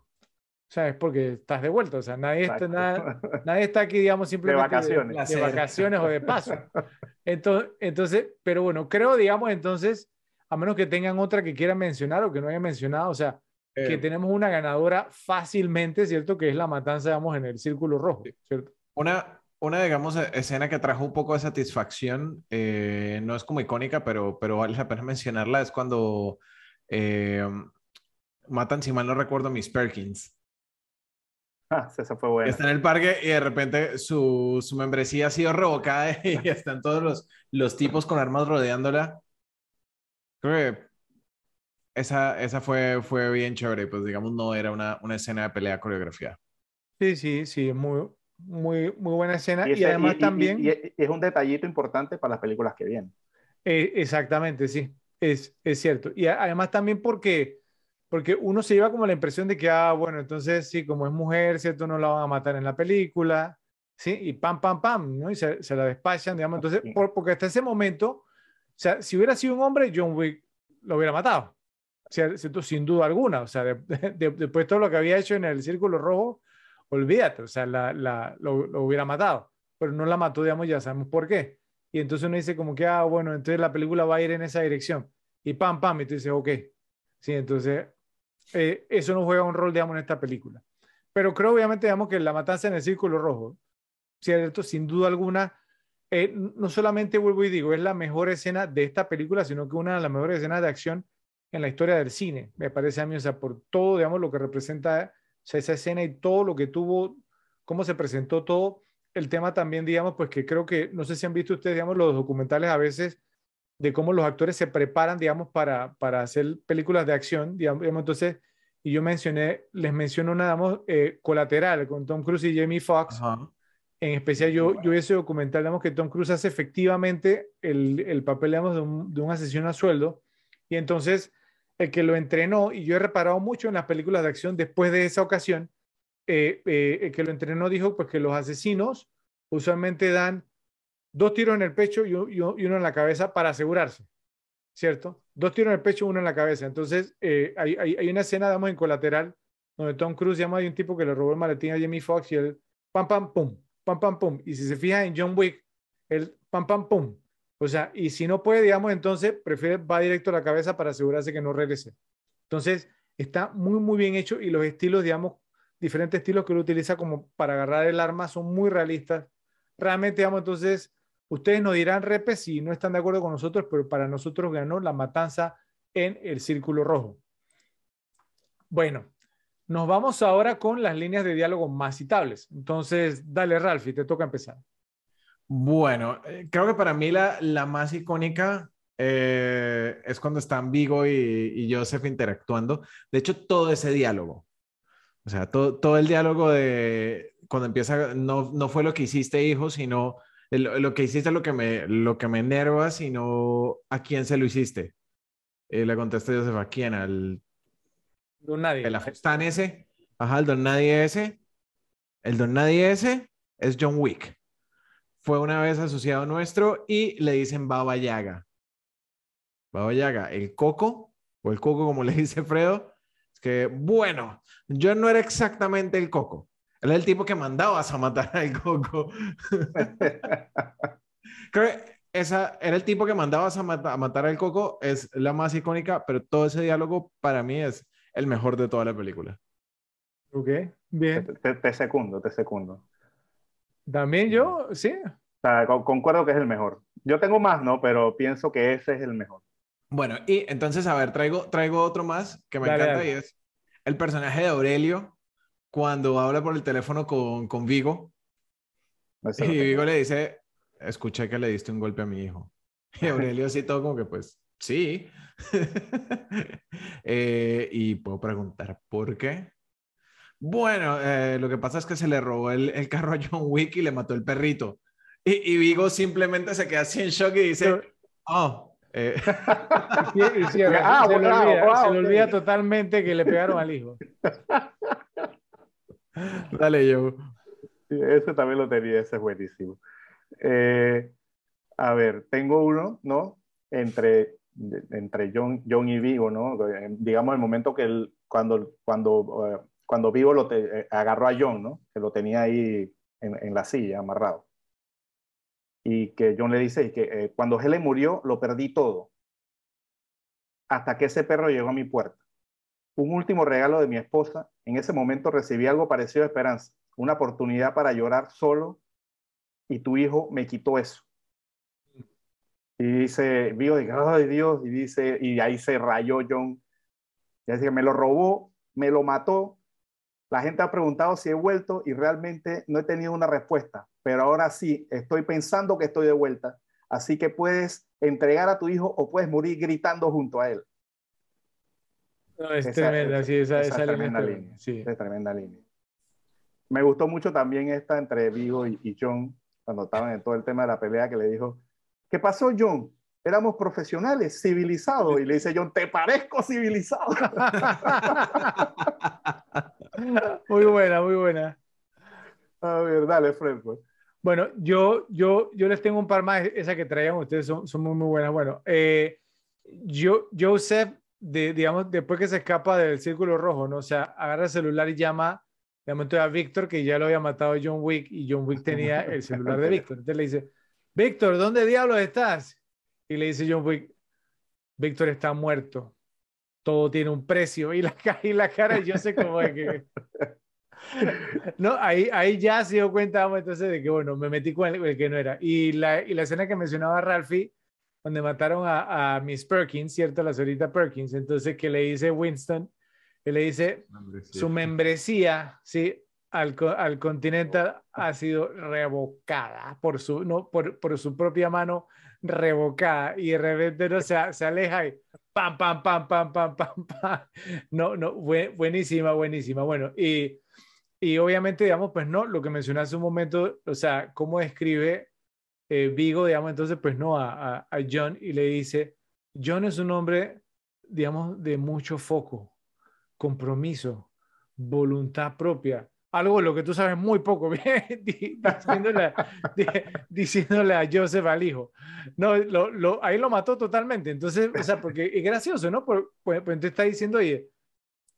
sea, es porque estás de vuelta. O sea, nadie, está, nadie está aquí, digamos, simplemente de vacaciones, de, vacaciones o de paso. Entonces, entonces, pero bueno, creo, digamos, entonces, a menos que tengan otra que quieran mencionar o que no hayan mencionado, o sea, que eh, tenemos una ganadora fácilmente, ¿cierto? Que es la matanza, digamos, en el círculo rojo, ¿cierto? Una, una digamos, e, escena que trajo un poco de satisfacción, eh, no es como icónica, pero, pero vale la pena mencionarla, es cuando eh, matan, si mal no recuerdo, Miss Perkins. Ah, esa fue buena. Está en el parque y de repente su, su membresía ha sido revocada y están todos los, los tipos con armas rodeándola. Creo que esa, esa fue, fue bien chévere, pues digamos, no era una, una escena de pelea coreografía. Sí, sí, sí, muy, muy, muy buena escena. Y, además también... Y, es un detallito importante para las películas que vienen. Eh, exactamente, sí, es, es cierto. Y además también porque, porque uno se lleva como la impresión de que, ah, bueno, entonces sí, como es mujer, ¿cierto? No la van a matar en la película, ¿sí? Y pam, pam, pam, ¿no? Y se, se la despachan, digamos. Entonces, porque hasta ese momento, o sea, si hubiera sido un hombre, John Wick lo hubiera matado sin duda alguna. O sea, después de todo lo que había hecho en el Círculo Rojo, olvídate, o sea, la, la, lo, hubiera matado. Pero no la mató, digamos, ya sabemos por qué. Y entonces uno dice como que, ah, bueno, entonces la película va a ir en esa dirección. Y pam, pam, y tú dices, ok. Sí, entonces eh, eso no juega un rol, digamos, en esta película. Pero creo, obviamente, digamos, que la matanza en el Círculo Rojo, ¿cierto? Sin duda alguna, eh, no solamente vuelvo y digo, es la mejor escena de esta película, sino que una de las mejores escenas de acción en la historia del cine, me parece a mí, o sea, por todo, digamos, lo que representa esa escena y todo lo que tuvo, cómo se presentó todo, el tema también, digamos, pues que creo que, no sé si han visto ustedes, digamos, los documentales a veces de cómo los actores se preparan, digamos, para, para hacer películas de acción, digamos, entonces, y yo mencioné, les menciono una, digamos, eh, colateral con Tom Cruise y Jamie Foxx. En especial, yo, yo ese documental, digamos, que Tom Cruise hace efectivamente el, el papel, digamos, de un, de un asesino a sueldo. Y entonces, el que lo entrenó, y yo he reparado mucho en las películas de acción después de esa ocasión, eh, eh, el que lo entrenó dijo pues que los asesinos usualmente dan dos tiros en el pecho y, uno en la cabeza para asegurarse, ¿cierto? Dos tiros en el pecho, uno en la cabeza. Entonces, eh, hay, una escena, damos en colateral, donde Tom Cruise llama a un tipo que le robó el maletín a Jamie Foxx y él, pam, pam, pum, pam, pam, pum. Y si se fija en John Wick, el pam, pam, pum, o sea, y si no puede, digamos, entonces prefiere, va directo a la cabeza para asegurarse que no regrese. Entonces, está muy, muy bien hecho y los estilos, digamos, diferentes estilos que él utiliza como para agarrar el arma son muy realistas. Realmente, digamos, entonces, ustedes nos dirán, repes, si no están de acuerdo con nosotros, pero para nosotros ganó la matanza en el Círculo Rojo. Bueno, nos vamos ahora con las líneas de diálogo más citables. Entonces, dale, Ralphie, te toca empezar. Bueno, eh, creo que para mí la, la más icónica eh, es cuando están Vigo y, y, Joseph interactuando. De hecho, todo ese diálogo, o sea, todo, todo el diálogo de cuando empieza, no, no fue lo que hiciste, hijo, sino lo que hiciste lo que me, lo que me enerva, sino a quién se lo hiciste. Eh, le contesté Joseph, ¿a quién? Al... Don Nadie. El Afestán ese. Ajá, el Don Nadie ese. El Don Nadie ese es John Wick. Fue una vez asociado nuestro y le dicen Baba Yaga. Baba Yaga, el coco, o el coco como le dice Fredo, es que, bueno, yo no era exactamente el coco. Él era el tipo que mandabas a matar al coco. Creo que esa era el tipo que mandabas a, matar al coco, es la más icónica, pero todo ese diálogo para mí es el mejor de toda la película. Ok, bien. Te, te, segundo, te segundo. También yo, sí. concuerdo que es el mejor. Yo tengo más, ¿no? Pero pienso que ese es el mejor. Bueno, y entonces, a ver, traigo, traigo otro más que me encanta y es el personaje de Aurelio cuando habla por el teléfono con, con Vigo. y Vigo le dice, escuché que le diste un golpe a mi hijo. Y Aurelio así todo como que pues sí. Eh, y puedo preguntar, ¿por qué? Bueno, eh, lo que pasa es que se le robó el, el, carro a John Wick y le mató el perrito. Y, y Vigo simplemente se queda así en shock y dice, oh. Eh. se, le olvida, totalmente que le pegaron al hijo. Dale, yo. ese también lo tenía, ese es buenísimo. Eh, a ver, tengo uno, ¿no? Entre, entre John, John y Vigo, ¿no? Digamos el momento que él, cuando, cuando, eh, cuando Vigo lo te, eh, agarró a John, ¿no? Que lo tenía ahí en, en, la silla, amarrado. Y que John le dice que eh, cuando Helen murió, lo perdí todo. Hasta que ese perro llegó a mi puerta. Un último regalo de mi esposa. En ese momento recibí algo parecido a esperanza. Una oportunidad para llorar solo y tu hijo me quitó eso. Y dice, vio, ay Dios, y dice, y ahí se rayó John. Y dice, me lo robó, me lo mató. La gente ha preguntado si he vuelto y realmente no he tenido una respuesta, pero ahora sí, estoy pensando que estoy de vuelta. Así que puedes entregar a tu hijo o puedes morir gritando junto a él. No, es tremenda, sí, esa, esa, tremenda línea. Sí. Es tremenda línea. Me gustó mucho también esta entre Vigo y, y John, cuando estaban en todo el tema de la pelea, que le dijo, ¿qué pasó, John? Éramos profesionales, civilizados. Y le dice John, te parezco civilizado. muy buena, muy buena. A ver, dale, Fred. Pues. Bueno, yo, yo, yo les tengo un par más, esa que traían ustedes son, son muy, muy buenas. Bueno, eh, yo, Joseph, de, digamos, después que se escapa del círculo rojo, ¿no? O sea, agarra el celular y llama de momento a Víctor, que ya lo había matado John Wick y John Wick tenía el celular de Víctor. Entonces le dice, Víctor, ¿dónde diablos estás? Y le dice John Wick, Víctor está muerto. Todo tiene un precio. Y la, y la cara, yo sé cómo es que... No, ahí, ahí ya se dio cuenta, entonces, de que, bueno, me metí con el, que no era. Y la, y la escena que mencionaba Ralphie, donde mataron a, a Miss Perkins, ¿cierto? La señorita Perkins. Entonces, que le dice Winston, que le dice su membresía, sí, al, al Continental ha sido revocada por su, no, por, por su propia mano revocada y de repente no se, se aleja y pam, pam, pam, pam, pam, pam, pam. No, no, buenísima, buenísima. Bueno, y, y obviamente, digamos, pues no, lo que mencioné hace un momento, o sea, cómo describe eh, Vigo, digamos, entonces, pues no, a, a, a John y le dice, John es un hombre, digamos, de mucho foco, compromiso, voluntad propia, algo de lo que tú sabes muy poco diciéndole, diciéndole, a Joseph al hijo. No, lo, lo, ahí lo mató totalmente. Entonces, o sea, porque es gracioso, ¿no? pues, pues te está diciendo, oye,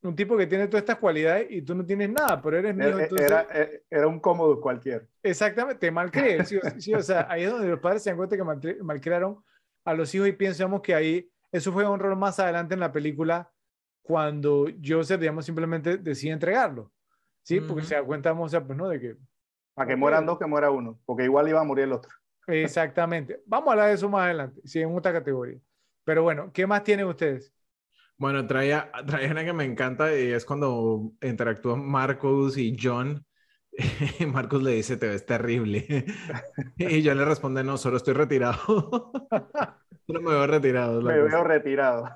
un tipo que tiene todas estas cualidades y tú no tienes nada, pero eres mío. Entonces... Era, era, un cómodo cualquier. Exactamente, te malcrees. Sí, sí, o sea, ahí es donde los padres se dan cuenta que malcrearon a los hijos y pensamos que ahí, eso fue un rol más adelante en la película cuando Joseph, digamos, simplemente decide entregarlo. ¿Sí? Porque se da cuenta, o sea, pues no, de que... Para que mueran dos, que muera uno, porque igual iba a morir el otro. Exactamente. Vamos a hablar de eso más adelante, sí, en otra categoría. Pero bueno, ¿qué más tienen ustedes? Bueno, traía, traía una que me encanta y es cuando interactúan Marcos y John. Marcos le dice, te ves terrible. y John le responde, no, solo estoy retirado. no me veo retirado. Me veo retirado.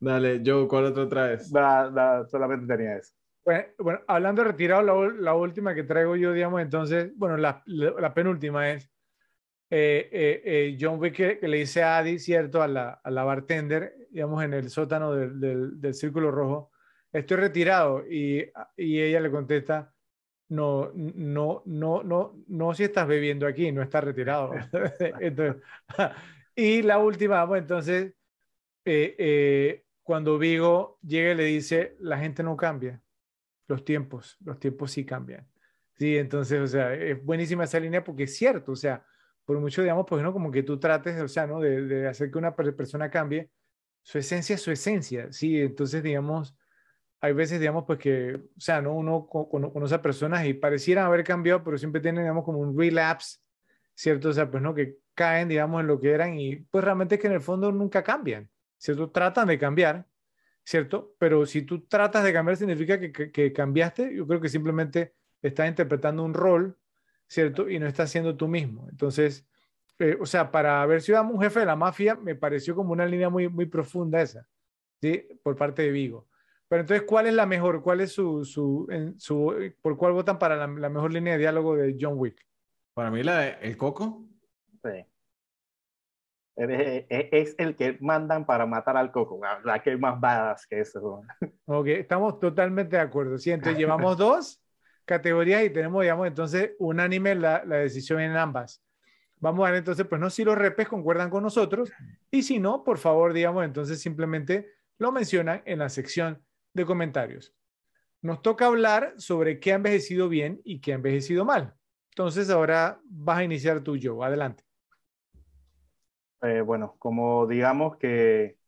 Dale, Joe, ¿cuál otro traes? Nada, nada, solamente tenía eso. Bueno, hablando de retirado, la, la, última que traigo yo, digamos, entonces, bueno, la, la penúltima es eh, eh, eh, John Wick que, le dice a Adi, ¿cierto? A la, a la bartender, digamos, en el sótano del, del, del, Círculo Rojo, estoy retirado. Y, y ella le contesta, no, no, no, no, no si estás bebiendo aquí, no estás retirado. entonces, y la última, bueno, entonces, cuando Vigo llega y le dice, la gente no cambia, los tiempos, los tiempos sí cambian. Sí, entonces, o sea, es buenísima esa línea porque es cierto, o sea, por mucho, digamos, pues, ¿no? Como que tú trates, o sea, ¿no? De, hacer que una persona cambie, su esencia es su esencia, sí, entonces, digamos, hay veces, digamos, pues que, o sea, ¿no? Uno conoce a personas y parecieran haber cambiado, pero siempre tienen, digamos, como un relapse, ¿cierto? O sea, pues, ¿no? Que caen, digamos, en lo que eran y, pues, realmente es que en el fondo nunca cambian. ¿cierto? Tratan de cambiar, ¿cierto? Pero si tú tratas de cambiar significa que, que, cambiaste, yo creo que simplemente estás interpretando un rol, ¿cierto? Y no estás siendo tú mismo. Entonces, eh, o sea, para haber sido un jefe de la mafia, me pareció como una línea muy, muy profunda esa, ¿sí? Por parte de Vigo. Pero entonces, ¿cuál es la mejor? ¿Cuál es su, su, su por cuál votan para la, la, mejor línea de diálogo de John Wick? Para mí la de El Coco. Sí. Es el que mandan para matar al coco. La que más badas que eso. Ok, estamos totalmente de acuerdo. Sí, entonces llevamos dos categorías y tenemos, digamos, entonces unánime la, la decisión en ambas. Vamos a ver entonces, pues no si los repes concuerdan con nosotros y si no, por favor, digamos, entonces simplemente lo mencionan en la sección de comentarios. Nos toca hablar sobre qué ha envejecido bien y qué ha envejecido mal. Entonces ahora vas a iniciar tú, yo. Adelante. Eh, bueno, como digamos que,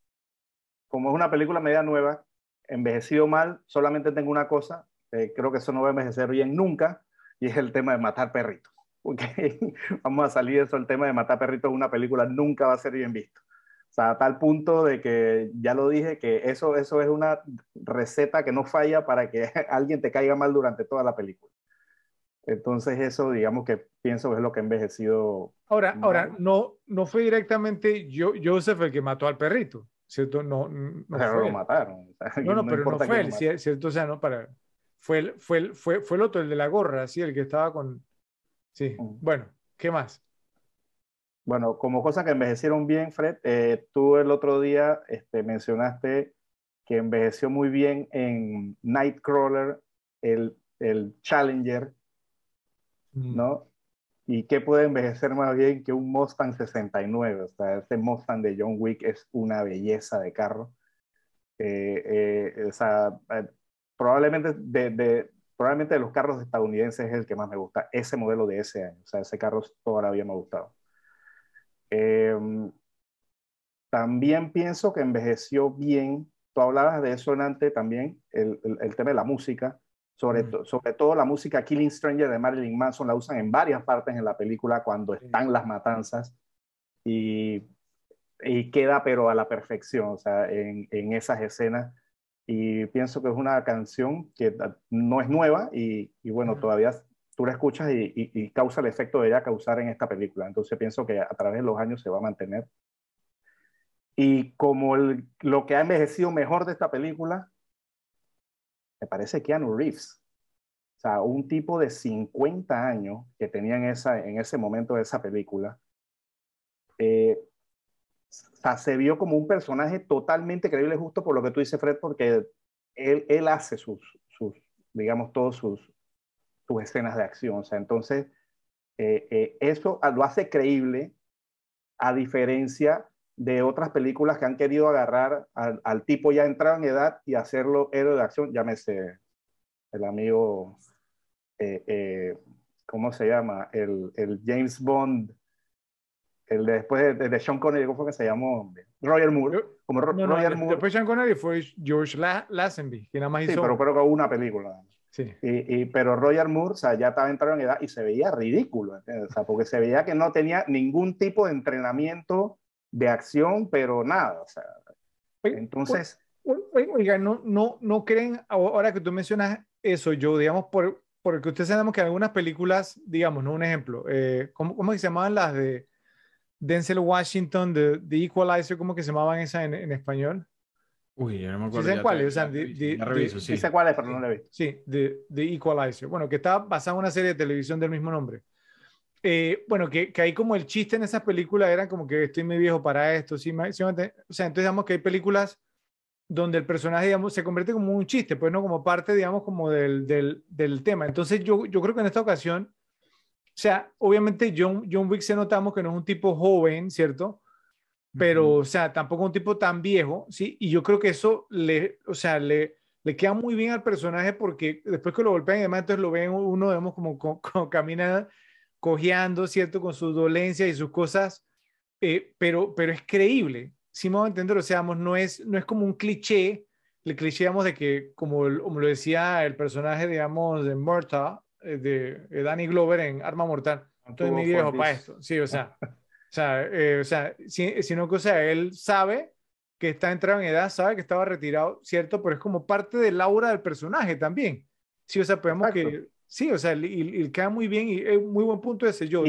como es una película media nueva, envejecido mal, solamente tengo una cosa, eh, creo que eso no va a envejecer bien nunca, y es el tema de matar perritos. Porque vamos a salir de eso, el tema de matar perritos en una película nunca va a ser bien visto. O sea, a tal punto de que ya lo dije, que eso, eso es una receta que no falla para que alguien te caiga mal durante toda la película. Entonces eso, digamos que pienso que es lo que ha envejecido. Ahora, ahora no, no fue directamente yo, Joseph el que mató al perrito, ¿cierto? No, no pero lo mataron. no, no, pero no fue él, ¿cierto? O sea, no para... Fue el, fue, el, fue, fue el otro, el de la gorra, ¿sí? El que estaba con... Sí, bueno, ¿qué más? Bueno, como cosas que envejecieron bien, Fred, eh, tú el otro día este, mencionaste que envejeció muy bien en Nightcrawler, el, el Challenger. ¿No? ¿Y qué puede envejecer más bien que un Mustang 69? O sea, ese Mustang de John Wick es una belleza de carro. Eh, eh, o sea, eh, probablemente de, de, probablemente los carros estadounidenses es el que más me gusta, ese modelo de ese año. O sea, ese carro todavía me ha gustado. Em, también pienso que envejeció bien. Tú hablabas de eso antes también, el, el tema de la música. Sobre, sobre todo la música Killing Stranger de Marilyn Manson la usan en varias partes en la película cuando están las matanzas y, y queda pero a la perfección, o sea, en, en, esas escenas. Y pienso que es una canción que no es nueva y, y bueno, todavía tú la escuchas y, y, causa el efecto de ella causar en esta película. Entonces pienso que a través de los años se va a mantener. Y como el, lo que ha envejecido mejor de esta película me parece Keanu Reeves. O sea, un tipo de 50 años que tenía en, esa, en ese momento de esa película, eh, o sea, se vio como un personaje totalmente creíble, justo por lo que tú dices, Fred, porque él, él hace sus, sus, digamos, todos sus, sus escenas de acción. O sea, entonces, eh, eh, eso lo hace creíble, a diferencia de otras películas que han querido agarrar al, al, tipo ya entrado en edad y hacerlo héroe de acción, llámese el amigo, eh, eh, ¿cómo se llama? El, el, James Bond, el de después de, de, Sean Connery, ¿cómo fue que se llamó? Roger Moore. Como no, no, Roger Moore. Después de Sean Connery fue George La Lazenby, que nada más hizo... Sí, pero creo que una película. Sí. Y, y, pero Roger Moore, o sea, ya estaba entrado en edad y se veía ridículo, o sea, porque se veía que no tenía ningún tipo de entrenamiento de acción, pero nada, o sea, Entonces... Oiga, no, no, no creen, ahora que tú mencionas eso, yo, digamos, por, porque ustedes sabemos que algunas películas, digamos, ¿no? Un ejemplo, eh, ¿cómo, ¿cómo, se llamaban las de Denzel Washington, de, The Equalizer, cómo que se llamaban esas en, en español? Uy, yo no me acuerdo. ¿Sí saben cuáles? O sea, de, de, reviso, sí. sé cuáles, pero no la he visto. Sí, de, The Equalizer. Bueno, que está basada en una serie de televisión del mismo nombre. Eh, bueno, que, que hay como el chiste en esas películas era como que estoy muy viejo para esto, ¿sí? o sea, entonces digamos que hay películas donde el personaje, digamos, se convierte como un chiste, pues no como parte, digamos, como del, del, del tema. Entonces yo, yo creo que en esta ocasión, o sea, obviamente John, John Wick se notamos que no es un tipo joven, ¿cierto? Pero, o sea, tampoco un tipo tan viejo, ¿sí? Y yo creo que eso le, o sea, le, le queda muy bien al personaje porque después que lo golpean y demás, entonces lo ven uno, digamos, como, como, camina cojeando, ¿cierto? Con sus dolencias y sus cosas, eh, pero, pero es creíble, si me voy a entender, o sea, no es, no es como un cliché, el cliché, digamos, de que, como, como lo decía el personaje, digamos, de Murta, eh, de, Danny Glover en Arma Mortal, estoy mi viejo para esto, sí, o sea, o sea, eh, o sea sino que, o sea, él sabe que está entrado en edad, sabe que estaba retirado, ¿cierto? Pero es como parte del aura del personaje también. Sí, o sea, podemos que Sí, o sea, y, queda muy bien y es muy buen punto ese yo.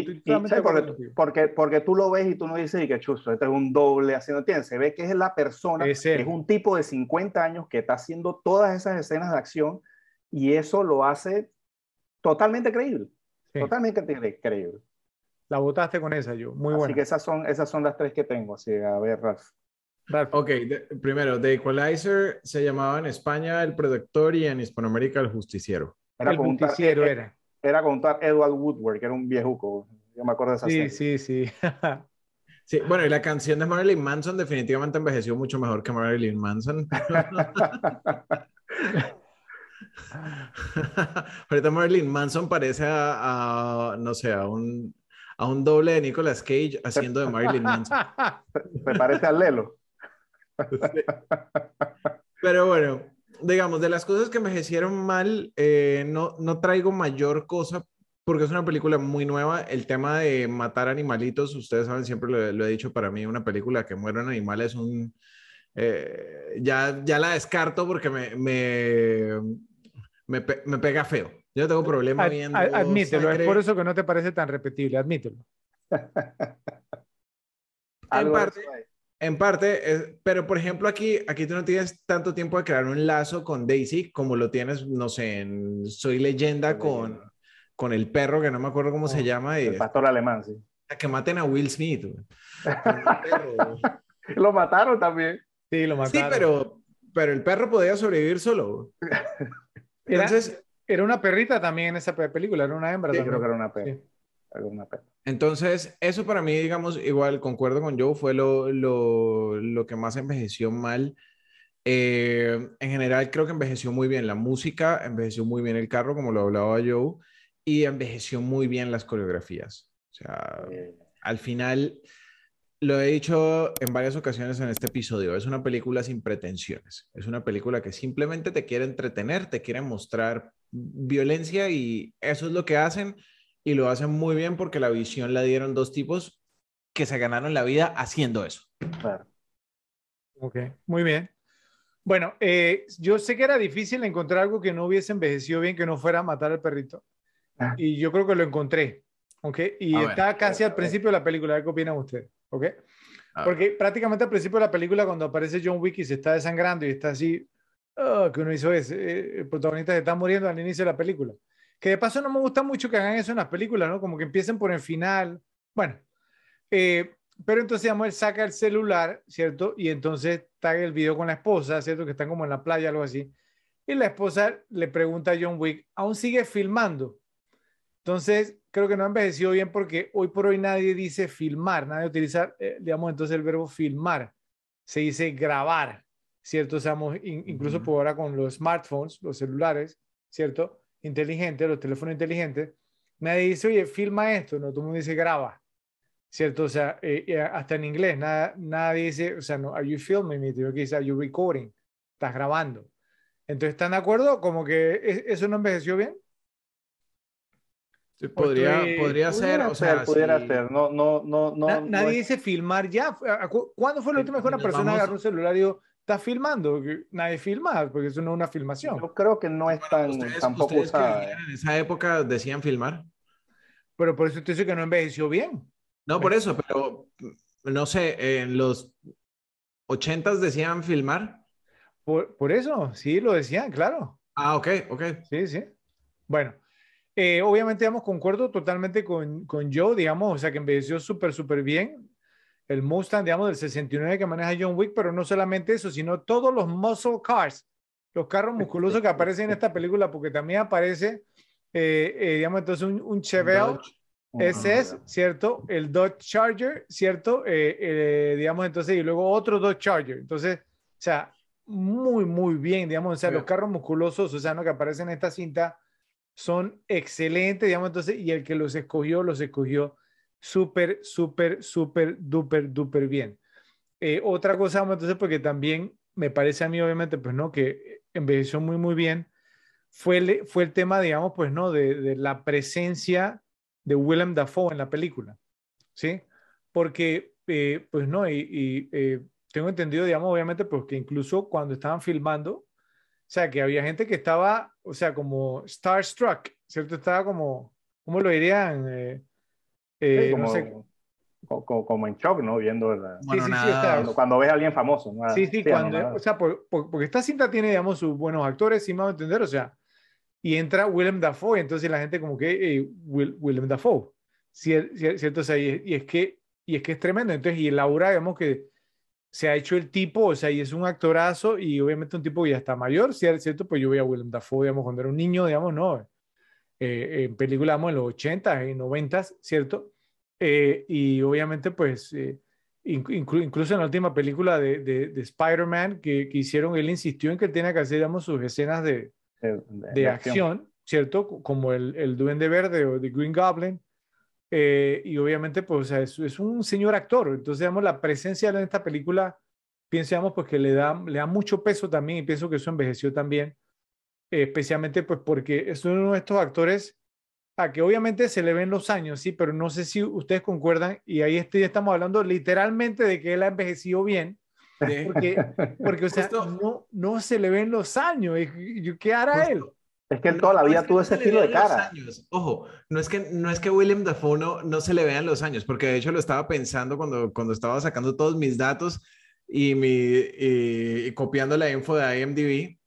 porque, porque, tú lo ves y tú no dices, y que chusto, este es un doble haciendo, ¿entiendes? Se ve que es la persona, es, es un tipo de 50 años que está haciendo todas esas escenas de acción y eso lo hace totalmente creíble. Totalmente creíble. La votaste con esa, yo. Muy buena. Así que esas son, esas son las tres que tengo. Así, a ver, Ralph. Ralph. Ok, primero, The Equalizer se llamaba en España El Protector y en Hispanoamérica El Justiciero. Era el con era. Era contar Edward Woodward, que era un viejuco. Yo me acuerdo de esa sí, Sí, sí, sí. bueno, y la canción de Marilyn Manson definitivamente envejeció mucho mejor que Marilyn Manson. Ahorita Marilyn Manson parece a, no sé, a un, a un doble de Nicolas Cage haciendo de Marilyn Manson. Me parece al Lelo. Pero bueno, digamos, de las cosas que envejecieron mal, eh, no, no traigo mayor cosa porque es una película muy nueva. El tema de matar animalitos, ustedes saben, siempre lo, he dicho, para mí una película que mueran animales es un... Eh, ya, ya la descarto porque me, me, me, pega feo. Yo tengo problema viendo... Admítelo, es por eso que no te parece tan repetible, admítelo. en parte, en parte, pero por ejemplo aquí, aquí tú no tienes tanto tiempo de crear un lazo con Daisy como lo tienes, no sé, en Soy Leyenda con, con el perro, que no me acuerdo cómo se llama. el pastor alemán, sí. Que maten a Will Smith. lo mataron también. Sí, lo mataron. Sí, pero, pero el perro podía sobrevivir solo. Entonces... Era, una perrita también en esa película, era una hembra. Sí, creo que era una perra. Entonces, eso para mí, digamos, igual concuerdo con Joe, fue lo, lo, lo que más envejeció mal. Eh, en general, creo que envejeció muy bien la música, envejeció muy bien el carro, como lo hablaba Joe, y envejeció muy bien las coreografías. O sea, al final, lo he dicho en varias ocasiones en este episodio, es una película sin pretensiones, es una película que simplemente te quiere entretener, te quiere mostrar violencia y eso es lo que hacen y lo hacen muy bien porque la visión la dieron dos tipos que se ganaron la vida haciendo eso. Claro. Ok, muy bien. Bueno, eh, yo sé que era difícil encontrar algo que no hubiese envejecido bien, que no fuera matar al perrito. Ah. Y yo creo que lo encontré. ¿Ok? Y está casi al principio de la película. ¿Qué opinan ustedes? ¿Ok? Porque prácticamente al principio de la película, cuando aparece John Wick y se está desangrando y está así, oh, que uno hizo es, eh, el protagonista se está muriendo al inicio de la película. Que de paso no me gusta mucho que hagan eso en las películas, ¿no? Como que empiecen por el final. Bueno, eh, pero entonces, digamos, él saca el celular, ¿cierto? Y entonces tag el video con la esposa, ¿cierto? Que están como en la playa, algo así. Y la esposa le pregunta a John Wick, ¿aún sigue filmando? Entonces, creo que no envejeció bien porque hoy por hoy nadie dice filmar, nadie utiliza, eh, digamos, entonces el verbo filmar. Se dice grabar, ¿cierto? O sea, incluso por ahora con los smartphones, los celulares, ¿cierto? Inteligente, los teléfonos inteligentes, nadie dice, oye, filma esto, no, todo el mundo dice graba, ¿cierto? O sea, eh, hasta en inglés, nada, nadie dice, o sea, no, are you filming me? que dice, are you recording? Estás grabando. Entonces, ¿están de acuerdo? Como que eso no envejeció bien. podría, podría ser, o sea, pudiera ser, no, no, no, no. nadie dice filmar ya. ¿Cuándo fue la última vez que una persona agarró un celular y dijo, está filmando, nadie filma, porque eso no es una filmación. Yo creo que no es tan, Ustedes, tampoco ustedes que usada. en esa época decían filmar. Pero por eso te dice que no envejeció bien. No, por eso, pero no sé, en los ochentas decían filmar. Por, por eso, sí, lo decían, claro. Ah, ok, ok. Sí, sí. Bueno, eh, obviamente, digamos, concuerdo totalmente con, con Joe, digamos, o sea, que envejeció súper, súper bien. El Mustang, digamos, del 69 que maneja John Wick, pero no solamente eso, sino todos los muscle cars, los carros musculosos que aparecen en esta película, porque también aparece, eh, eh, digamos, entonces un, un Chevelle es, ¿cierto? El Dodge Charger, ¿cierto? Eh, eh, digamos, entonces, y luego otro Dodge Charger. Entonces, o sea, muy, muy bien, digamos, o sea, los Bien. carros musculosos, o sea, ¿no? que aparecen en esta cinta son excelentes, digamos, entonces, y el que los escogió, los escogió súper, súper, súper, duper, duper bien. Eh, otra cosa, entonces, porque también me parece a mí, obviamente, pues, ¿no? Que envejeció muy, muy bien, fue el, fue el tema, digamos, pues, ¿no? De, la presencia de Willem Dafoe en la película, ¿sí? Porque, eh, pues, ¿no? Y, y, eh, tengo entendido, digamos, obviamente, pues, que incluso cuando estaban filmando, o sea, que había gente que estaba, o sea, como starstruck, ¿cierto? Estaba como, ¿cómo lo dirían? Eh, Sí, como, no sé. co- co- como en shock, ¿no? Viendo la- Bueno, sí, sí, o sea, cuando, cuando ves a alguien famoso. ¿no? Sí, sí, Sí, cuando, anonadado. o sea, por- por- porque esta cinta tiene, digamos, sus buenos actores, sí me va a entender, o sea, y entra Willem Dafoe, entonces la gente como que, eh, Will- Willem Dafoe, Cier- cier- ¿cierto? O sea, y, y es que, y es que es tremendo, entonces, y Laura, digamos que se ha hecho el tipo, o sea, y es un actorazo, y obviamente un tipo que ya está mayor, cier- ¿cierto? Pues yo veía a Willem Dafoe, digamos, cuando era un niño, digamos, ¿no? Eh, en películas, digamos, en los 80 y 90, ¿cierto? Eh, y obviamente, pues, eh, Inc- inclu- incluso en la última película de, de, de Spider-Man que, que hicieron, él insistió en que tenía que hacer, digamos, sus escenas de, de, de acción, ¿cierto? Como el, el Duende Verde o The Green Goblin. Eh, y obviamente, pues, o sea, es, es un señor actor. Entonces, digamos, la presencia en esta película, piensamos, pues, que le da, le da mucho peso también y pienso que eso envejeció también, especialmente, pues, porque es uno de estos actores a que obviamente se le ven los años, sí, pero no sé si ustedes concuerdan, y ahí este, ya estamos hablando literalmente de que él ha envejecido bien, porque, porque o sea, Justo. no, no se le ven los años. ¿Qué hará él? Es que él No, toda la no vida es que tuvo no ese se le estilo de cara. años. Ojo, no es que no es que William Dafoe no, no se le vean los años, porque de hecho lo estaba pensando cuando, cuando estaba sacando todos mis datos y, mi, y, y copiando la info de IMDb,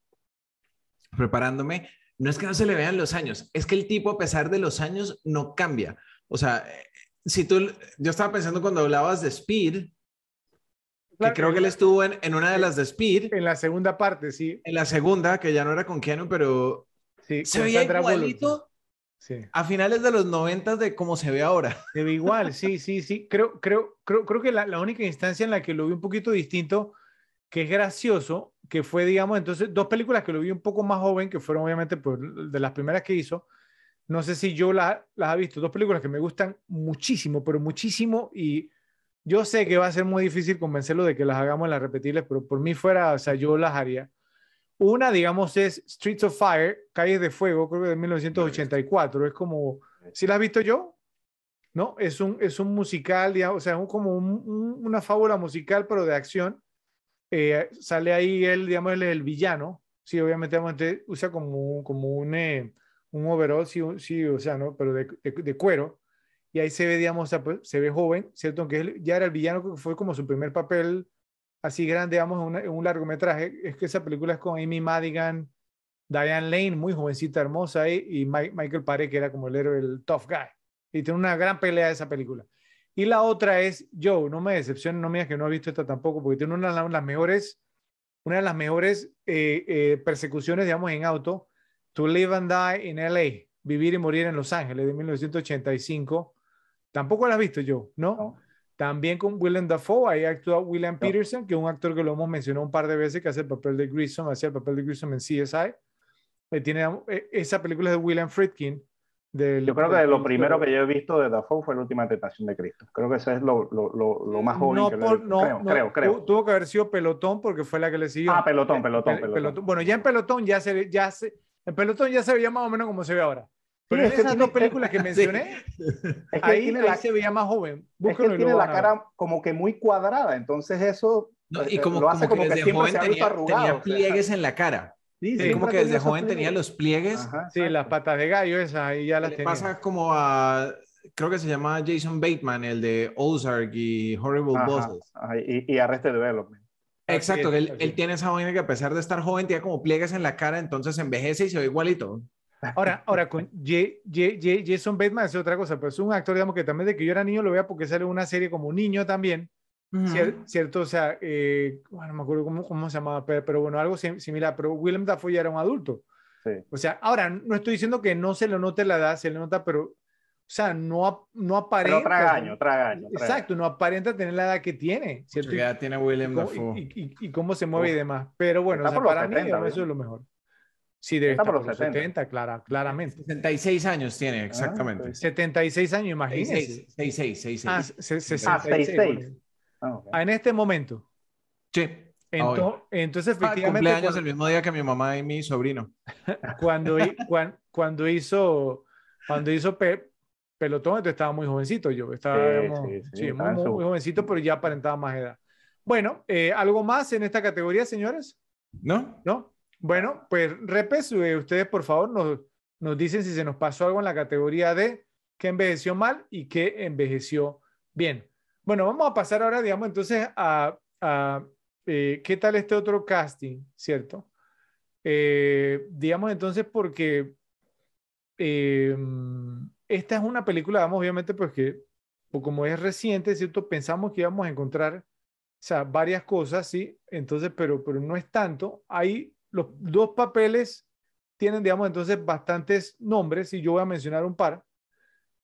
preparándome. No es que no se le vean los años, es que el tipo a pesar de los años no cambia. O sea, eh, si tú, yo estaba pensando cuando hablabas de Speed, que creo que él estuvo en, en una de las de Speed, En la segunda parte, sí. en la segunda, que ya no era con Keanu, pero sí se veía Sandra Bullock, igualito Sí. a finales de los 90 de cómo se ve ahora. Se ve igual, sí, sí, sí. Creo, creo, creo, creo que la, la única instancia en la que lo vi un poquito distinto, que es gracioso, que fue, digamos, entonces, dos películas que lo vi un poco más joven, que fueron obviamente pues, de las primeras que hizo. No sé si yo la- las ha visto, dos películas que me gustan muchísimo, pero muchísimo, y yo sé que va a ser muy difícil convencerlo de que las hagamos en las repetibles, pero por mí fuera, o sea, yo las haría. Una, digamos, es Streets of Fire, Calles de Fuego, creo que de 1984. Es como, ¿sí la has visto yo? ¿No? Es un, es un musical, digamos, o sea, un- como un- un- una fábula musical, pero de acción. Eh, sale ahí él, digamos, es el villano. Sí, obviamente, usa como, como un, eh, un overall, sí, sí, o sea, ¿no? Pero de, de- de cuero. Y ahí se ve, digamos, pues, se ve joven, ¿cierto? Aunque él ya era el villano, fue como su primer papel así grande, digamos, en, una- en un largometraje. Es que esa película es con Amy Madigan, Diane Lane, muy jovencita, hermosa, ahí, y Mi- Michael Paré, que era como el héroe, el tough guy. Y tiene una gran pelea esa película. Y la otra es Joe, no me decepciones, no me digas que no has visto esta tampoco, porque tiene una de las mejores, una de las mejores eh, eh, persecuciones, digamos, en auto, To Live and Die in LA, Vivir y Morir en Los Ángeles, de 1985. Tampoco la has visto, Joe, ¿no? No. También con Willem Dafoe, ahí actúa William Peterson, que es un actor que lo hemos mencionado un par de veces, que hace el papel de Grissom, hacía el papel de Grissom en CSI. Eh, tiene, eh, esa película es de William Friedkin. Del, Yo creo que lo primero que yo he visto de Dafoe fue la última tentación de Cristo. Creo que ese es lo, lo, lo, lo más joven no, que por- visto. no, creo, no, creo, creo. tu- Tuvo que haber sido Pelotón porque fue la que le siguió. Ah, Pelotón, Pelotón, Pel- Pelotón. Bueno, ya en Pelotón ya se, ya se, en Pelotón ya se veía más o menos como se ve ahora. Pero Sí, en es que esas tiene- dos películas que mencioné, Es que ahí, tiene ahí la, se veía más joven. es que Búsquenlo y lo tiene la cara como que muy cuadrada, entonces eso No, y como, lo hace como, que, desde joven tenía, tenía, pliegues en la cara. Sí, sí, como que desde joven tenía los pliegues. sí, las patas de gallo esas, ahí ya las tenía. Pasa como a, creo que se llama Jason Bateman, el de Ozark y Horrible Bosses. y, y Arrested Development. Exacto, él, él, tiene esa vaina que a pesar de estar joven, tiene como pliegues en la cara, entonces envejece y se ve igualito. Ahora, ahora con Jason Bateman es otra cosa, pero es un actor, digamos, que también de que yo era niño lo vea porque sale una serie como niño también, ¿cierto? O sea, eh, bueno, no me acuerdo cómo, cómo se llamaba, pero, bueno, algo similar, pero Willem Dafoe ya era un adulto. O sea, ahora, no estoy diciendo que no se le note la edad, se le nota, pero, o sea, no, no aparenta. Pero traga traga Exacto, no aparenta tener la edad que tiene, ¿cierto? Que ya tiene Willem Dafoe. Y, y, cómo se mueve y demás. Pero bueno, o sea, para mí eso es lo mejor. Sí, debe estar por los 70, clara, claramente. 76 años tiene, exactamente. 76 años, imagínese. 66, 66. Ah, 66. Ah, ah, en este momento. Sí. Entonces, entonces ah, efectivamente. cumpleaños el mismo día que mi mamá y mi sobrino. Cuando, cuando, hizo, cuando hizo pelotón, entonces estaba muy jovencito yo. Estaba, sí, muy, jovencito, pero ya aparentaba más edad. Bueno, eh, ¿algo más en esta categoría, señores? ¿No? ¿No? Bueno, pues repes, eh, ustedes por favor nos, nos dicen si se nos pasó algo en la categoría de qué envejeció mal y qué envejeció bien. Bueno, vamos a pasar ahora, digamos, entonces a, eh, qué tal este otro casting, ¿cierto? Eh, digamos entonces porque esta es una película, vamos, obviamente, pues que pues como es reciente, ¿cierto? Pensamos que íbamos a encontrar, o varias cosas, ¿sí? Entonces, pero, pero no es tanto. Hay los dos papeles tienen, digamos, entonces bastantes nombres y yo voy a mencionar un par.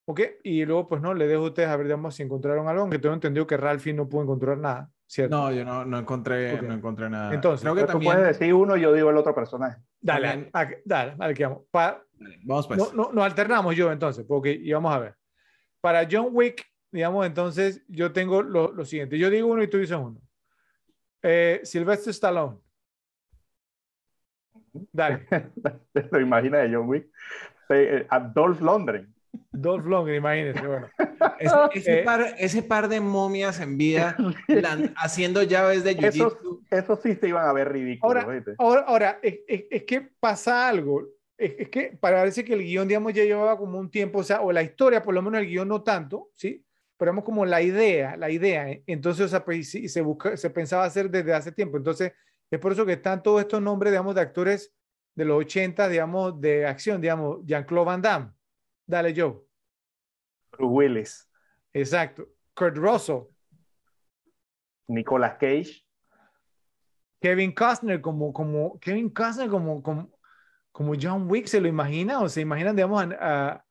¿Ok? Y luego, pues no, le dejo a ustedes a ver, digamos, si encontraron algo, aunque tengo entendido que Ralphie no pudo encontrar nada, ¿cierto? No, yo no, no encontré, no encontré nada. Entonces, creo que también... puedes decir uno y yo digo el otro personaje. Dale, dale, dale, dale, que vamos. vamos pues. No, no, nos alternamos yo entonces, porque, y vamos a ver. Para John Wick, digamos, entonces, yo tengo lo, lo siguiente. Yo digo uno y tú dices uno. Eh, Sylvester Stallone. Dale. ¿Te lo imaginas de John Wick? Eh, Dolph Lundgren. Dolph Lundgren, imagínese. Bueno. Ese, eh, par, ese, par, de momias en vida haciendo llaves de jiu-jitsu. Eso, sí se iban a ver ridículos. Ahora, ahora, es, es, que pasa algo. Es, que parece que el guion, digamos, ya llevaba como un tiempo, o sea, o la historia, por lo menos el guion no tanto, ¿sí? Pero vemos como la idea, la idea. Entonces, o sea, pues, se, busca, se pensaba hacer desde hace tiempo. Entonces, es por eso que están todos estos nombres, digamos, de actores de los 80, digamos, de acción, digamos, Jean-Claude Van Damme. Dale, Joe. Bruce Willis. Exacto. Kurt Russell. Nicolas Cage. Kevin Costner como, como, Kevin Costner como, como, como John Wick, ¿se lo imagina? ¿O se imaginan, digamos, a,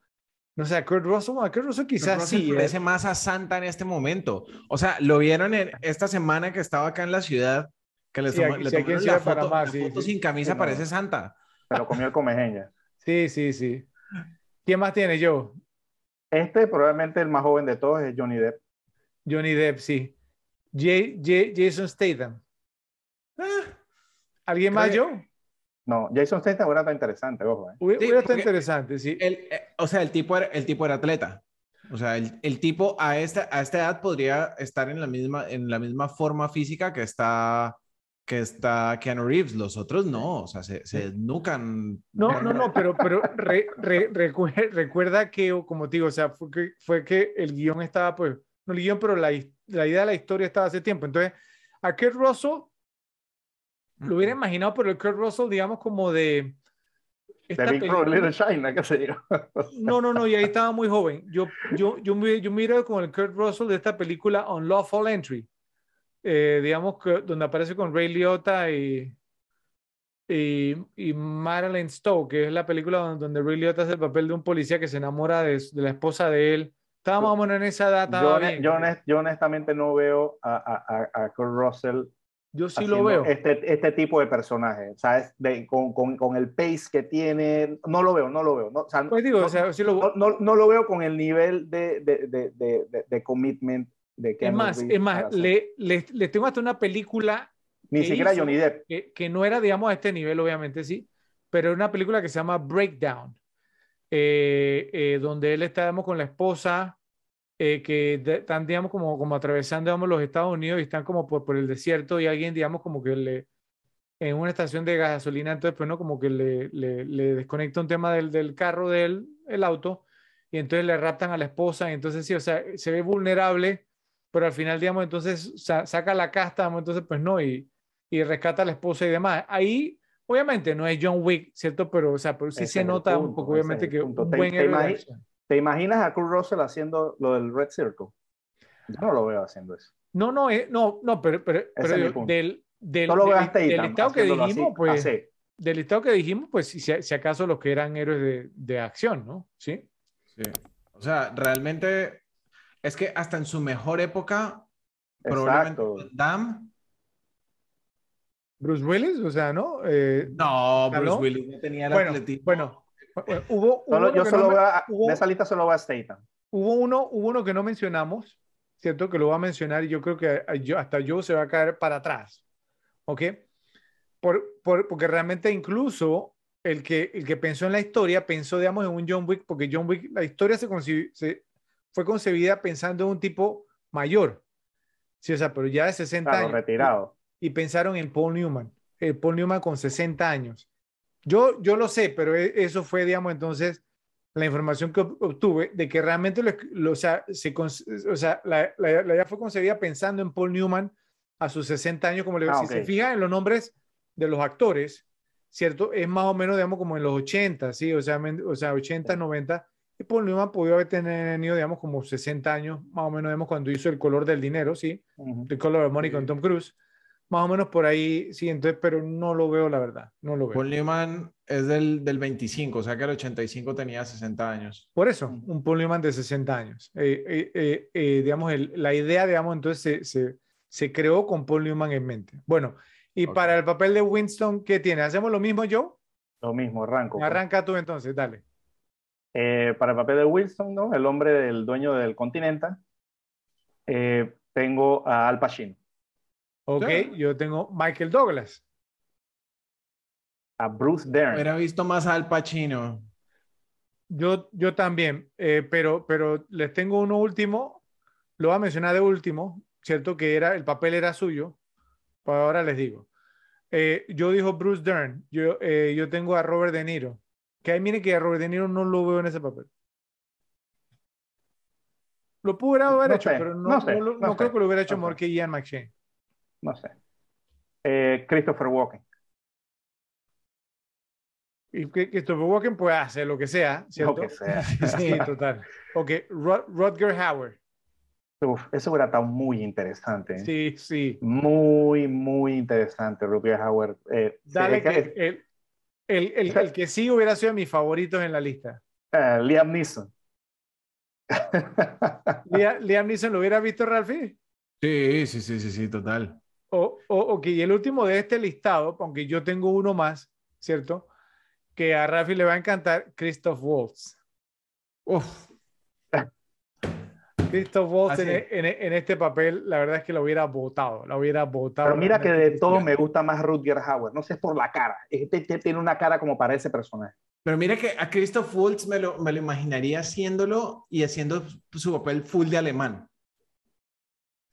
no sé, a Kurt Russell? A Kurt Russell quizás sí. ¿eh? Parece más a Santa en este momento. O sea, lo vieron en esta semana que estaba acá en la ciudad que le, sí, le tomaron la foto, la foto sin camisa, parece santa. Se lo comió el comejeña. sí, sí, sí. ¿Quién más tiene yo? Este, probablemente el más joven de todos, es Johnny Depp. Johnny Depp, sí. Jason Statham. Ah. ¿Alguien más, yo? No, Jason Statham hubiera estado interesante, ojo. Eh. Hubiera, estado interesante, sí. El, eh, o sea, el tipo, era, el tipo era atleta. O sea, el, el, tipo a esta, a esta edad podría estar en la, misma, en la misma forma física que está que está Keanu Reeves, los otros no, o sea, se, se desnucan. No, no, no, pero, pero recuerda que, como te digo, o sea, fue que, fue que el guion estaba, pues, no el guion, pero la, la idea de la historia estaba hace tiempo. Entonces, a Kurt Russell lo hubiera imaginado, pero el Kurt Russell, digamos, como de... Esta Little China, qué sé yo. No, no, no, y ahí estaba muy joven. Yo, yo, yo, yo miro con el Kurt Russell de esta película Unlawful Entry. Eh, digamos, que, donde aparece con Ray Liotta y, y, y, Marilyn Stowe, que es la película donde, Ray Liotta hace el papel de un policía que se enamora de, la esposa de él. Estábamos más en esa data. Yo, yo, honestamente no veo a, a, a Kurt Russell. Yo sí lo veo. Este, este tipo de personaje, ¿sabes? De, con, con, con, el pace que tiene, no lo veo, no lo veo. No, pues digo, no, o sea, sí lo... no, no, lo veo con el nivel de, de, de, de es más, es más, le, le, le, tengo hasta una película. Ni siquiera Johnny Depp. Que, que, no era, digamos, a este nivel, obviamente, sí, pero era una película que se llama Breakdown, eh, eh, donde él está, digamos, con la esposa, eh, que están, digamos, como, como atravesando, digamos, los Estados Unidos y están como por, por el desierto y alguien, digamos, como que le, en una estación de gasolina, entonces, pues, ¿no? Como que le, le, le desconecta un tema del, del carro del el auto y entonces le raptan a la esposa, y entonces sí, o sea, se ve vulnerable, pero al final, digamos, entonces saca la casta, entonces, pues no, y, y rescata a la esposa y demás. Ahí, obviamente, no es John Wick, ¿cierto? Pero, o sea, pero sí se nota un poco, obviamente, que un ¿Te, buen te, imagi ¿Te imaginas a Kurt Russell haciendo lo del Red Circle? Yo no lo veo haciendo eso. No, no, eh, no, no, pero, pero, pero del, del, Solo del, del, del listado que dijimos, así, pues, así. del listado que dijimos, pues, si, si acaso los que eran héroes de, de acción, ¿no? Sí. Sí. O sea, realmente es que hasta en su mejor época, Exacto. probablemente Dam. Bruce Willis, o sea, ¿no? Eh, no, Bruce ¿no? Willis no tenía el bueno, atletismo. bueno, bueno, hubo, Solo, hubo yo solo no a, hubo- de esa lista solo va a Statham. Hubo uno, hubo uno que no mencionamos, ¿cierto? Que lo voy a mencionar y yo creo que yo- hasta yo se va a caer para atrás, ¿ok? Por, por- porque realmente incluso el que, el que pensó en la historia pensó, digamos, en un John Wick, porque John Wick, la historia se, conci- se- fue concebida pensando en un tipo mayor, sí, o sea, pero ya de 60 Claro, años. retirado. Y pensaron en Paul Newman, eh, Paul Newman con 60 años. Yo, yo lo sé, pero e- eso fue, digamos, entonces la información que ob- obtuve de que realmente lo, lo- o sea, se, o sea la, la, la idea fue concebida pensando en Paul Newman a sus 60 años, como le Ah, si se ok. fijan en los nombres de los actores, ¿cierto? Es más o menos, digamos, como en los 80, ¿sí? O sea, men- o sea 80, 90. Y Paul Newman pudo haber tenido, digamos, como 60 años, más o menos, digamos, cuando hizo El color del dinero, ¿sí? Ujú. The Color of Money Sí. con Tom Cruise. Más o menos por ahí, sí, entonces, pero no lo veo, la verdad, no lo veo. Paul Newman es del, del 25, o sea que el 85 tenía 60 años. Por eso, un Paul Newman de 60 años. Eh, eh, eh, eh, digamos, el- la idea, digamos, entonces se, se, se creó con Paul Newman en mente. Bueno, y Ok. para el papel de Winston, ¿qué tiene? ¿Hacemos lo mismo, Joe? Lo mismo, arranco. pues. Arranca tú entonces, dale. Eh, para el papel de Wilson, ¿no? El hombre del dueño del Continental, eh, tengo a Al Pacino, Ok, Sí. yo tengo Michael Douglas. a Bruce Dern. Hubiera visto más a Al Pacino. Yo, yo también, eh, pero, pero les tengo uno último, lo voy a mencionar de último, ¿cierto? Que era, el papel era suyo, pues ahora les digo. Eh, yo dijo Bruce Dern, yo, eh, yo tengo a Robert De Niro, que ahí miren que a Robert De Niro no lo veo en ese papel. Lo pudiera haber No hecho, sé, pero no, sé, creo que lo hubiera hecho mejor que Ian McShane. No sé. Eh, Christopher Walken. Y Christopher Walken puede hacer lo que sea, ¿cierto? Lo que sea. Sí, total. Ok, Rod- Rutger Hauer. Uf, eso hubiera estado muy interesante. ¿eh? Sí, sí. Muy, muy interesante, Rutger Hauer. Eh, Dale que que- el, el, el, el que sí hubiera sido de mis favoritos en la lista. eh, Liam Neeson. Liam, Liam Neeson lo hubiera visto, Ralphie. Sí, sí, sí, sí, sí, total. O, o, ok, y el último de este listado, aunque yo tengo uno más, ¿cierto? Que a Ralphie le va a encantar, Christoph Waltz. Uf, Christoph Waltz en, sí. en- en este papel, la verdad es que lo hubiera votado, lo hubiera votado. Pero mira que de todo me gusta más Rutger Hauer. No sé, es por la cara. Este, este tiene una cara como para ese personaje. pero mira que a Christoph Waltz me lo, me lo imaginaría haciéndolo y haciendo su papel full de alemán.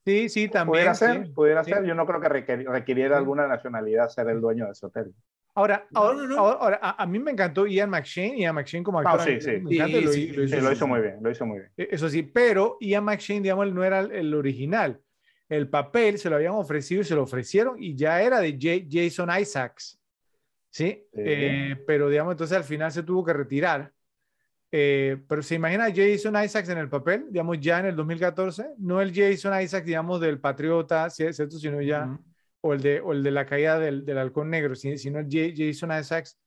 Sí, sí, también. Pudiera ser, sí. pudiera Sí. ser. Yo no creo que requiriera Sí. alguna nacionalidad ser el dueño de ese hotel. Ahora, No, ahora, no, no. ahora- ahora, a, a mí me encantó Ian McShane, Ian McShane como Ah, actor. sí, a mí sí. me encanta y lo- Sí, lo sí, hizo Sí, lo hizo muy bien, lo hizo muy bien. Eh, Eso sí, pero Ian McShane, digamos, no era el, el original. El papel se lo habían ofrecido y se lo ofrecieron y ya era de Ja- Jason Isaacs. ¿Sí? Sí. Eh, pero, digamos, entonces al final se tuvo que retirar. Eh, pero se imagina a Jason Isaacs en el papel, digamos, ya en el 2014, no el Jason Isaacs, digamos, del Patriota, ¿sí- ¿cierto? Sino ya, Ujú. O, el de, o el de la caída del, del halcón negro, si- sino el Ja- Jason Isaacs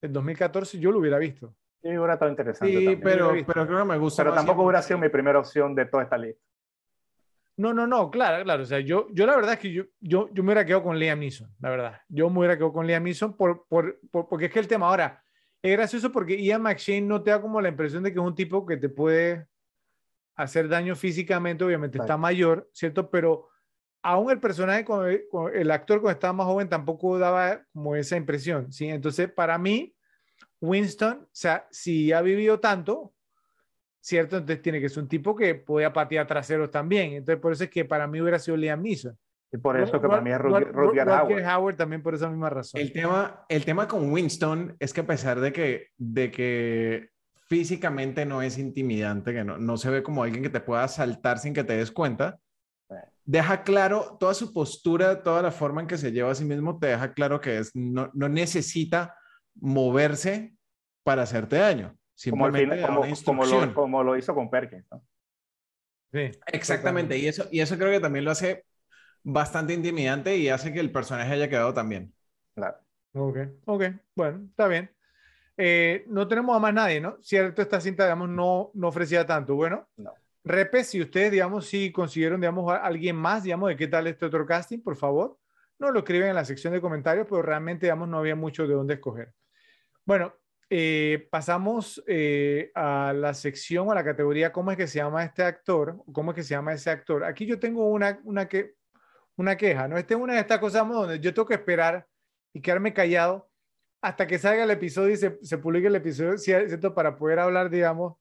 del 2014, yo lo hubiera visto. Sí, hubiera estado interesante. Sí, también. pero, pero creo que me gusta Pero tampoco hubiera sido mi primera opción de toda esta lista. No, no, no, claro, claro. O sea, yo, yo la verdad es que yo, yo, yo me hubiera quedado con Liam Neeson, la verdad. Yo me hubiera quedado con Liam Neeson por, por, por- porque es que el tema ahora es gracioso porque Ian McShane no te da como la impresión de que es un tipo que te puede hacer daño físicamente, obviamente está Claro. mayor, ¿cierto? Pero aún el personaje, con el, con el actor cuando estaba más joven tampoco daba como esa impresión, ¿sí? Entonces, para mí, Winston, o sea, si ha vivido tanto, ¿cierto? Entonces tiene que ser un tipo que pueda patear traseros también. Entonces por eso es que para mí hubiera sido Liam Neeson. Y por eso que para mí es Rutger, Rutger Hauer. Howard también por esa misma razón. El tema, el tema con Winston es que a pesar de que, de que físicamente no es intimidante, que no, no se ve como alguien que te pueda saltar sin que te des cuenta, deja claro toda su postura, toda la forma en que se lleva a sí mismo, te deja claro que es, no, no necesita moverse para hacerte daño. Como, Simplemente final- como, lo, como lo hizo con Perkins. ¿no? Sí, Exactamente, y eso, y eso creo que también lo hace bastante intimidante y hace que el personaje haya quedado también. Claro. Ok, ok, bueno, está bien. Eh, no tenemos a más nadie, ¿no? Cierto, esta cinta, digamos, no, no ofrecía tanto. Bueno, No. Repe, si ustedes, digamos, si consiguieron, digamos, a alguien más, digamos, de qué tal este otro casting, por favor, no lo escriben en la sección de comentarios, pero realmente, digamos, no había mucho de dónde escoger. Bueno, eh, pasamos eh, a la sección o a la categoría, ¿cómo es que se llama este actor? ¿Cómo es que se llama ese actor? Aquí yo tengo una, una, que, una queja, ¿no? Esta es una de estas cosas donde yo tengo que esperar y quedarme callado hasta que salga el episodio y se, se publique el episodio, ¿cierto? Para poder hablar, digamos,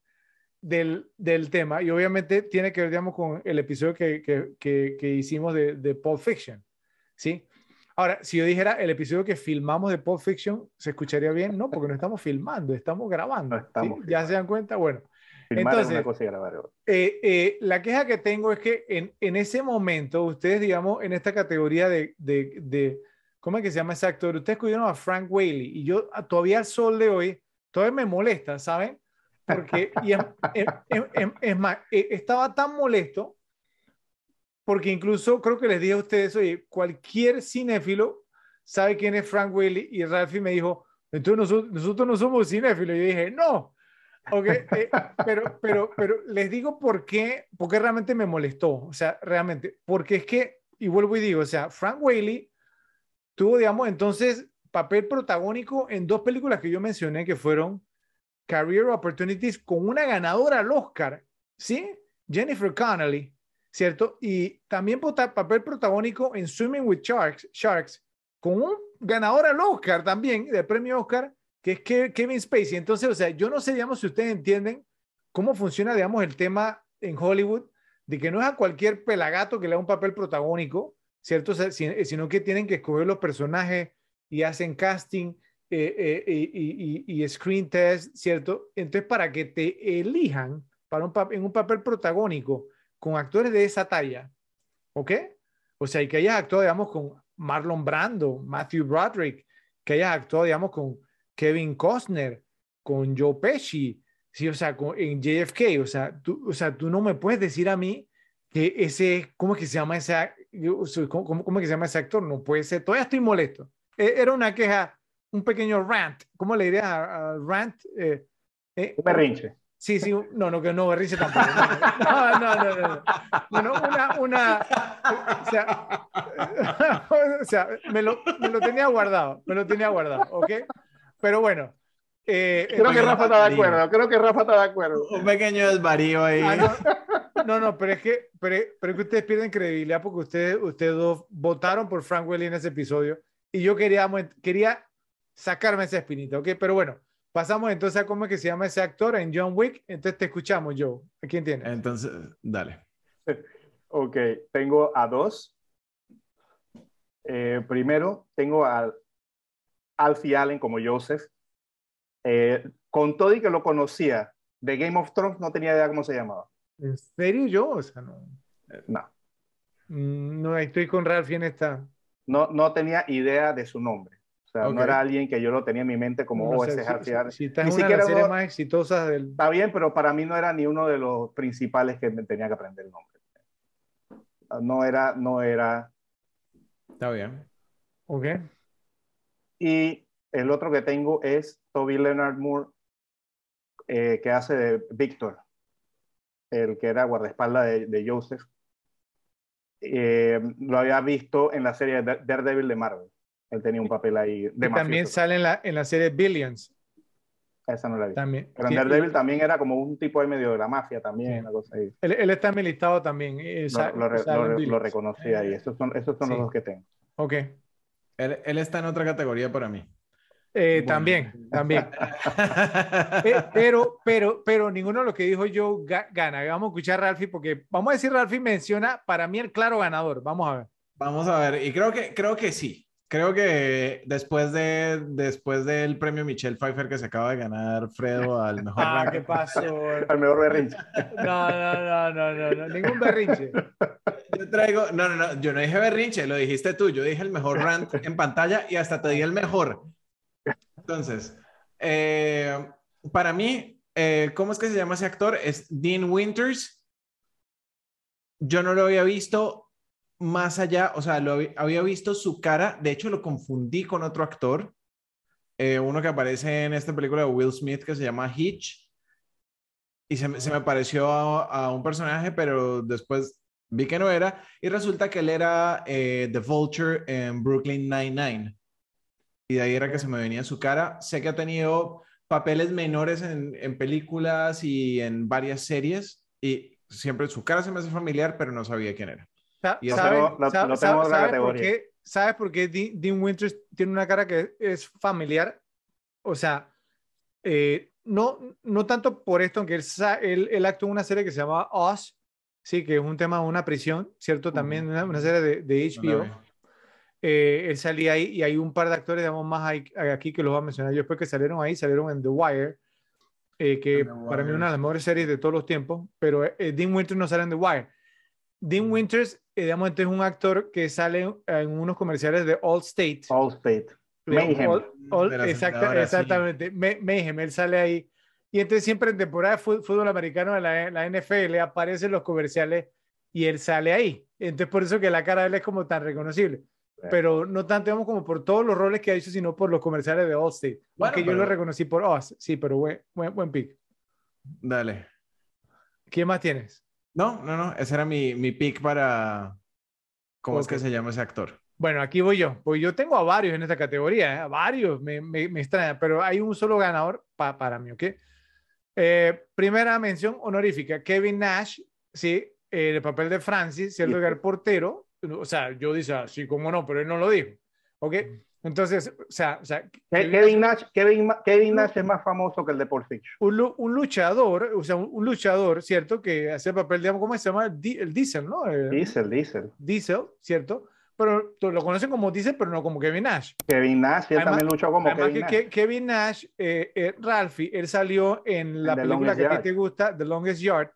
del, del tema. Y obviamente tiene que ver, digamos, con el episodio que, que, que, que hicimos de, de Pulp Fiction, ¿sí? Ahora, si yo dijera el episodio que filmamos de Pulp Fiction, ¿se escucharía bien? No, porque no estamos filmando, estamos grabando. No estamos ¿sí? ¿Ya se dan cuenta? Bueno, Filmar es Entonces- una cosa y grabar otra. eh, eh, la queja que tengo es que en, en ese momento, ustedes, digamos, en esta categoría de, de, de- ¿cómo es que se llama ese actor? Ustedes escogieron a Frank Whaley y yo todavía al sol de hoy, todavía me molesta, ¿saben? Porque, es, más, eh, estaba tan molesto porque incluso creo que les dije a ustedes, oye, cualquier cinéfilo sabe quién es Frank Whaley y Ralphie me dijo, entonces nosotros, no somos cinéfilos. Y yo dije, no. Ok, eh, pero, pero, pero les digo por qué, porque realmente me molestó. O sea, realmente, porque es que, y vuelvo y digo, o sea, Frank Whaley tuvo, digamos, entonces papel protagónico en dos películas que yo mencioné que fueron Career Opportunities con una ganadora al Oscar, ¿sí? Jennifer Connelly, ¿cierto? Y también papel protagónico en Swimming with Sharks, Sharks con un ganador al Oscar también, del premio Oscar, que es Ke- Kevin Spacey. Entonces, o sea, yo no sé, digamos, si ustedes entienden cómo funciona, digamos, el tema en Hollywood, de que no es a cualquier pelagato que le da un papel protagónico, ¿cierto? Sino que tienen que escoger los personajes y hacen casting eh, eh, y, y- y- screen test, ¿cierto? Entonces, para que te elijan para un, en un papel protagónico con actores de esa talla, ¿ok? O sea, y que hayas actuado, digamos, con Marlon Brando, Matthew Broderick, que hayas actuado, digamos, con Kevin Costner, con Joe Pesci, sí, o sea, con, en JFK, o sea, tú, o sea, tú no me puedes decir a mí que ese, ¿cómo es que se llama ese, ¿cómo, cómo- cómo es que se llama ese actor? No puede ser, todavía estoy molesto. E- Era una queja, un pequeño rant, ¿cómo le dirías a, a rant? Eh, eh, Un berrinche. Sí, sí, no, no, que no berrinche tampoco. No, no, no, no. no. Bueno, una, una, o sea, o sea me, lo, me lo tenía guardado, me lo tenía guardado, ¿ok? Pero bueno. eh, Creo que Rafa está de acuerdo. Creo que Rafa está de acuerdo. Un pequeño desvarío ahí. ah, no, no, no, pero es que, pero, pero es que ustedes pierden credibilidad porque ustedes, ustedes dos votaron por Frank Welly en ese episodio y yo quería, quería sacarme esa espinita, ¿ok? Pero bueno, pasamos entonces a cómo es que se llama ese actor en John Wick. Entonces te escuchamos, Joe. ¿A quién tienes? Entonces, dale. Ok, tengo a dos. Eh, primero, tengo a Alfie Allen como Joseph. Eh, con todo y que lo conocía de Game of Thrones, no tenía idea cómo se llamaba. ¿En serio yo? O sea, no. Eh, No, Mm, No, estoy con Ralphie en esta. no, no tenía idea de su nombre. O sea, Ok. no era alguien que yo lo tenía en mi mente como, No oh, ese es si- Alfie si- si está Ni en una de siquiera las series más exitosas del. Está bien, pero para mí no era ni uno de los principales que me tenía que aprender el nombre. No era, no era. Está bien. Ok. Y el otro que tengo es Toby Leonard Moore, eh, que hace de Victor, el que era guardaespaldas de, de Joseph. Eh, lo había visto en la serie de Daredevil de Marvel. Él tenía un papel ahí de Y también mafioso. sale en la, en la serie Billions. Esa no la vi. También. Pero Sí, Daredevil también era como un tipo de medio de la mafia también, Sí. una cosa ahí. Él, él está en mi listado también. eh, Lo, lo re- lo lo reconocí ahí. Esos son, esos son Sí. los dos que tengo. Ok. Él, él está en otra categoría para mí. Eh, También, también. Eh, pero, pero, pero ninguno de los que dijo yo gana. Vamos a escuchar a Ralphie porque vamos a decir, Ralphie menciona para mí el claro ganador. Vamos a ver. Vamos a ver, y creo que, creo que sí. Creo que después, de, después del premio Michelle Pfeiffer que se acaba de ganar Fredo al mejor ah, ¿qué pasó? al mejor berrinche. No, no, no, no, no, ningún berrinche. Yo traigo, no, no, no, yo no dije berrinche, lo dijiste tú, yo dije el mejor rant en pantalla y hasta te di el mejor. Entonces, eh, para mí, eh, ¿cómo es que se llama ese actor? Es Dean Winters. Yo no lo había visto más allá, o sea, lo había visto su cara, de hecho lo confundí con otro actor, eh, uno que aparece en esta película de Will Smith que se llama Hitch, y se, me pareció a, un personaje, pero después vi que no era, y resulta que él era eh, The Vulture en Brooklyn Nine-Nine, y de ahí era que se me venía su cara. Sé que ha tenido papeles menores en, en películas y en varias series, y siempre su cara se me hace familiar, pero no sabía quién era. ¿Sabes por qué Dean Winters tiene una cara que es familiar? O sea, eh, no, no tanto por esto, aunque él, él, él, actuó en una serie que se llama Oz, sí, que es un tema de una prisión, ¿cierto? También una, serie de, de HBO. Eh, él salía ahí y hay un par de actores, digamos, más aquí que los voy a mencionar yo después que salieron ahí, salieron en The Wire, eh, que para mí es una de las mejores series de todos los tiempos, pero Dean Winters no sale en The Wire. Dean Winters, eh, digamos, este es un actor que sale en unos comerciales de Allstate. Allstate. Mayhem. exactamente. Mayhem, él sale ahí. Y entonces siempre en temporada de fútbol americano de la, la NFL aparecen los comerciales y él sale ahí. Entonces por eso que la cara de él es como tan reconocible. Pero no tanto digamos, como por todos los roles que ha hecho, sino por los comerciales de Allstate. Porque yo lo reconocí por Oz. Sí, pero buen, buen, buen pick. Dale. ¿Quién más tienes? No, no, no, ese era mi, mi pick para... ¿Cómo es que se llama ese actor? Bueno, aquí voy yo. Pues yo tengo a varios en esta categoría, ¿eh? varios, me, me, me, extraña, pero hay un solo ganador para mí, ¿ok? Eh, primera mención honorífica, Kevin Nash, sí, el papel de Francis, cierto que el portero, o sea, yo dice, ah, como no, pero él no lo dijo, ¿ok? Entonces, o sea, o sea Kevin, Nash, Kevin, Kevin, Nash, es más famoso que el de Pulp Un, un, luchador, o sea, un, luchador, ¿cierto? Que hace el papel, digamos, ¿cómo se llama? El, Diesel, ¿no? diesel, Diesel. Diesel, ¿cierto? Pero lo conocen como Diesel, pero no como Kevin Nash. Kevin Nash, él también luchó como además Kevin que, Nash. Kevin Nash, eh, eh, Ralphie, él salió en la película que a ti te gusta, The Longest Yard,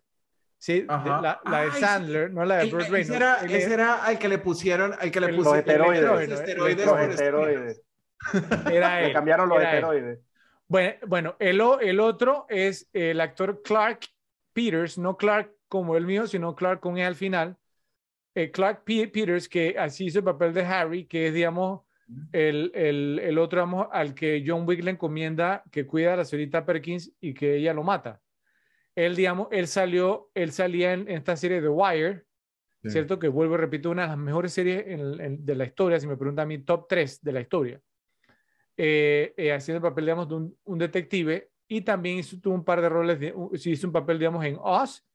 Sí, la, la, de Sandler, no la de Bruce Reynolds. Ese era, ese era al que le pusieron, al que le pusieron los esteroides. Los esteroides. Los esteroides. Era él. Le cambiaron los esteroides. Bueno, bueno el, el otro es el actor Clark Peters, no Clark como el mío, sino Clark con él al final. Eh, Clark P Peters, que así hizo el papel de Harry, que es, digamos, el, el, el otro, digamos, al que John Wick le encomienda que cuida a la señorita Perkins y que ella lo mata él, digamos, él salió, él salía en, esta serie de Wire, ¿cierto? Que vuelvo y repito, una de las mejores series de la historia, si me preguntan a mí, top 3 de la historia. Eh, eh, haciendo el papel, digamos, de un, detective y también hizo, tuvo un par de roles, de, hizo un papel, digamos, en Oz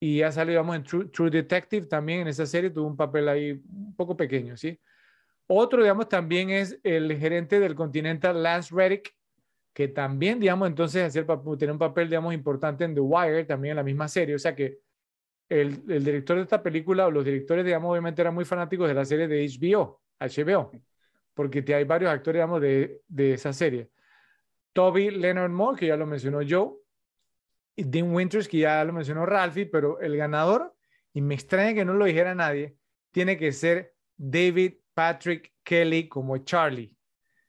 y ha salido, digamos, en True, Detective también en esa serie, tuvo un papel ahí un poco pequeño, ¿sí? Otro, digamos, también es el gerente del Continental, Lance Reddick, que también, digamos, entonces hacía tiene un papel, digamos, importante en The Wire, también en la misma serie. O sea que el, el, director de esta película, o los directores, digamos, obviamente eran muy fanáticos de la serie de HBO, HBO, porque hay varios actores, digamos, de, de esa serie. Toby Leonard Moore, que ya lo mencionó Joe, y Dean Winters, que ya lo mencionó Ralphie, pero el ganador, y me extraña que no lo dijera nadie, tiene que ser David Patrick Kelly como Charlie.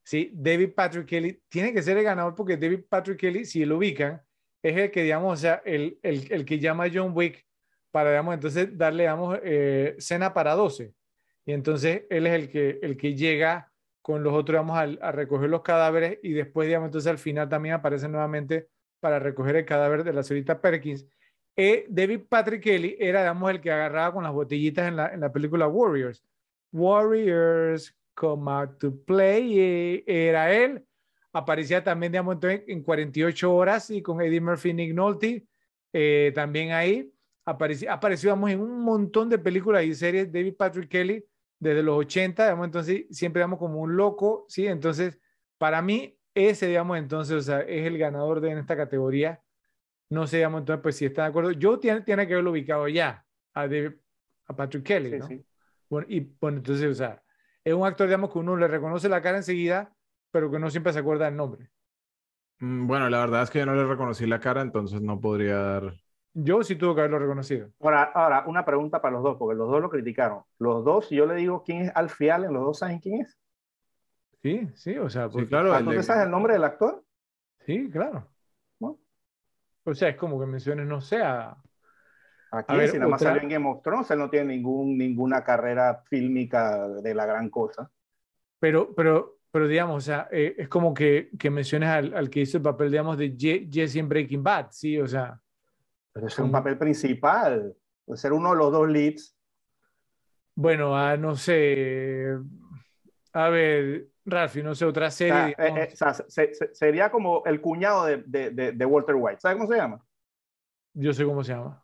¿Sí? David Patrick Kelly tiene que ser el ganador porque David Patrick Kelly, si lo ubican, es el que, digamos, o sea, el, el, el que llama a John Wick para, digamos, entonces darle, digamos, eh, cena para 12. Y entonces él es el que, el que llega con los otros, digamos, a, recoger los cadáveres y después, digamos, entonces al final también aparece nuevamente para recoger el cadáver de la señorita Perkins. Eh, David Patrick Kelly era, digamos, el que agarraba con las botellitas en la, en la película Warriors. Warriors, Come Out to Play, era él. Aparecía también, digamos, en 48 horas y con Eddie Murphy y Nick Nolte, eh, también ahí. Apareció, apareció, en un montón de películas y series David Patrick Kelly desde los 80, digamos, entonces siempre damos como un loco, ¿sí? Entonces, para mí, ese, digamos, entonces, o sea, es el ganador de en esta categoría. No sé, digamos, entonces, pues si está de acuerdo. Yo tiene, tiene que haberlo ubicado ya, a, a Patrick Kelly, Sí, ¿no? sí. Bueno, y bueno, entonces, o sea, es un actor, digamos, que uno le reconoce la cara enseguida, pero que no siempre se acuerda del nombre. Mm, Bueno, la verdad es que yo no le reconocí la cara, entonces no podría dar. Yo sí tuve que haberlo reconocido. Ahora, ahora, una pregunta para los dos, porque los dos lo criticaron. Los dos, si yo le digo quién es Alfie Allen, ¿los dos saben quién es? Sí, sí, o sea, Sí, porque- claro. Ah, el ¿Tú te sabes el nombre del actor? sí, claro. ¿No? O sea, es como que menciones, no sé, a- Aquí, A ver, si nada más otra- salió en Game of Thrones, él no tiene ningún, ninguna carrera fílmica de la gran cosa. pero, pero, pero digamos, o sea, eh, es como que, que menciones al, al que hizo el papel, digamos, de Je- Jesse en Breaking Bad, sí, o sea, Pero es un Como- papel principal. De ser uno de los dos leads. bueno, a, no sé, a ver, Ralphie, no sé, otra O serie, sea, eh, eh, o sea, se- se- sería como el cuñado de, de- de- de Walter White. ¿Sabes cómo se llama? yo sé cómo se llama.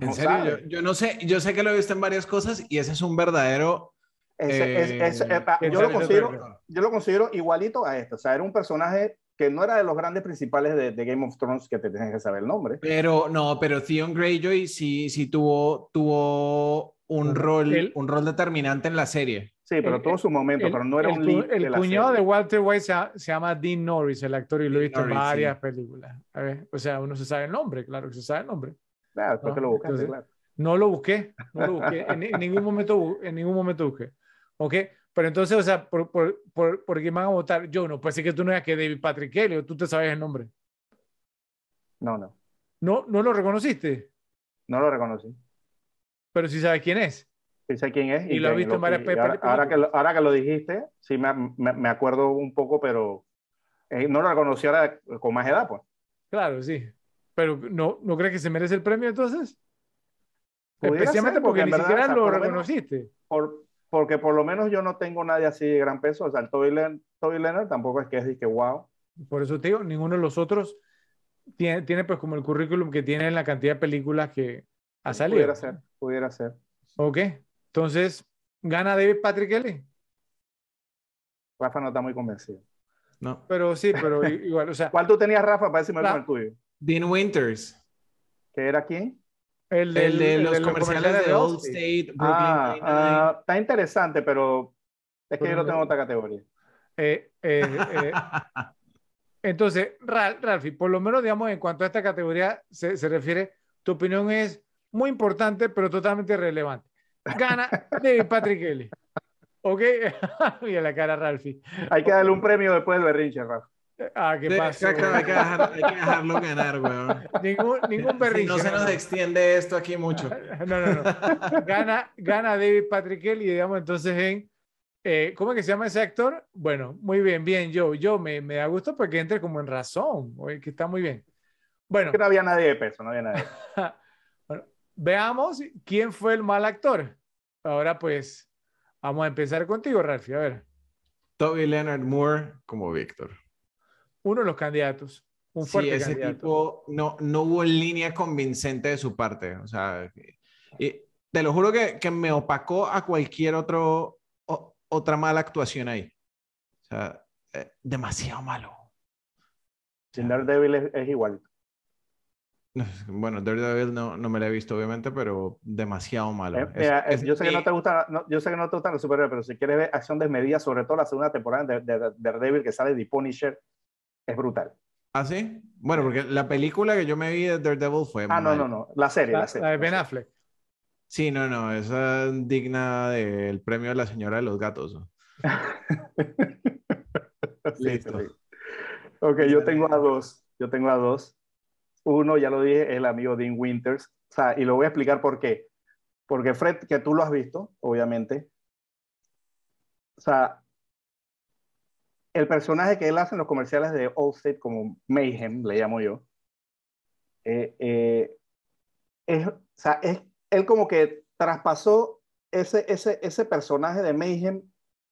En No serio, yo, yo no sé, yo sé que lo he visto en varias cosas y ese es un verdadero. Ese- es- es- eh, eh, ah, ¿quién yo, lo considero, yo lo considero igualito a este. O sea, era un personaje que no era de los grandes principales de, de Game of Thrones que te tienen que saber el nombre. Pero no, pero Theon Greyjoy sí, sí tuvo, tuvo un rol, un rol determinante en la serie. Sí, pero El- tuvo su momento, El, pero no era el un lead el de la cuñado serie. de Walter White se, se llama Dean Norris, el actor, y lo he visto en varias sí. películas. A ver, o sea, uno se sabe el nombre, claro que se sabe el nombre. Claro, después No, que lo buscaste, entonces- claro. No lo busqué, no lo busqué, en, en ningún momento, en ningún momento busqué. ¿Ok? Pero entonces, o sea, por, por, por, ¿por quién van a votar? Yo no, pues sí que tú no eras que David Patrick Kelly, o tú te sabes el nombre. No, no. No, no lo reconociste, No lo reconocí. pero sí sabes quién es. Sí sé quién es. Y lo has visto en varias y pe- ahora, películas. ahora que lo, ahora que lo dijiste, sí me, me, me acuerdo un poco, pero eh, no lo reconocí ahora con más edad, pues. Claro, sí. Pero ¿no, ¿no crees que se merece el premio entonces? Especialmente ser, porque, en ni verdad, siquiera o sea, lo por lo menos- reconociste. por, porque por lo menos yo no tengo nadie así de gran peso. O sea, el Toby, Len- Toby Leonard tampoco es que es de que wow. Por eso te digo, ninguno de los otros tiene, tiene pues como el currículum que tiene en la cantidad de películas que ha salido. Pudiera ser, pudiera ser. Ok, entonces, ¿gana David Patrick Kelly? Rafa no está muy convencido. No. Pero sí, pero igual, o sea, ¿Cuál tú tenías, Rafa, para decirme La- con el tuyo? Dean Winters, ¿Que era quién? el, de el los comerciales de Old State, Brooklyn Ah, ah, está interesante, pero es que Pero yo no- tengo en otra categoría. Eh, eh, eh, entonces, Ra- Ralphie, por lo menos, digamos, en cuanto a esta categoría se, se refiere, tu opinión es muy importante, pero totalmente relevante. Gana David Patrick Kelly. ¿Ok? Mira la cara, Ralphie. Hay que darle un premio después del berrinche, Rafa. Ah, ¿qué exacto, hay, que dejar- hay que dejarlo ganar, weón. Ningún, ningún Si no se no, nos no. extiende esto aquí mucho. No, no, no. Gana, gana David Patrick Kelly, digamos, entonces en. eh, ¿Cómo es que se llama ese actor? Bueno, muy bien, bien, yo, yo me, me da gusto porque entre como en razón, oye, que está muy bien. Bueno, Que no había nadie de peso, no había nadie. bueno, veamos quién fue el mal actor. Ahora pues, vamos a empezar contigo, Ralphie. A ver, Toby Leonard Moore como Víctor. Uno de los candidatos. Un Sí, fuerte ese candidato. tipo no, no hubo línea convincente de su parte. O sea, y te lo juro que, que me opacó a cualquier otro, o- otra mala actuación ahí. O sea, eh, demasiado malo. Sin Daredevil es, es igual. Bueno, Daredevil no, no me la he visto, obviamente, pero demasiado malo. Eh, Es- eh, es yo sé que no te gusta, no, yo sé que no te gustan los superhéroes, pero si quieres ver acción desmedida, sobre todo la segunda temporada de, de, de Daredevil que sale de Punisher, es brutal. ¿Ah, sí? Bueno, porque la película que yo me vi de Daredevil fue Ah, no, no, no, la serie, la, La, serie. la de Ben. Affleck. Sí, no, no, esa es digna del premio de la señora de los gatos. Listo. sí. Ok, yo tengo a dos. Yo tengo a dos. Uno, ya lo dije, es el amigo Dean Winters. O sea, y lo voy a explicar por qué. Porque Fred, que tú lo has visto, obviamente. O sea, el personaje que él hace en los comerciales de Allstate, como Mayhem, le llamo yo, eh, eh, es, o sea, es, él como que traspasó ese, ese, ese personaje de Mayhem,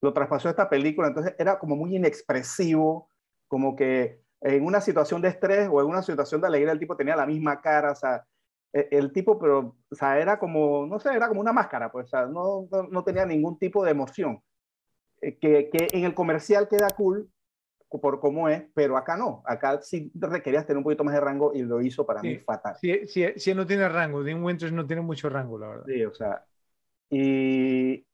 lo traspasó a esta película, entonces era como muy inexpresivo, como que en una situación de estrés o en una situación de alegría el tipo tenía la misma cara, o sea, e- el tipo, pero, o sea, era como, no sé, era como una máscara, pues, o sea, no, no, no tenía ningún tipo de emoción. Eh, Que, que en el comercial queda cool, por cómo es, pero acá no. Acá sí requerías tener un poquito más de rango y lo hizo para mí fatal. Sí, sí, sí, él no tiene rango. Dean Winters no tiene mucho rango, la verdad. Sí, o sea. Y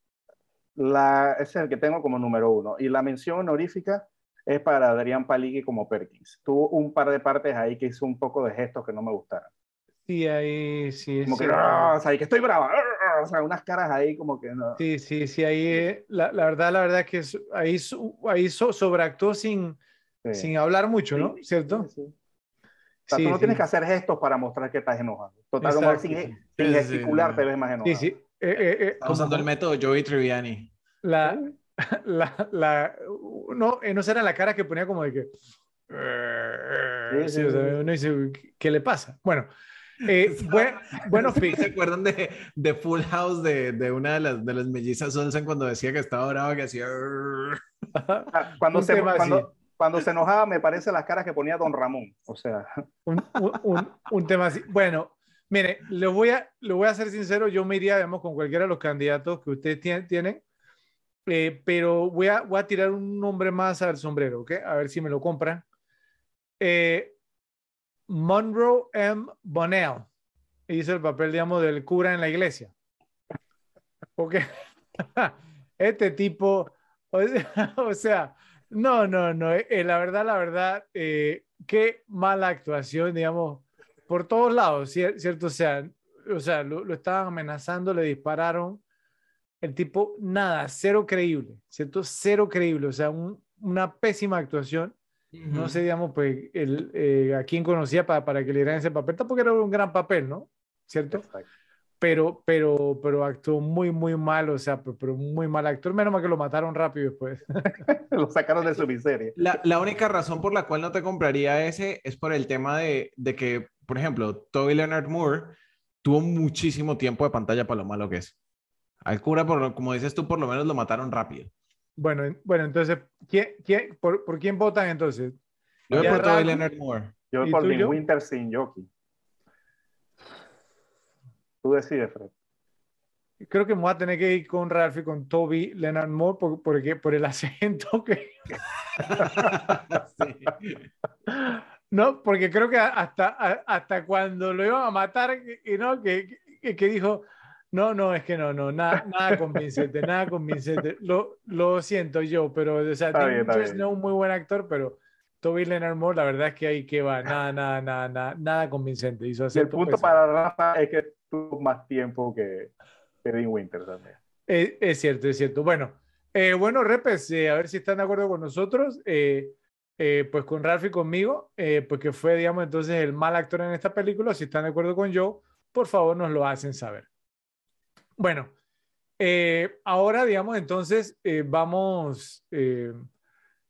la, ese es el que tengo como número uno. Y la mención honorífica es para Adrián Paligui como Perkins. Tuvo un par de partes ahí que hizo un poco de gestos que no me gustaron. Sí, ahí sí. Como que, ¡ah! o sea, que estoy brava. ¡ah! O sea, unas caras ahí como que no. Sí, sí, sí, ahí la, la verdad, la verdad es que ahí, ahí sobreactuó sin, sin hablar mucho, ¿no? ¿Cierto? Sí, O sea, tú no tienes que hacer gestos para mostrar que estás enojado. Total, como sin, sin gesticular te ves más enojado. Sí, sí. Eh, eh, eh, usando el método Joey Triviani. La, la, la, no, no será la cara que ponía como de que... Sí, o sea, uno dice, ¿qué le pasa? Bueno, eh, bueno, bueno, ¿Se acuerdan de, de Full House de, de, una de las, de las mellizas Olsen cuando decía que estaba brava, que hacía... Cuando, se, cuando, cuando, se enojaba me parece las caras que ponía Don Ramón, o sea... Un, un, un tema así. Bueno, mire, le voy, a, le voy a ser sincero, yo me iría, digamos, con cualquiera de los candidatos que ustedes tienen, tienen eh, pero voy a, voy a tirar un nombre más al sombrero, ¿ok? A ver si me lo compran. Eh, Monroe M. Bonnell hizo el papel, digamos, del cura en la iglesia. Porque este tipo, o sea, no, no, no, eh, la verdad, la verdad, eh, qué mala actuación, digamos, por todos lados, ¿cierto? O sea, o sea lo, lo estaban amenazando, le dispararon. El tipo, nada, cero creíble, ¿cierto? Cero creíble, o sea, una pésima actuación. No sé, digamos, pues, el, eh, a quién conocía para, para que le dieran ese papel, tampoco era un gran papel, ¿no? ¿Cierto? Pero, pero, pero actuó muy, muy mal, o sea, pero, muy mal actor, menos mal que lo mataron rápido después. lo sacaron de su miseria. La, la, única razón por la cual no te compraría ese es por el tema de, de que, por ejemplo, Toby Leonard Moore tuvo muchísimo tiempo de pantalla para lo malo que es. Al cura, por, como dices tú, por lo menos lo mataron rápido. Bueno, bueno entonces, ¿quién, quién, por, por, quién votan entonces? Yo voy por Toby Leonard Moore. Yo por Dean Winter sin Yoki. Tú decides, Fred. Creo que me voy a tener que ir con Ralph y con Toby Leonard Moore por, porque, por el acento que... sí. No, porque creo que hasta, hasta cuando lo iban a matar, y no, que, que, que dijo, no, no, es que no, no, nada, nada convincente, nada convincente. Lo, lo siento yo, pero, o sea, Tim no es un muy buen actor, pero Toby Leonard Moore, la verdad es que ahí que va, nada, nada, nada, nada, nada convincente. Hizo el punto para Rafa es que tuvo más tiempo que, que Dean Winter también. Es, es, cierto, es cierto. Bueno, eh, bueno, Repes, eh, a ver si están de acuerdo con nosotros. Eh, eh pues con Ralph y conmigo, eh, pues que fue, digamos, entonces el mal actor en esta película. Si están de acuerdo con yo, por favor nos lo hacen saber. Bueno, eh, ahora, digamos, entonces eh, vamos eh,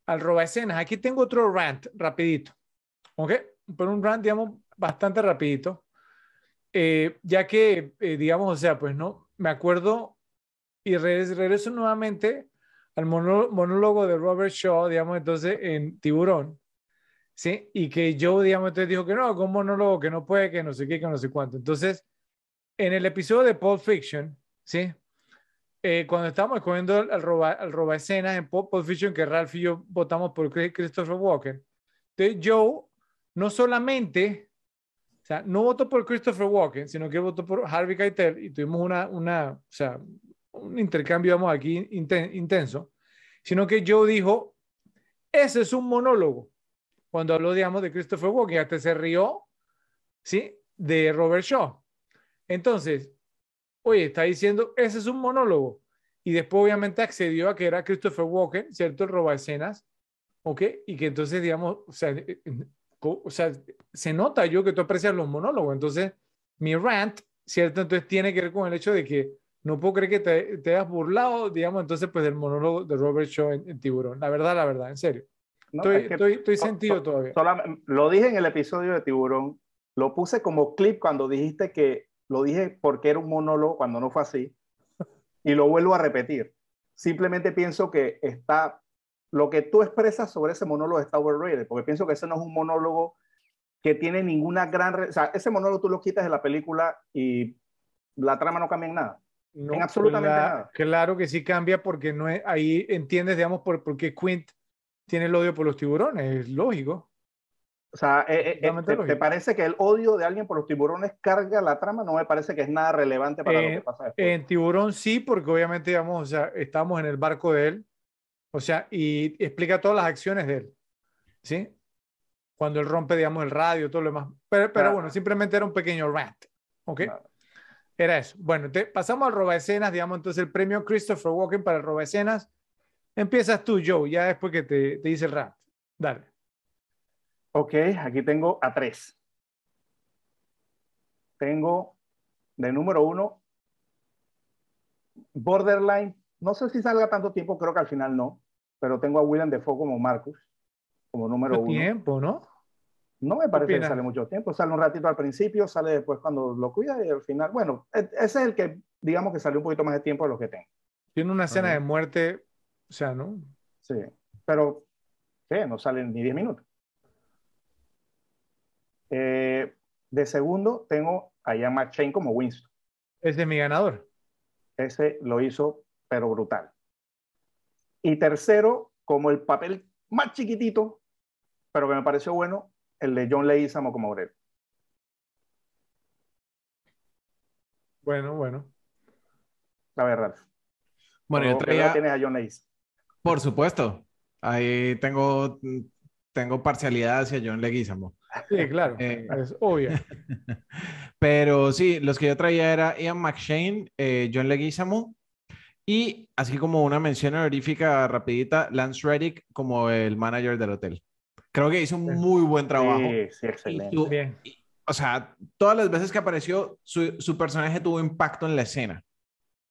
al roba escenas. Aquí tengo otro rant rapidito, ¿ok? Por un rant, digamos, bastante rapidito, ya que, digamos, o sea, pues no, me acuerdo y regreso nuevamente al monólogo de Robert Shaw, digamos, entonces en Tiburón, ¿sí? Y que yo, digamos, entonces dijo que no, con monólogo que no puede, que no sé qué, que no sé cuánto. Entonces, en el episodio de Pulp Fiction, ¿sí? Eh, cuando estábamos escogiendo al roba, roba escenas en Pulp Fiction, que Ralph y yo votamos por Christopher Walken, entonces Joe no solamente, o sea, no votó por Christopher Walken, sino que votó por Harvey Keitel y tuvimos una, una, o sea, un intercambio, vamos, aquí intenso, sino que Joe dijo, ese es un monólogo. Cuando habló, de Christopher Walken, hasta se rió, ¿sí? De Robert Shaw. Entonces, oye, está diciendo, ese es un monólogo. Y después obviamente accedió a que era Christopher Walken, ¿cierto? El roba escenas, ¿ok? Y que entonces, digamos, o sea, eh, eh, o sea, se nota yo que tú aprecias los monólogos. Entonces, mi rant, ¿cierto? Entonces tiene que ver con el hecho de que no puedo creer que te, te hayas burlado, digamos, entonces, pues del monólogo de Robert Shaw en, Tiburón. La verdad, la verdad, en serio. estoy, estoy, estoy, sentido todavía. lo dije en el episodio de Tiburón, lo puse como clip cuando dijiste que lo dije porque era un monólogo cuando no fue así. Y lo vuelvo a repetir. Simplemente pienso que está, lo que tú expresas sobre ese monólogo está overrated, porque pienso que ese no es un monólogo que tiene ninguna gran... O sea, ese monólogo tú lo quitas de la película y la trama no cambia en nada. No, en absolutamente nada. Claro que sí cambia porque no es, ahí entiendes, digamos, por, por qué Quint tiene el odio por los tiburones, es lógico. O sea, eh, eh, eh, ¿te, te parece que el odio de alguien por los tiburones carga la trama? No me parece que es nada relevante para Eh, lo que pasa después. En Tiburón sí, porque obviamente, digamos, o sea, estamos en el barco de él, o sea, y explica todas las acciones de él, ¿sí? Cuando él rompe, digamos, el radio, todo lo demás. Pero, pero bueno, simplemente era un pequeño rant, ¿ok? Era eso. Bueno, te, pasamos al roba escenas, digamos, entonces el premio Christopher Walken para el roba escenas. Empiezas tú, Joe, ya después que te, te dice el rant. Dale. Ok, aquí tengo a tres. Tengo de número uno, Borderline. No sé si salga tanto tiempo, creo que al final no, pero tengo a William Defoe como Marcus, como número uno. tiempo, ¿no? No me parece que sale mucho tiempo, sale un ratito al principio, sale después cuando lo cuida y al final, bueno, e- ese es el que digamos que salió un poquito más de tiempo de lo que tengo. Tiene una escena Ajá. de muerte, o sea, ¿no? Sí, pero ¿qué? no salen ni 10 minutos. Eh, de segundo tengo a Ian McShane como Winston. Ese es mi ganador. Ese lo hizo, pero brutal. Y tercero, como el papel más chiquitito, pero que me pareció bueno, el de John Leguizamo como Aurelio. Bueno, bueno. La verdad. Bueno, yo traía, tienes a John Leguizamo. por supuesto, ahí tengo, tengo parcialidad hacia John Leguizamo. Sí, claro. Eh, es obvio. Pero sí, los que yo traía era Ian McShane, eh, John Leguizamo y así como una mención honorífica rapidita, Lance Reddick como el manager del hotel. Creo que hizo un muy buen trabajo. Sí, sí, Y excelente. su- Bien. o sea, todas las veces que apareció, su, su personaje tuvo impacto en la escena.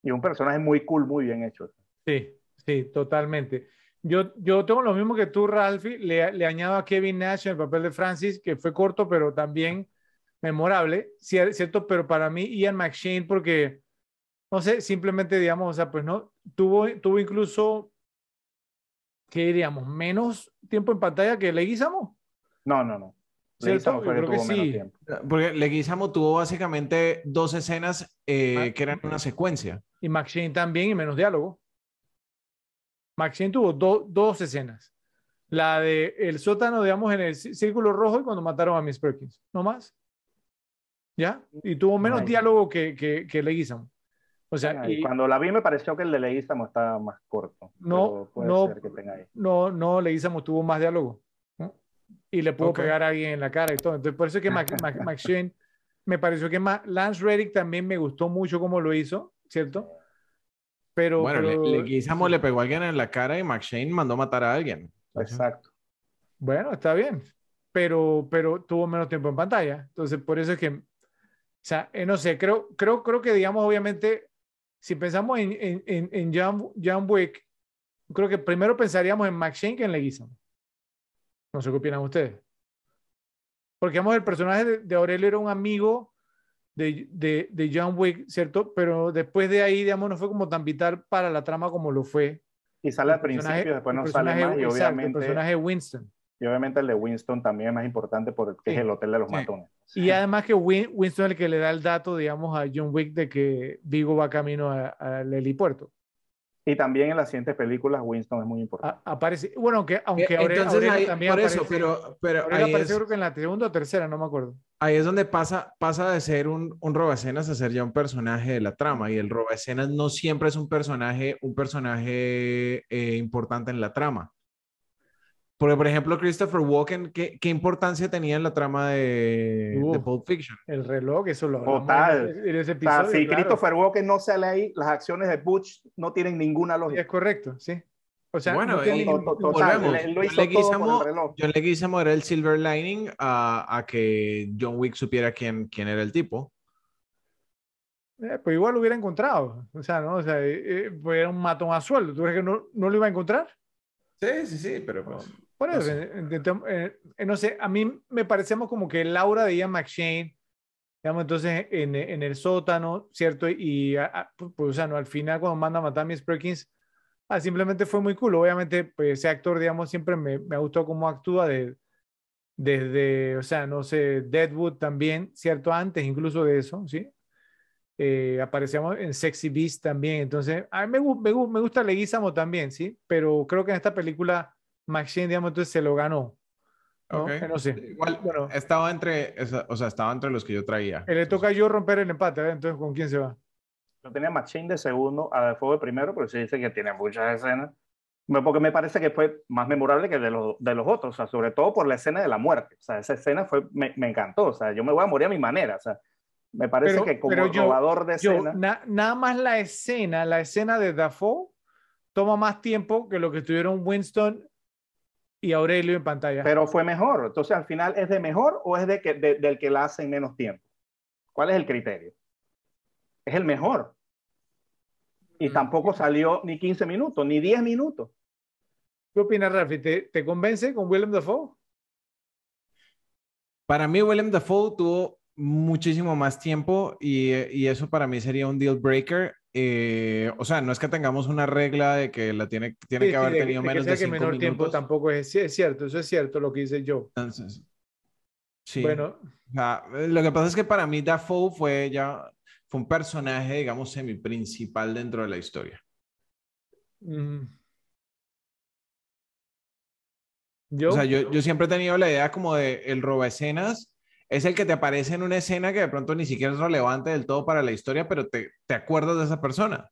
Y un personaje muy cool, muy bien hecho. Sí, sí, totalmente. Yo, yo tengo lo mismo que tú, Ralphie. Le, le añado a Kevin Nash en el papel de Francis, que fue corto, pero también memorable, cier- ¿cierto? Pero para mí, Ian McShane, porque, no sé, simplemente, digamos, o sea, pues no, tuvo, tuvo incluso, ¿qué diríamos? Menos tiempo en pantalla que Leguizamo. No, no, no. ¿Cierto? Yo que creo que sí. tiempo. Porque Leguizamo tuvo básicamente dos escenas eh, que eran una secuencia. Y McShane también, y menos diálogo. McShane tuvo do- dos escenas. La de el sótano, digamos, en el cí- círculo rojo y cuando mataron a Miss Perkins. No más. ¿Ya? Y tuvo menos Ay. diálogo que, que, que Leguizamo. O sea, Ay, y Cuando la vi me pareció que el de Leguizamo estaba más corto. No, puede no. ser que tenga ahí. no, no, Leguizamo tuvo más diálogo. ¿no? Y le pudo Ok. pegar a alguien en la cara y todo. Entonces, por eso es que Mac- McShane me pareció que más. Lance Reddick también me gustó mucho cómo lo hizo, ¿cierto? Pero, Bueno, Le- pero- Leguizamo le pegó a alguien en la cara y McShane mandó matar a alguien. Exacto. Bueno, está bien, pero, pero tuvo menos tiempo en pantalla. Entonces, por eso es que, o sea, eh, no sé, creo, creo, creo que, digamos, obviamente, si pensamos en, en, en, en John, John Wick, creo que primero pensaríamos en McShane que en Leguizamo. No sé qué opinan ustedes. Porque, digamos, el personaje de, de Aurelio era un amigo de, de, de John Wick, ¿cierto? Pero después de ahí, digamos, no fue como tan vital para la trama como lo fue. Y sale al principio, después no sale más. Y exacto, el obviamente, personaje de Winston. y obviamente el de Winston también es más importante porque Sí. es el hotel de los Sí. matones. Y además que Win- Winston es el que le da el dato, digamos, a John Wick de que Vigo va camino al helipuerto. Y también en las siguientes películas Winston es muy importante. A- aparece, bueno, aunque, aunque Aure- Entonces, Aurelio ahí- también por aparece, eso, pero, pero ahí, aparece es, creo que en la segunda o tercera, no me acuerdo. ahí es donde pasa, pasa de ser un, un robaescenas a ser ya un personaje de la trama. Y el robaescenas no siempre es un personaje, un personaje eh, importante en la trama. Porque, por ejemplo, Christopher Walken, ¿qué, qué importancia tenía en la trama de, Uh. de Pulp Fiction? El reloj, eso lo Total. en ese- en ese O sea, episodio. si claro. Christopher Walken no sale ahí, las acciones de Butch no tienen ninguna lógica. Es correcto, sí. O sea, Bueno, no tiene y- ningún- To- to- volvemos. Total, él lo John hizo Leguizamo- reloj. John Leguizamo era el silver lining a, a que John Wick supiera quién, quién era el tipo. eh, pues igual lo hubiera encontrado. O sea, ¿no? O sea, eh, eh, pues era un matón a sueldo. ¿Tú crees que no, no lo iba a encontrar? Sí, sí, sí, pero pues... Por No eso, sé. eh, no sé, a mí me parecemos como que Laura de Ian McShane, digamos, entonces en, en el sótano, ¿cierto? Y, a- a- pues, o sea, no, al final cuando manda a matar a Miss Perkins, ah, simplemente fue muy cool. Obviamente, pues ese actor, digamos, siempre me, me ha gustado cómo actúa de, desde, o sea, no sé, Deadwood también, ¿cierto? Antes incluso de eso, ¿sí? Eh, aparecíamos en Sexy Beast también, entonces, a mí me, me, me gusta Leguizamo también, ¿sí? Pero creo que en esta película McShane, digamos, entonces se lo ganó. ¿no? Ok. No sé. Igual, Bueno. estaba entre, o sea, estaba entre los que yo traía. Eh, Le toca a yo romper el empate, ¿eh? entonces ¿con quién se va? Yo tenía Machine de segundo, a Dafoe de primero, pero sí dice que tiene muchas escenas. Porque me parece que fue más memorable que de los, de los otros, o sea, sobre todo por la escena de la muerte. O sea, esa escena fue, me, me encantó. O sea, yo me voy a morir a mi manera. O sea, me parece Pero- que como pero yo- robador de Yo, escena. na- nada más la escena, la escena de Dafoe toma más tiempo que lo que tuvieron Winston y Aurelio en pantalla. pero fue mejor. Entonces, al final, ¿es de mejor o es de que, de- del que la hace en menos tiempo? ¿Cuál es el criterio? Es el mejor. Y Mm. tampoco salió ni 15 minutos, ni 10 minutos. ¿Qué opinas, Rafi? ¿Te, te convence con Willem Dafoe? Para mí, Willem Dafoe tuvo muchísimo más tiempo y, y eso para mí sería un deal breaker. Eh, o sea, no es que tengamos una regla de que la tiene, tiene Sí, que sí, haber de- tenido de que menos sea de que cinco menor tiempo minutos. tampoco es, sí, es cierto, eso es cierto lo que dice Joe. Entonces, sí. Bueno, O sea, lo que pasa es que para mí Dafoe fue ya fue un personaje, digamos, semi-principal dentro de la historia. mm. yo, O sea, yo, yo siempre he tenido la idea como de el roba escenas es el que te aparece en una escena que de pronto ni siquiera es relevante del todo para la historia, pero te, te acuerdas de esa persona.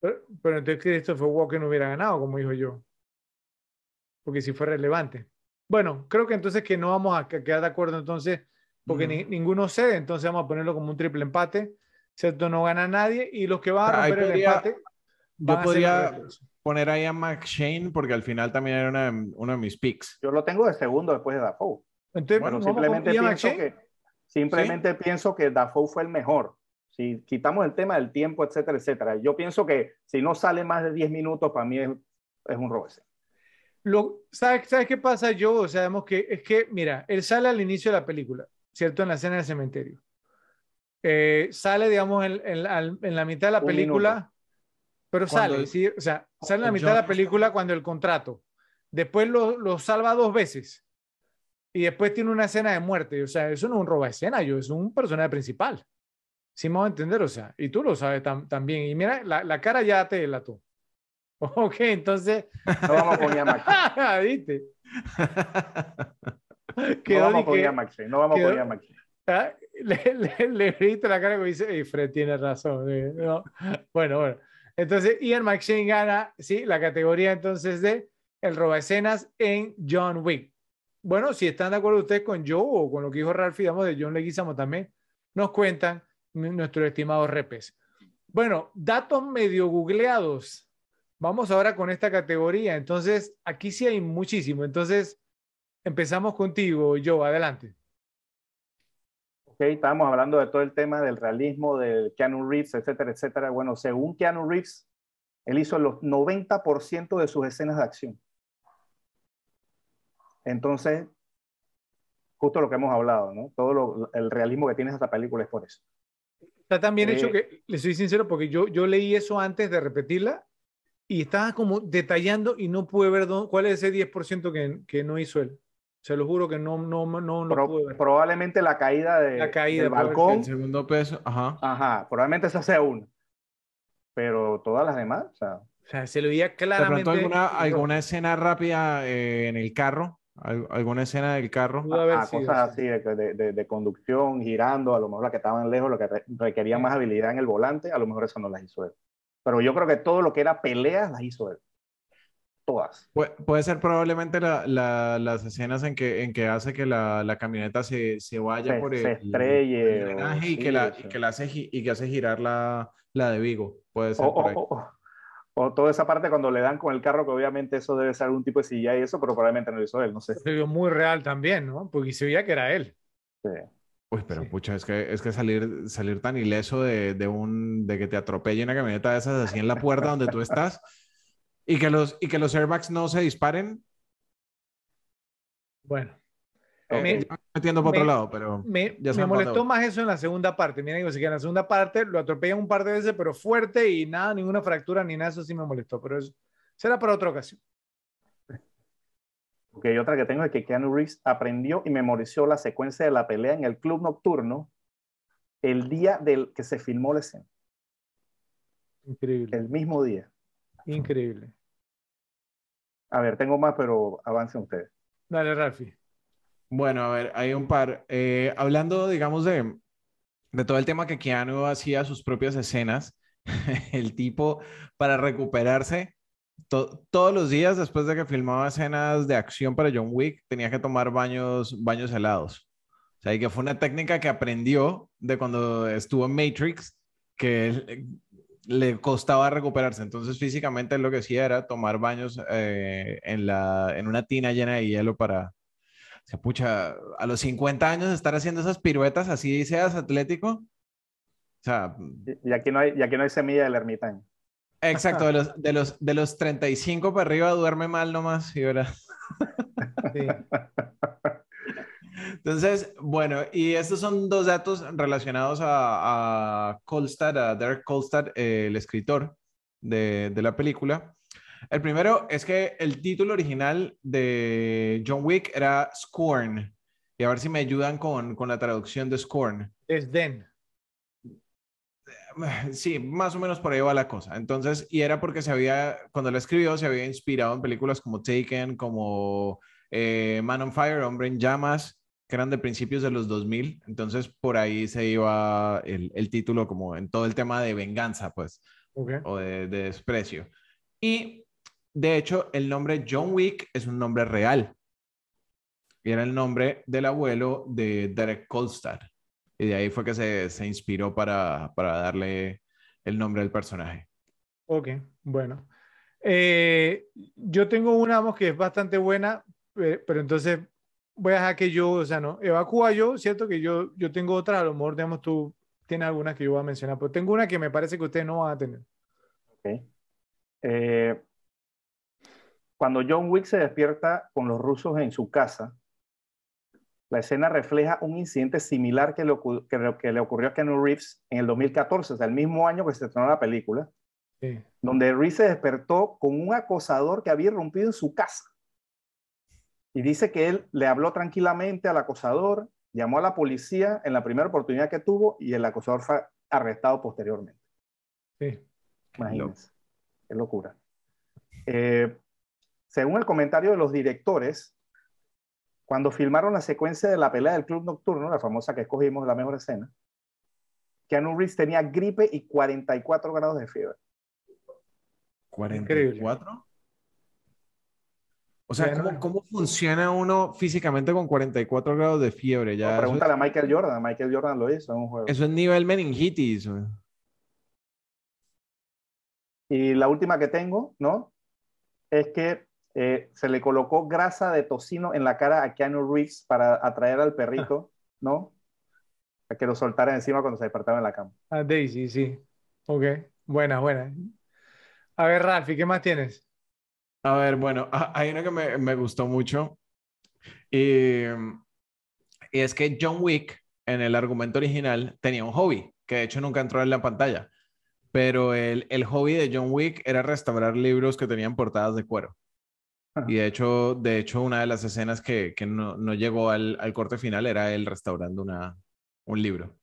pero, pero entonces Christopher Walken hubiera ganado, como dijo yo. Porque si fue relevante. Bueno, creo que entonces que no vamos a que- quedar de acuerdo entonces, porque ni- ninguno cede, entonces vamos a ponerlo como un triple empate. ¿Cierto? No gana nadie y los que van a Ahí romper el podría- empate van Yo a ser los podría poner ahí a McShane porque al final también era una uno de mis picks. Yo lo tengo de segundo después de Dafoe. Entonces, Bueno, simplemente pienso que simplemente pienso que Dafoe fue el mejor. Si quitamos el tema del tiempo, etcétera, etcétera. Yo pienso que si no sale más de 10 minutos, para mí es, es un robo. Lo, ¿sabes, ¿Sabes qué pasa yo? O sabemos que es que, mira, él sale al inicio de la película, ¿cierto? En la escena del cementerio. Eh, sale, digamos, en, en- al- en la mitad de la Un película, minuto. pero Cuando sale, el- ¿sí? O sea, sale en la mitad de la película cuando el contrato. Después lo, lo salva dos veces. Y después tiene una escena de muerte. O sea, eso no es un roba escena, yo, es un personaje principal. Sí, me a entender, o sea, y tú lo sabes tam- también. Y mira, la, la cara ya te delató. Ok, entonces, No vamos con McShane. ¿viste? No vamos con Ian McShane. No vamos con McShane. ah, le, le, le viste la cara que dice, "Ey, Fred tiene razón. eh, no". Bueno, bueno. Entonces, Ian McShane gana, sí, la categoría entonces de el roba escenas en John Wick. Bueno, si están de acuerdo ustedes con Joe o con lo que dijo Ralph, digamos, de John Leguizamo también, nos cuentan nuestros estimados repes. Bueno, datos medio googleados. Vamos ahora con esta categoría. Entonces, aquí sí hay muchísimo. Entonces, empezamos contigo, Joe. Adelante. Ok, estábamos hablando de todo el tema del realismo, del Keanu Reeves, etcétera, etcétera. Bueno, según Keanu Reeves, él hizo los 90% de sus escenas de acción. Entonces, justo lo que hemos hablado, ¿no? Todo lo- el realismo que tiene esta película es por eso. Está tan bien hecho Eh, que, le soy sincero, porque yo, yo leí eso antes de repetirla y estaba como detallando y no pude ver dónde- cuál es ese 10% que, que no hizo él. Se lo juro que no, no, no, no Pro- pude ver. probablemente la caída, de, La caída del balcón, El segundo peso, ajá. ajá, probablemente esa sea una. Pero todas las demás, o sea, O sea, se lo veía De claramente. pronto alguna, alguna escena rápida eh, en el carro, alguna escena del carro. Haber ajá, sido, cosas sí. así de, de- de- conducción, girando, a lo mejor las que estaban lejos, lo que re- requería Sí. más habilidad en el volante, a lo mejor eso no las hizo él. Pero yo creo que todo lo que era peleas las hizo él. Todas. Pu- puede ser probablemente la- la- las escenas en que, en que hace que la, la camioneta se, se vaya Se- por el, se estrelle, el o- drenaje y, sí, que la, y que la hace, y que hace girar la, la de Vigo. Puede ser O, por ahí. o- o- o toda esa parte cuando le dan con el carro, que obviamente eso debe ser algún tipo de silla y eso, pero probablemente no lo hizo él, no sé. Se vio muy real también, ¿no? Porque se veía que era él. Sí. Uy, pero Sí. pucha, es que, es que salir, salir tan ileso de, de, un, de que te atropelle una camioneta de esas así en la puerta donde tú estás y que los, y que los airbags no se disparen, Bueno, Me- metiendo por otro lado, pero me, Ya molestó más eso en la segunda parte. Miren, digo, así que en la segunda parte lo atropellan un par de veces, pero fuerte y nada, ninguna fractura ni nada, eso sí me molestó. Pero eso será para otra ocasión. Hay otra que tengo es que Keanu Reeves aprendió y memorizó la secuencia de la pelea en el club nocturno el día del que se filmó la escena, Increíble. el mismo día. Increíble. A ver, tengo más, pero avancen ustedes. Dale, Rafi. Bueno, a ver, hay un par. Eh, hablando, digamos, de, de todo el tema que Keanu hacía sus propias escenas, el tipo para recuperarse todos los días después de que filmaba escenas de acción para John Wick tenía que tomar baños, baños helados. O sea, y que fue una técnica que aprendió de cuando estuvo en Matrix, que le costaba recuperarse. Entonces, físicamente lo que hacía era tomar baños eh, en, la, en una tina llena de hielo para, se pucha, a los 50 años estar haciendo esas piruetas así seas atlético. O sea, y aquí no hay, y aquí no hay semilla del ermitaño. Exacto, de los, de los, de los 35 para arriba duerme mal nomás, y ahora. Sí. Entonces, bueno, y estos son dos datos relacionados a, a Kolstad, a Derek Kolstad, el escritor de, de, la película. El primero es que el título original de John Wick era Scorn. Y a ver si me ayudan con, con la traducción de Scorn. Es Den. Sí, más o menos por ahí va la cosa. Entonces, y era porque se había, cuando lo escribió, se había inspirado en películas como Taken, como eh, Man on Fire, Hombre en Llamas, que eran de principios de los 2000. Entonces, por ahí se iba el, el título como en todo el tema de venganza, pues, o de, de desprecio. Y de hecho, el nombre John Wick es un nombre real. Y era el nombre del abuelo de Derek Kolstad. Y de ahí fue que se, se inspiró para, para, darle el nombre del personaje. Ok, bueno. Eh, yo tengo una, vamos, que es bastante buena, eh, pero entonces voy a dejar que yo, o sea, no, evacúa yo, ¿cierto? Que yo, yo tengo otra, a lo mejor, digamos, tú tienes alguna que yo voy a mencionar, pero tengo una que me parece que ustedes no van a tener. Ok. Eh, cuando John Wick se despierta con los rusos en su casa, la escena refleja un incidente similar que le, que le ocurrió a Keanu Reeves en el 2014, o sea, el mismo año que se estrenó la película, donde Reeves se despertó con un acosador que había irrumpido en su casa. Y dice que él le habló tranquilamente al acosador, llamó a la policía en la primera oportunidad que tuvo y el acosador fue arrestado posteriormente. Sí. Imagínense. Qué locura. Eh, según el comentario de los directores, cuando filmaron la secuencia de la pelea del club nocturno, la famosa que escogimos, la mejor escena, Keanu Reeves tenía gripe y 44 grados de fiebre. ¿44? O sea, ¿cómo, ¿cómo, funciona uno físicamente con 44 grados de fiebre? Ya, pregúntale a Michael Jordan. Michael Jordan lo hizo en un juego. Eso es nivel meningitis. Y la última que tengo, ¿no? Es que eh, se le colocó grasa de tocino en la cara a Keanu Reeves para atraer al perrito, ¿no? A que lo soltara encima cuando se despertaba en la cama. A Daisy, sí. Ok, buena, buena. A ver, Ralphie, ¿qué más tienes? A ver, bueno, hay una que me, me gustó mucho. Y, y, es que John Wick, en el argumento original, tenía un hobby, que de hecho nunca entró en la pantalla. Pero el, el hobby de John Wick era restaurar libros que tenían portadas de cuero. Y de hecho, de hecho, una de las escenas que, que no, no, llegó al, al, corte final era él restaurando una, un libro.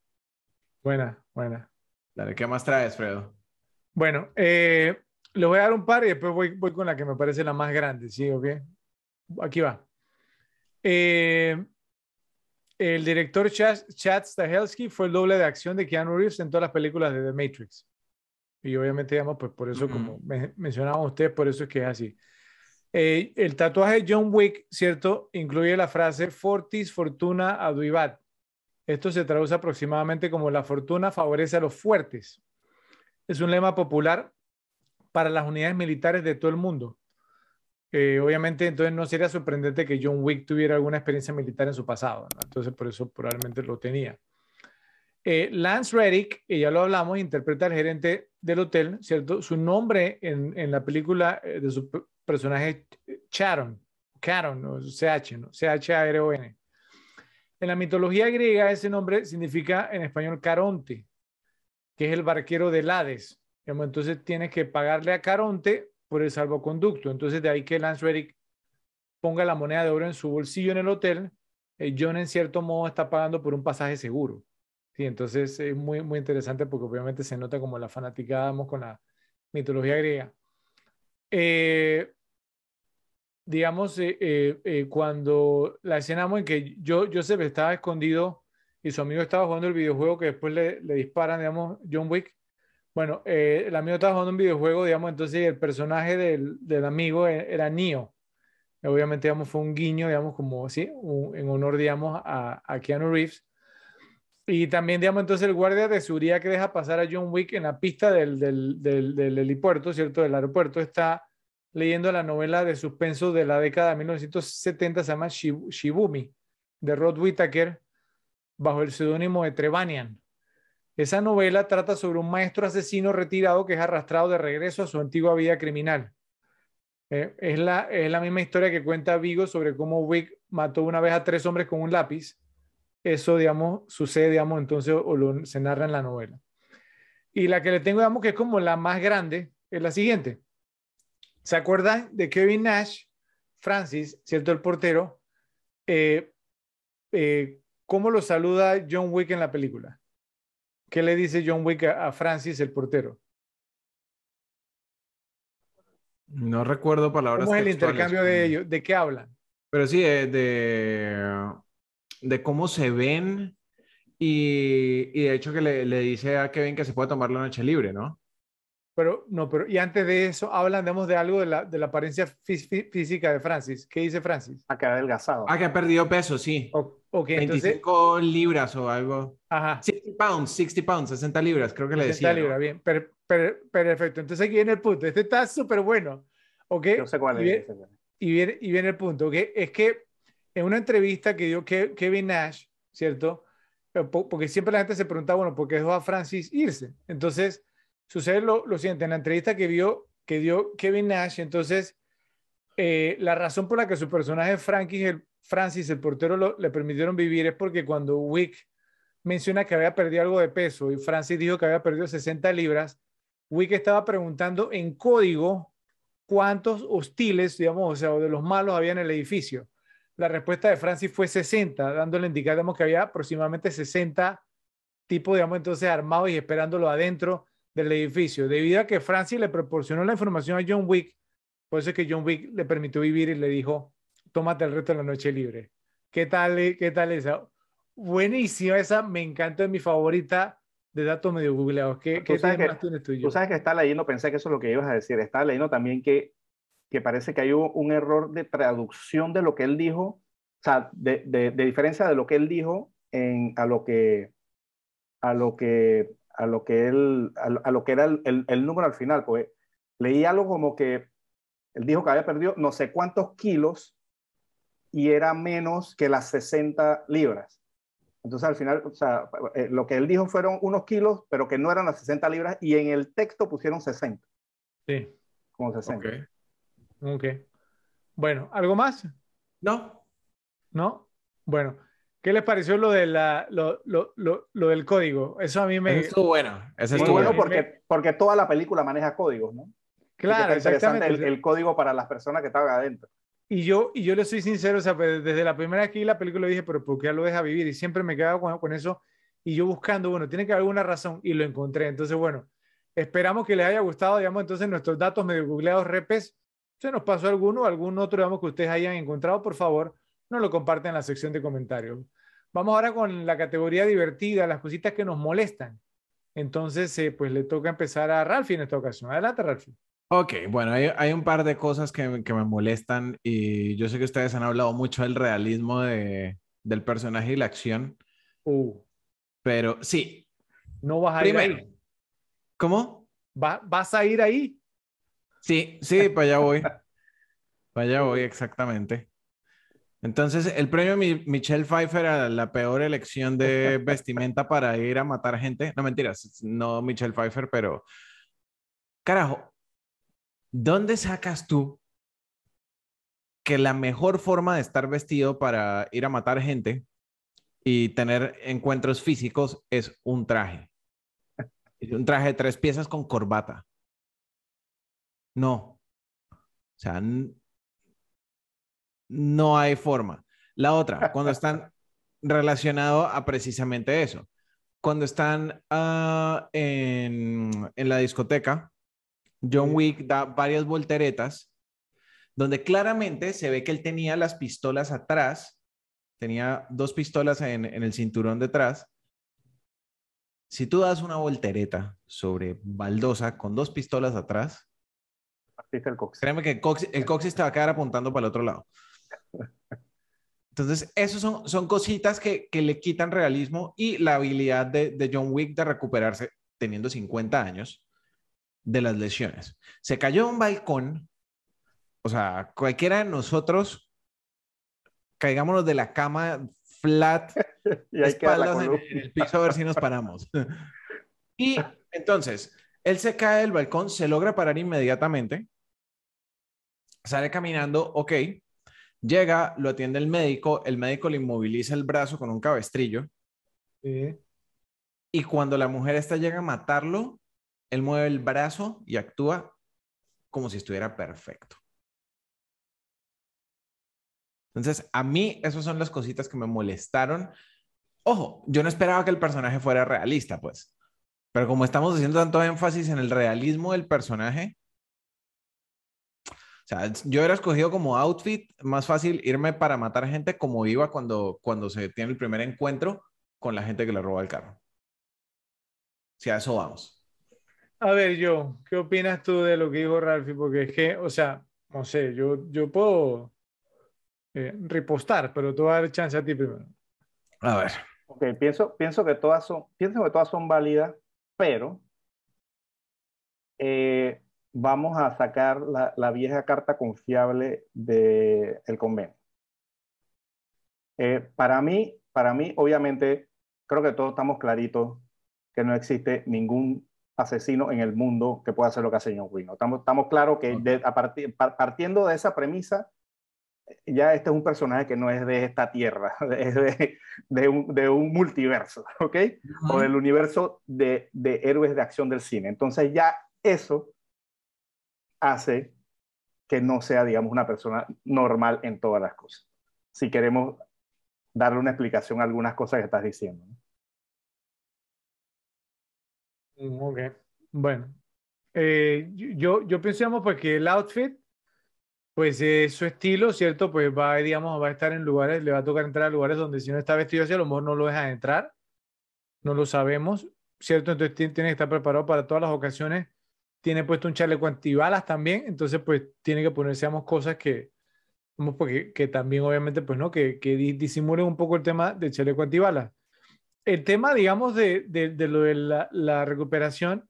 Buena, buena. Dale, ¿qué más traes, Fredo? Bueno, eh, le voy a dar un par y después voy, voy con la que me parece la más grande, ¿sí? ¿Ok? Aquí va. Eh, el director Chad, Chad Stahelski fue el doble de acción de Keanu Reeves en todas las películas de The Matrix. Y obviamente, digamos, pues por eso, como me, mencionaban ustedes, por eso es que es así. Eh, el tatuaje de John Wick, ¿cierto? Incluye la frase Fortis Fortuna Aduibat. Esto se traduce aproximadamente como la fortuna favorece a los fuertes. Es un lema popular para las unidades militares de todo el mundo. Eh, obviamente, entonces no sería sorprendente que John Wick tuviera alguna experiencia militar en su pasado. ¿no? Entonces, por eso probablemente lo tenía. Eh, Lance Reddick, y ya lo hablamos, interpreta al gerente del hotel, ¿cierto? Su nombre en, en la película de su personaje Charon, Charon, o. C-H-A-R-O-N. En la mitología griega ese nombre significa en español Caronte, que es el barquero del Hades. Entonces tienes que pagarle a Caronte por el salvoconducto. Entonces de ahí que Lance Reddick ponga la moneda de oro en su bolsillo en el hotel. Eh, John en cierto modo está pagando por un pasaje seguro. Sí, entonces es muy, muy interesante porque obviamente se nota como la fanaticada con la mitología griega. Eh, digamos, eh, eh, eh, cuando la escena en que yo, Joseph estaba escondido y su amigo estaba jugando el videojuego que después le, le disparan, digamos, John Wick. Bueno, el amigo estaba jugando un videojuego, digamos, entonces el personaje del, del amigo era Neo. Obviamente, digamos, fue un guiño, digamos, como, sí, en honor, digamos, a, a Keanu Reeves. Y también, digamos, entonces el guardia de seguridad que deja pasar a John Wick en la pista del, del, del, helipuerto, ¿cierto? Del aeropuerto, está leyendo la novela de suspenso de la década de 1970, se llama Shibumi, de Rod Whittaker, bajo el seudónimo de Trevanian. Esa novela trata sobre un maestro asesino retirado que es arrastrado de regreso a su antigua vida criminal. Eh, es, la, es la misma historia que cuenta Vigo sobre cómo Wick mató una vez a tres hombres con un lápiz eso, digamos, sucede, digamos, entonces o se narra en la novela. Y la que le tengo, digamos, que es como la más grande, es la siguiente. ¿Se acuerdan de Kevin Nash, Francis, cierto, el portero? Eh, eh, ¿Cómo lo saluda John Wick en la película? ¿Qué le dice John Wick a, Francis, el portero? No recuerdo palabras. ¿Cómo es el intercambio de ellos? ¿De qué hablan? Pero sí, de de cómo se ven y, y de hecho que le, le, dice a Kevin que se puede tomar la noche libre, ¿no? Pero no, pero y antes de eso hablan de algo de la, de la apariencia física de Francis. ¿Qué dice Francis? A que ha adelgazado. Ah, que ha perdido peso, sí. O, okay, 25 libras o algo. Ajá. 60 pounds, 60 pounds, 60 libras, creo que le decía. 60 libras, bien. Per, per, perfecto. Entonces aquí viene el punto. Este está súper bueno. ¿Ok? Yo sé cuál y es. Viene, y, viene, y viene el punto. ¿Ok? Es que en una entrevista que dio Kevin Nash, ¿cierto? Eh, porque siempre la gente se pregunta, bueno, ¿por qué dejó a Francis irse? Entonces, sucede lo, siguiente, en la entrevista que, vio, que dio Kevin Nash, entonces, eh, la razón por la que su personaje Francis, el, Francis, el portero, le permitieron vivir es porque cuando Wick menciona que había perdido algo de peso y Francis dijo que había perdido 60 libras, Wick estaba preguntando en código cuántos hostiles, digamos, o sea, de los malos había en el edificio la respuesta de Francis fue 60, dándole indicar que había aproximadamente 60 tipos, digamos, entonces armados y esperándolo adentro del edificio. Debido a que Francis le proporcionó la información a John Wick, por eso es que John Wick le permitió vivir y le dijo, tómate el resto de la noche libre. ¿Qué tal, qué tal esa? Buenísima esa, me encanta, es mi favorita de datos medio googleados. ¿Qué, ¿qué sabes que, tienes tú, Tú sabes que está leyendo, pensé que eso es lo que ibas a decir, estaba leyendo también que que parece que hay un, error de traducción de lo que él dijo, o sea, de, de, diferencia de lo que él dijo en, a lo que a lo que a lo que él a, lo que era el, el, número al final, pues leí algo como que él dijo que había perdido no sé cuántos kilos y era menos que las 60 libras. Entonces al final, o sea, eh, lo que él dijo fueron unos kilos, pero que no eran las 60 libras y en el texto pusieron 60. Sí. Como 60. Ok. Bueno, ¿algo más? No. ¿No? Bueno, ¿qué les pareció lo, de la, lo, lo, lo, lo del código? Eso a mí me... Eso estuvo bueno. Eso estuvo bueno porque, porque toda la película maneja códigos, ¿no? Claro, exactamente. El, el, código para las personas que estaban adentro. Y yo, y yo le soy sincero, o sea, pues, desde la primera vez que vi la película dije, pero ¿por qué lo deja vivir? Y siempre me quedaba con, con eso. Y yo buscando, bueno, tiene que haber alguna razón y lo encontré. Entonces, bueno, esperamos que les haya gustado, digamos, entonces nuestros datos medio googleados repes se nos pasó alguno, algún otro, digamos, que ustedes hayan encontrado, por favor, nos lo comparten en la sección de comentarios. Vamos ahora con la categoría divertida, las cositas que nos molestan. Entonces, eh, pues le toca empezar a Ralphie en esta ocasión. Adelante, Ralphie. Ok, bueno, hay, hay un par de cosas que, que, me molestan y yo sé que ustedes han hablado mucho del realismo de, del personaje y la acción. Uh. Pero sí. No vas a ir ahí. ¿Cómo? Va, ¿Vas a ir ahí? Sí, sí, para allá voy. Para allá voy, exactamente. Entonces, el premio Michelle Pfeiffer a la peor elección de vestimenta para ir a matar gente. No mentiras, no Michelle Pfeiffer, pero. Carajo, ¿dónde sacas tú que la mejor forma de estar vestido para ir a matar gente y tener encuentros físicos es un traje? Un traje de tres piezas con corbata. No. O sea, no hay forma. La otra, cuando están relacionados a precisamente eso. Cuando están uh, en, en, la discoteca, John Wick da varias volteretas donde claramente se ve que él tenía las pistolas atrás, tenía dos pistolas en, en el cinturón detrás. Si tú das una voltereta sobre baldosa con dos pistolas atrás, el coxis. créeme que el coxis, el coxis te va a quedar apuntando para el otro lado. Entonces, esos son, son cositas que, que le quitan realismo y la habilidad de, de John Wick de recuperarse teniendo 50 años de las lesiones. Se cayó en un balcón, o sea, cualquiera de nosotros caigámonos de la cama flat, Y espaldas en, en el piso a ver si nos paramos. Y entonces, él se cae del balcón, se logra parar inmediatamente, sale caminando, ok, llega, lo atiende el médico, el médico le inmoviliza el brazo con un cabestrillo Sí. y cuando la mujer esta llega a matarlo, él mueve el brazo y actúa como si estuviera perfecto. Entonces, a mí esas son las cositas que me molestaron. Ojo, yo no esperaba que el personaje fuera realista, pues. Pero como estamos haciendo tanto énfasis en el realismo del personaje, o sea, yo hubiera escogido como outfit más fácil irme para matar gente como iba cuando, cuando se tiene el primer encuentro con la gente que le roba el carro. Si a eso vamos. A ver, yo, ¿qué opinas tú de lo que dijo Ralphie? Porque es que, o sea, no sé, yo, yo puedo eh, ripostar, pero te voy a dar chance a ti primero. A ver. Ok, pienso, pienso, que todas son, pienso que todas son válidas, pero eh, vamos a sacar la, la vieja carta confiable del convenio. Eh, para mí, para mí, obviamente, creo que todos estamos claritos que no existe ningún asesino en el mundo que pueda hacer lo que hace John Wick. ¿no? Estamos, estamos claros que de- a partir- pa- partiendo de esa premisa, ya este es un personaje que no es de esta tierra, es de, de un, de un multiverso, ¿ok? O del universo de, de héroes de acción del cine. Entonces ya eso hace que no sea, digamos, una persona normal en todas las cosas. Si queremos darle una explicación a algunas cosas que estás diciendo. Ok, bueno. Eh, yo, yo pienso, digamos, pues que el outfit, pues es su estilo, ¿cierto? Pues va, digamos, va a estar en lugares, le va a tocar entrar a lugares donde si no está vestido así, a lo mejor no lo dejan entrar, no lo sabemos, ¿cierto? Entonces tiene que estar preparado para todas las ocasiones. Tiene puesto un chaleco antibalas también, entonces pues tiene que ponerse, digamos, cosas que, vamos, porque, que también obviamente, pues no, que, que di- disimulen un poco el tema del chaleco antibalas. El tema, digamos, de, de, de lo de la, la recuperación,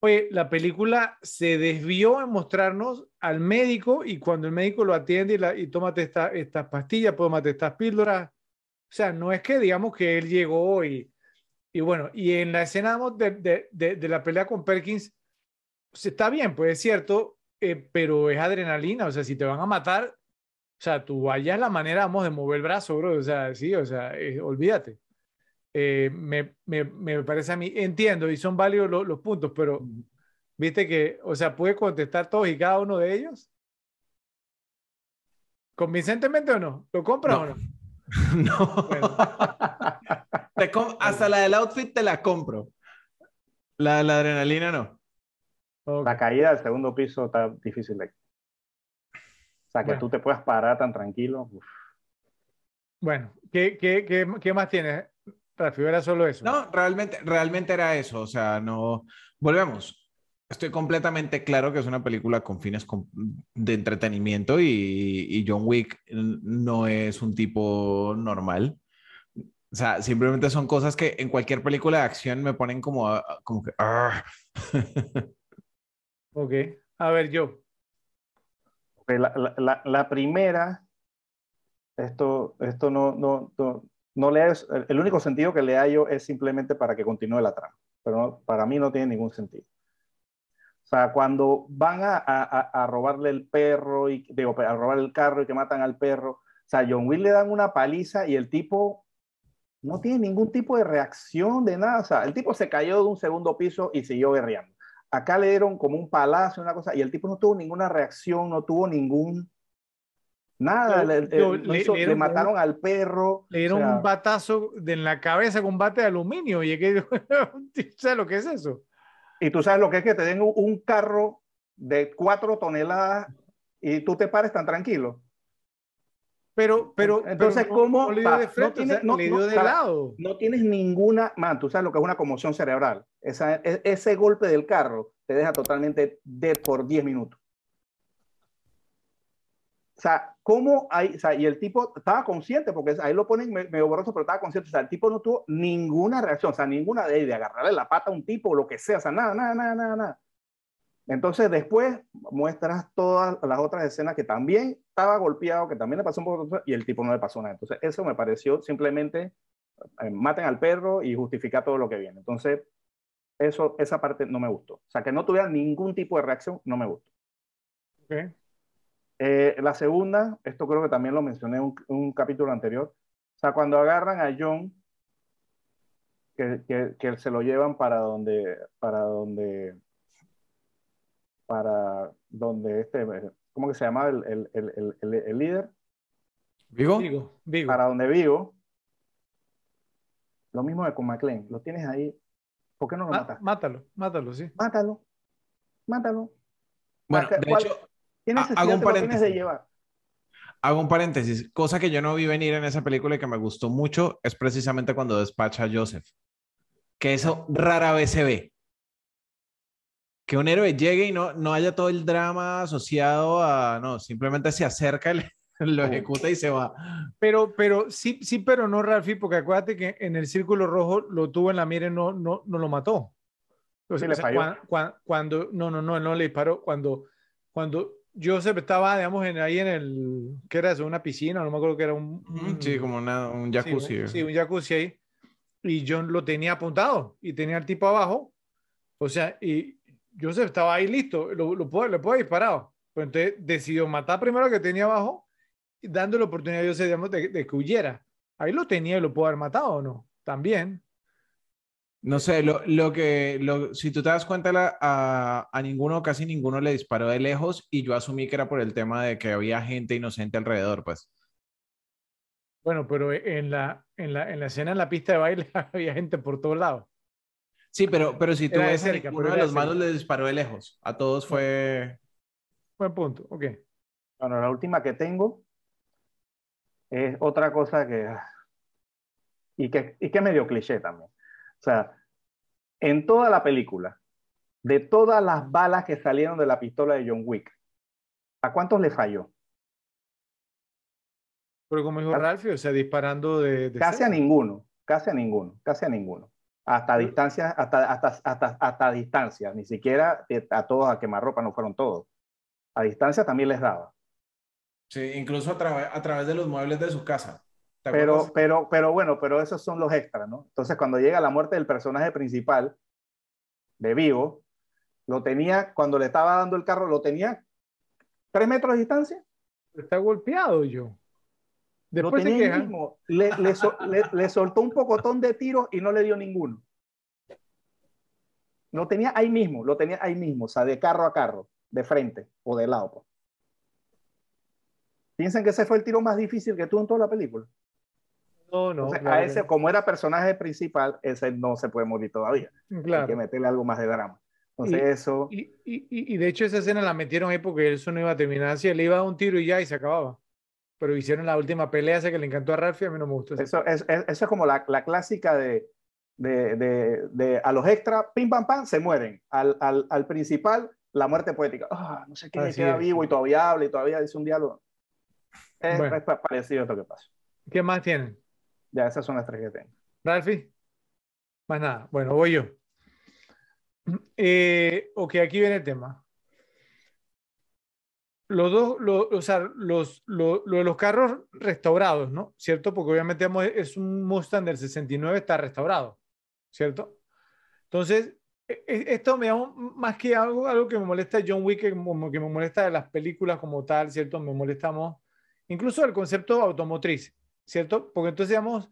oye, la película se desvió en mostrarnos al médico y cuando el médico lo atiende y, la, y tómate esta, estas pastillas, tómate estas píldoras. O sea, no es que digamos que él llegó y, y bueno, y en la escena de, de la pelea con Perkins, pues, está bien, pues es cierto, eh, pero es adrenalina, o sea, si te van a matar, o sea, tú vayas la manera, vamos, de mover el brazo, bro, o sea, sí, o sea, eh, olvídate. Eh, me, me, me parece a mí, entiendo, y son válidos los, los puntos, pero viste que, o sea, puede contestar todos y cada uno de ellos. ¿Convincentemente o no? ¿Lo compras No. o no? No. Bueno. Hasta la del outfit te la compro. La de la adrenalina no. Ok. La caída del segundo piso está difícil de... O sea, que Bueno. tú te puedas parar tan tranquilo. uf. Bueno, ¿qué, qué, qué, qué más tienes, Rafi? ¿Era solo eso? No, realmente, realmente era eso. O sea, no. Volvemos. Estoy completamente claro que es una película con fines de entretenimiento y, y John Wick no es un tipo normal. O sea, simplemente son cosas que en cualquier película de acción me ponen como, como que. Ok. A ver, yo. La, la- la- primera, esto, esto no, no, no, no le es, el único sentido que le hallo es simplemente para que continúe la trama, pero no- para mí no tiene ningún sentido. O sea, cuando van a, a- a- robarle el perro, y, digo, a robar el carro y que matan al perro, o sea, John Wick le dan una paliza y el tipo no tiene ningún tipo de reacción de nada. O sea, el tipo se cayó de un segundo piso y siguió guerreando. Acá le dieron como un palazo, una cosa, y el tipo no tuvo ninguna reacción, no tuvo ningún. Nada, le, no le- hizo- le le mataron al perro. Le dieron o sea, un batazo de en la cabeza con un bate de aluminio. Y es que, ¿sabes lo que es eso? Y tú sabes lo que es que te den un- un carro de cuatro toneladas y tú te pares tan tranquilo. Pero, pero, entonces, pero ¿cómo? No le dio va, de frente, no- le no, de lado. No tienes ninguna, man, tú sabes lo que es una conmoción cerebral. Esa, e- ese golpe del carro te deja totalmente dead por 10 minutos. O sea, ¿cómo hay? O sea, y el tipo estaba consciente, porque ahí lo ponen me- medio borroso, pero estaba consciente. O sea, el tipo no tuvo ninguna reacción, o sea, ninguna de, de agarrarle la pata a un tipo o lo que sea, o sea, nada, nada, nada, nada, nada. Entonces, después muestras todas las otras escenas que también estaba golpeado, que también le pasó un poco, y el tipo no le pasó nada. Entonces, eso me pareció simplemente eh, maten al perro y justificar todo lo que viene. Entonces, eso, esa parte no me gustó. O sea, que no tuviera ningún tipo de reacción, no me gustó. Eh, la segunda, esto creo que también lo mencioné en un, un capítulo anterior. O sea, cuando agarran a John, que, que, que se lo llevan para donde, para donde, para donde este, ¿cómo que se llama el, el, el, el, el líder? ¿Vigo? Vigo, Vigo. Para donde vivo. Lo mismo de con McLean. Lo tienes ahí. ¿Por qué no lo Ma- matas? mátalo, mátalo, sí. Mátalo. Mátalo. Bueno, ¿Cuál- de hecho, ¿Qué ha- necesidad hago un de paréntesis. llevar? hago un paréntesis. Cosa que yo no vi venir en esa película y que me gustó mucho es precisamente cuando despacha a Joseph. Que eso rara vez se ve. Que un héroe llegue y no, no haya todo el drama asociado a. No, simplemente se acerca, le- lo ejecuta y se va. Pero, pero sí, sí, pero no, Ralfi, porque acuérdate que en el círculo rojo lo tuvo en la mira y no, no, no lo mató. O Sí, le falló. cuan- cuan- cuando, no, no, no, él no le disparó. Cuando, cuando Joseph estaba, digamos, en, ahí en el, ¿qué era eso? Una piscina, no me acuerdo que era un... un- Sí, como una- un sí, jacuzzi. un- Sí, un jacuzzi ahí. Y John lo tenía apuntado y tenía al tipo abajo. O sea, y Joseph estaba ahí listo, lo, lo puede, le puede haber disparado. Pero entonces decidió matar primero al que tenía abajo, y dándole oportunidad a Joseph, digamos, de, de que huyera. Ahí lo tenía y lo pudo haber matado o no. También. No sé, lo, lo que, lo- si tú te das cuenta, la- a, a ninguno, casi ninguno le disparó de lejos y yo asumí que era por el tema de que había gente inocente alrededor, pues. Bueno, pero en la, en la, en la escena en la pista de baile había gente por todos lados. Sí, pero, pero si tú Era de ves, cerca, ninguno pero de los de malos le disparó de lejos. A todos fue... Buen punto. Ok. Bueno, la última que tengo es otra cosa que. Y que, y que medio cliché también. O sea, en toda la película, de todas las balas que salieron de la pistola de John Wick, ¿a cuántos le falló? Pero como dijo Ralphie, o sea, disparando de... de Casi a ninguno, casi a ninguno, casi a ninguno. Hasta Pero- distancia, hasta, hasta, hasta, hasta distancia, ni siquiera eh, a todos a quemarropa no fueron todos. A distancia también les daba. Sí, incluso a, trave- a través de los muebles de su casa. ¿Te Pero, acuerdas? pero, pero bueno, pero esos son los extras, ¿no? Entonces, cuando llega la muerte del personaje principal de Vivo, lo tenía, cuando le estaba dando el carro, lo tenía tres metros de distancia. Está golpeado yo. Se quejan. mismo. Le, le, sol- le- le soltó un pocotón de tiros y no le dio ninguno. Lo tenía ahí mismo, lo tenía ahí mismo, o sea, de carro a carro, de frente o de lado. pues. Piensan que ese fue el tiro más difícil que tuvo en toda la película. No, no. Entonces, claro a ese, como era personaje principal, ese no se puede morir todavía. Hay que Claro. meterle algo más de drama. Entonces, Y- eso. Y, y, y- de hecho esa escena la metieron ahí porque eso no iba a terminar así. Le iba a dar un tiro y ya y se acababa. Pero hicieron la última pelea esa que le encantó a Ralphie. A mí no me gustó. Eso es, es- eso es como la, la clásica de, de, de- de a los extras, pim pam pam, se mueren. Al, al, al principal, la muerte poética. Ah, no sé quién queda es. vivo y todavía habla y todavía dice un diálogo. Es, Bueno. es pa- parecido a esto que pasa. ¿Qué más tienen? Ya, esas son las tres que tengo. Ralphie. Más nada. Bueno, voy yo. Eh, ok, aquí viene el tema. Los dos, lo- o sea, los, lo, de los carros restaurados, ¿no? ¿Cierto? Porque obviamente digamos, es un Mustang del 69, está restaurado, ¿cierto? Entonces, e- e- esto me llama más que algo, algo que me molesta John Wick, que como que me molesta de las películas como tal, ¿cierto? Me molestamos, incluso el concepto automotriz, ¿cierto? Porque entonces, digamos,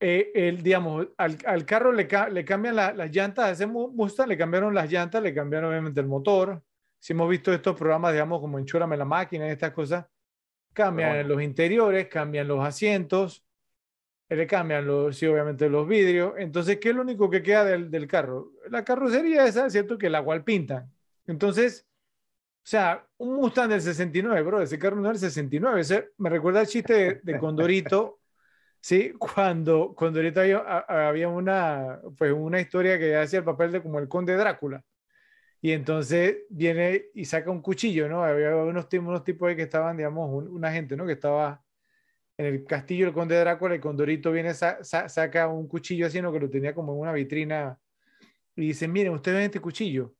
eh, el, digamos, al, al carro le, le cambian la- las llantas, a ese Mu- Mustang le cambiaron las llantas, le cambiaron obviamente el motor. Si hemos visto estos programas, digamos, como Enchúrame la máquina y estas cosas, cambian Bueno. los interiores, cambian los asientos, le cambian los, sí, obviamente los vidrios. Entonces, ¿qué es lo único que queda del, del carro? La carrocería esa, ¿cierto? Que la cual pintan. Entonces, o sea, un Mustang del 69, bro, ese carro no es del 69. Ese, me recuerda el chiste de, Condorito, ¿sí? Cuando Condorito había, había, una, pues una historia que hacía el papel de como el conde Drácula. Y entonces viene y saca un cuchillo, ¿no? Había unos, unos tipos ahí que estaban, digamos, una gente, ¿no? Que estaba en el castillo del conde Drácula y Condorito viene, saca un cuchillo así, ¿no? Que lo tenía como en una vitrina y dice, miren, ustedes ven este cuchillo,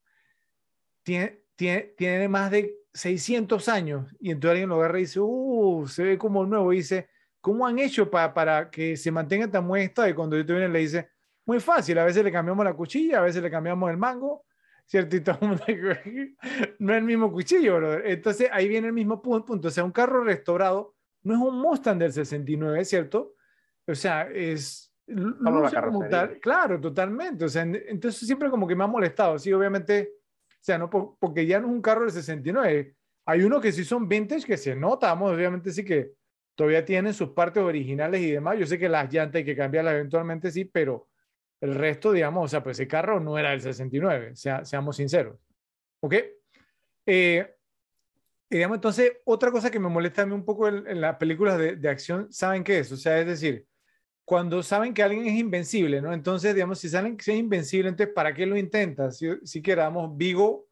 tiene, tiene, tiene más de 600 años. Y entonces alguien lo agarra y dice, uh, se ve como nuevo. Y dice, ¿cómo han hecho para, para que se mantenga tan buen estado? Y Condorito viene le dice, muy fácil, a veces le cambiamos la cuchilla, a veces le cambiamos el mango, ¿cierto? Y todo el mundo no es el mismo cuchillo, Entonces ahí viene el mismo punto. O sea, un carro restaurado no es un Mustang del 69, ¿cierto? O sea, es... claro, totalmente. O sea, entonces siempre como que me ha molestado. Sí, obviamente, o sea, no porque ya no es un carro del 69. Hay uno que sí son vintage que se nota, vamos, obviamente sí que todavía tienen sus partes originales y demás. Yo sé que las llantas hay que cambiarlas eventualmente, sí, pero el resto, digamos, o sea, pues ese carro no era del 69, sea, seamos sinceros. ¿Ok? Eh, digamos, entonces, otra cosa que me molesta a mí un poco en, las películas de, de, acción, ¿saben qué es? O sea, es decir, cuando saben que alguien es invencible, ¿no? Entonces, digamos, si saben que es invencible, entonces, ¿para qué lo intentan? Si, si queramos, Vigo,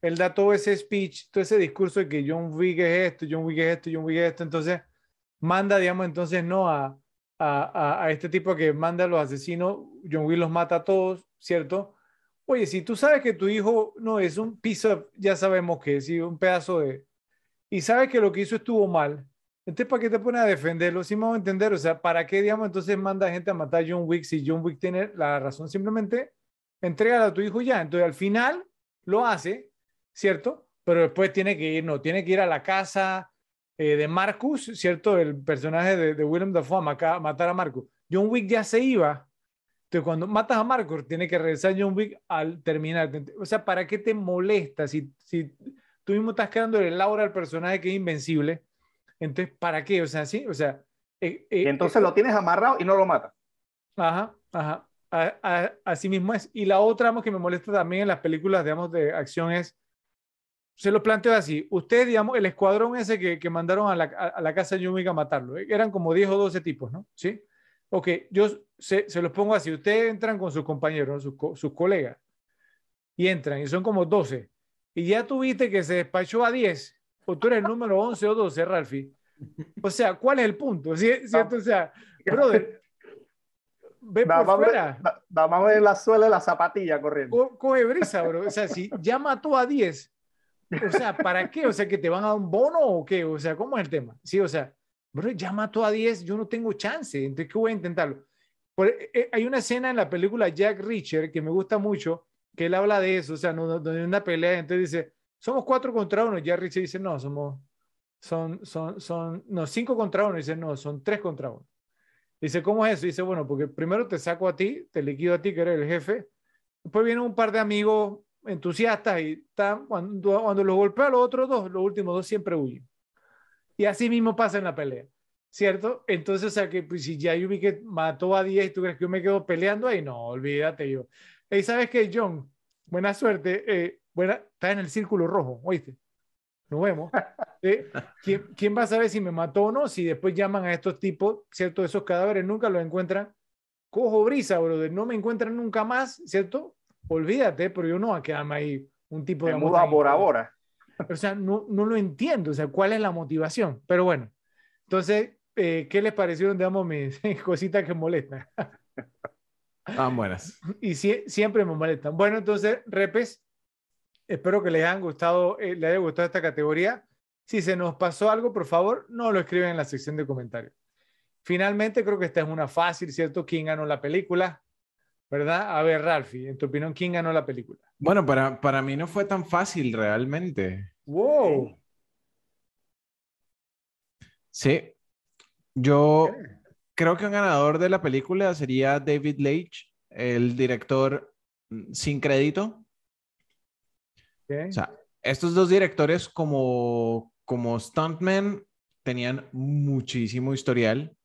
él da todo ese speech, todo ese discurso de que John Wick es esto, John Wick es esto, John Wick es esto, entonces, manda, digamos, entonces, no a a, este tipo que manda a los asesinos, John Will los mata a todos, ¿cierto? Oye, si tú sabes que tu hijo no es un piso, ya sabemos que es un pedazo de... Y sabes que lo que hizo estuvo mal, entonces ¿para qué te pones a defenderlo? Si vamos a entender, o sea, ¿para qué, digamos, entonces manda gente a matar a John Wick si John Wick tiene la razón? Simplemente entrega a tu hijo ya. Entonces al final lo hace, ¿cierto? Pero después tiene que ir, no, tiene que ir a la casa, eh, de Marcus, ¿cierto? El personaje de, de Willem Dafoe a matar a Marcus. John Wick ya se iba. Entonces, cuando matas a Marcus, tiene que regresar John Wick al terminar. O sea, ¿para qué te molesta si, si tú mismo estás quedando el aura al personaje que es invencible? Entonces, ¿para qué? O sea, sí, o sea. Eh, eh, entonces lo tienes amarrado y no lo matas. Ajá, ajá. así mismo es. Y la otra que me molesta también en las películas, digamos, de acción es se lo planteo así. Ustedes, digamos, el escuadrón ese que, que mandaron a la, a, la, casa de John a matarlo, ¿eh? eran como 10 o 12 tipos, ¿no? ¿Sí? Ok, yo se, se los pongo así. Ustedes entran con sus compañeros, sus, sus colegas, y entran, y son como 12. Y ya tuviste que se despachó a 10, o tú eres el número 11 o 12, Ralfi. O sea, ¿cuál es el punto? ¿Cierto? O sea, brother, ve por fuera. Vamos a ver la suela de la zapatilla corriendo. coge brisa, bro. O sea, si ya mató a 10 o sea, ¿para qué? O sea, ¿que te van a dar un bono o qué? O sea, ¿cómo es el tema? Sí, o sea, bro, ya mató a 10, yo no tengo chance, entonces, ¿qué voy a intentarlo? Eh, eh, hay una escena en la película Jack Reacher que me gusta mucho, que él habla de eso, o sea, donde una pelea, entonces dice, somos cuatro contra uno, Jack Reacher dice, no, somos, son, son, son, no, cinco contra uno, dice, no, son tres contra uno. Dice, ¿cómo es eso? Dice, bueno, porque primero te saco a ti, te liquido a ti, que eres el jefe, después vienen un par de amigos entusiastas y están, cuando, cuando los golpea los otros dos, los últimos dos siempre huyen. Y así mismo pasa en la pelea, ¿cierto? Entonces, o sea, que pues, si ya yo vi que mató a 10 y tú crees que yo me quedo peleando ahí, no, olvídate yo. Y sabes que John, buena suerte, eh, buena, está en el círculo rojo, ¿oíste? Nos vemos. Eh, ¿quién, ¿quién, va a saber si me mató o no? Si después llaman a estos tipos, ¿cierto? Esos cadáveres nunca los encuentran. Cojo brisa, brother, no me encuentran nunca más, ¿cierto? Olvídate, pero yo no voy a quedarme ahí un tipo de... Muda por ahora. O sea, no, no lo entiendo, o sea, ¿cuál es la motivación? Pero bueno, entonces, eh, ¿qué les parecieron, digamos, mis cositas que molestan? Ah, buenas. Y siempre me molestan. Bueno, entonces, repes, espero que les hayan gustado, eh, les haya gustado esta categoría. Si se nos pasó algo, por favor, no lo escriben en la sección de comentarios. Finalmente, creo que esta es una fácil, ¿cierto? ¿Quién ganó la película? ¿Verdad? A ver, Ralphie, en tu opinión, ¿quién ganó la película? Bueno, para, para mí no fue tan fácil realmente. ¡Wow! Sí, yo creo que un ganador de la película sería David Leitch, el director mm, sin crédito. O sea, estos dos directores como, como stuntmen tenían muchísimo historial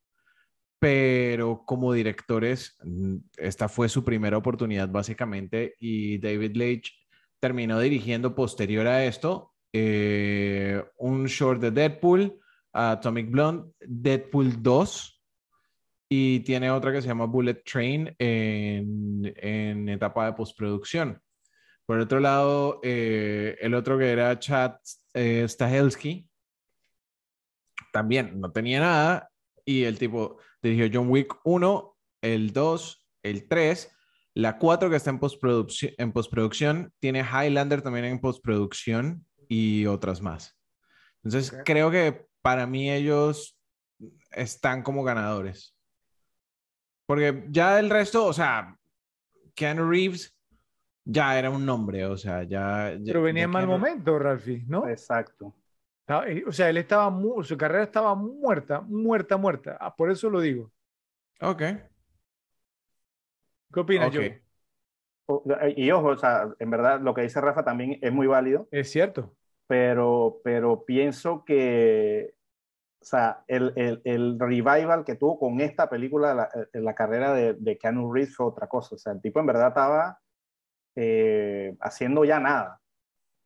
pero como directores, mm, esta fue su primera oportunidad básicamente y David Leitch terminó dirigiendo posterior a esto eh, un short de Deadpool, Atomic Blonde, Deadpool 2 y tiene otra que se llama Bullet Train en, en etapa de postproducción. Por otro lado, eh, el otro que era Chad eh, Stahelski, también no tenía nada y el tipo dirigió John Wick 1, el 2, el 3, la 4 que está en postproducción, en postproducción tiene Highlander también en postproducción y otras más. Entonces creo que para mí ellos están como ganadores. Porque ya el resto, o sea, Keanu Reeves ya era un nombre, o sea, ya. Pero venía en mal momento, Ralphie, ¿no? Exacto. Eh, o sea, él estaba, su carrera estaba muerta, muerta, muerta. Ah, por eso lo digo. Ok. ¿Qué opinas, yo? Eh, y ojo, o sea, en verdad lo que dice Rafa también es muy válido. Es cierto. Pero, pero pienso que, o sea, el, el, el revival que tuvo con esta película, la, eh, la carrera de, de Keanu Reeves fue otra cosa. O sea, el tipo en verdad estaba eh, haciendo ya nada.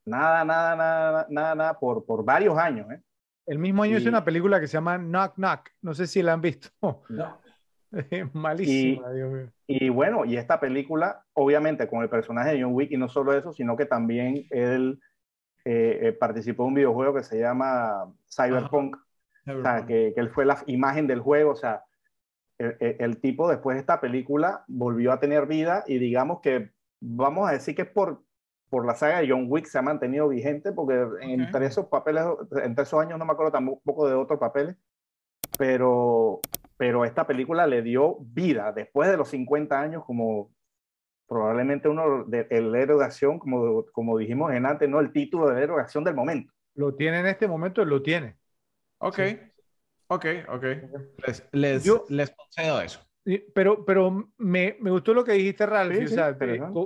Nada, nada, nada, nada, nada, por, por varios años. ¿eh? El mismo año hizo una película que se llama Knock Knock. No sé si la han visto. No. Malísima, y, Dios mío. Y bueno, y esta película, obviamente, con el personaje de John Wick, y no solo eso, sino que también él eh, eh participó en un videojuego que se llama Cyberpunk. O sea, que, que, él fue la imagen del juego. O sea, el, el, el, tipo después de esta película volvió a tener vida y digamos que vamos a decir que por, por la saga de John Wick se ha mantenido vigente, porque okay. entre esos papeles, entre esos años no me acuerdo tampoco de otros papeles, pero, pero esta película le dio vida después de los 50 años como probablemente uno del de, héroe de acción, como, como dijimos en antes, no el título de héroe de acción del momento. Lo tiene en este momento, lo tiene. Ok, sí. ok, ok. Les, les, Yo, les concedo eso. Pero, pero me, me, gustó lo que dijiste, Ralph. Sí, o sea,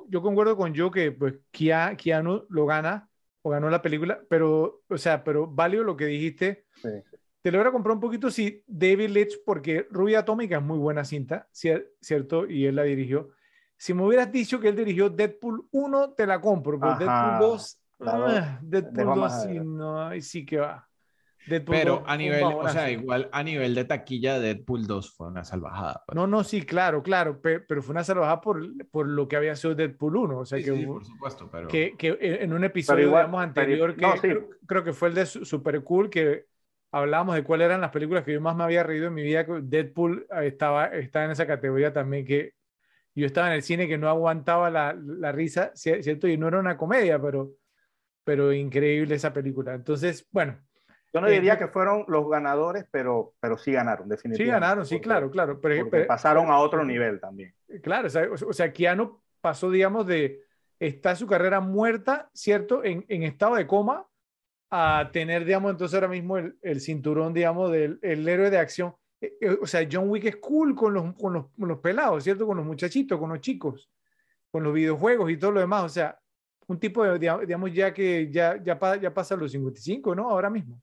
yo concuerdo con yo que pues, Keanu lo gana o ganó la película, pero, o sea, pero válido lo que dijiste. Sí. Te logra comprar un poquito, sí, David Leitch, porque Rubia Atómica es muy buena cinta, ¿cierto? Y él la dirigió. Si me hubieras dicho que él dirigió Deadpool 1, te la compro, pero Deadpool 2, ah, Deadpool 2 sí, no, sí que va. Deadpool pero 2, a nivel, o sea, igual a nivel de taquilla, Deadpool 2 fue una salvajada. Pues. No, no, sí, claro, claro, pero, pero, fue una salvajada por, por lo que había sido Deadpool 1. O sea, sí, que, sí, por supuesto, pero... que, que en un episodio, igual, digamos, anterior, pero, que no, sí. creo, creo, que fue el de Super Cool, que hablábamos de cuáles eran las películas que yo más me había reído en mi vida. Deadpool estaba, estaba en esa categoría también, que yo estaba en el cine que no aguantaba la, la risa, ¿cierto? Y no era una comedia, pero, pero increíble esa película. Entonces, bueno. Yo no diría eh, que fueron los ganadores, pero, pero sí ganaron, definitivamente. Sí ganaron, sí, porque, claro, claro. Pero, pero, pasaron a otro nivel también. Claro, o sea, o sea, Keanu pasó, digamos, de está su carrera muerta, ¿cierto? En, en estado de coma, a tener, digamos, entonces ahora mismo el, el cinturón, digamos, del el héroe de acción. O sea, John Wick es cool con los, con, los, con los pelados, ¿cierto? Con los muchachitos, con los chicos, con los videojuegos y todo lo demás. O sea, un tipo de, digamos, ya que ya, ya, ya pasa los 55, ¿no? Ahora mismo.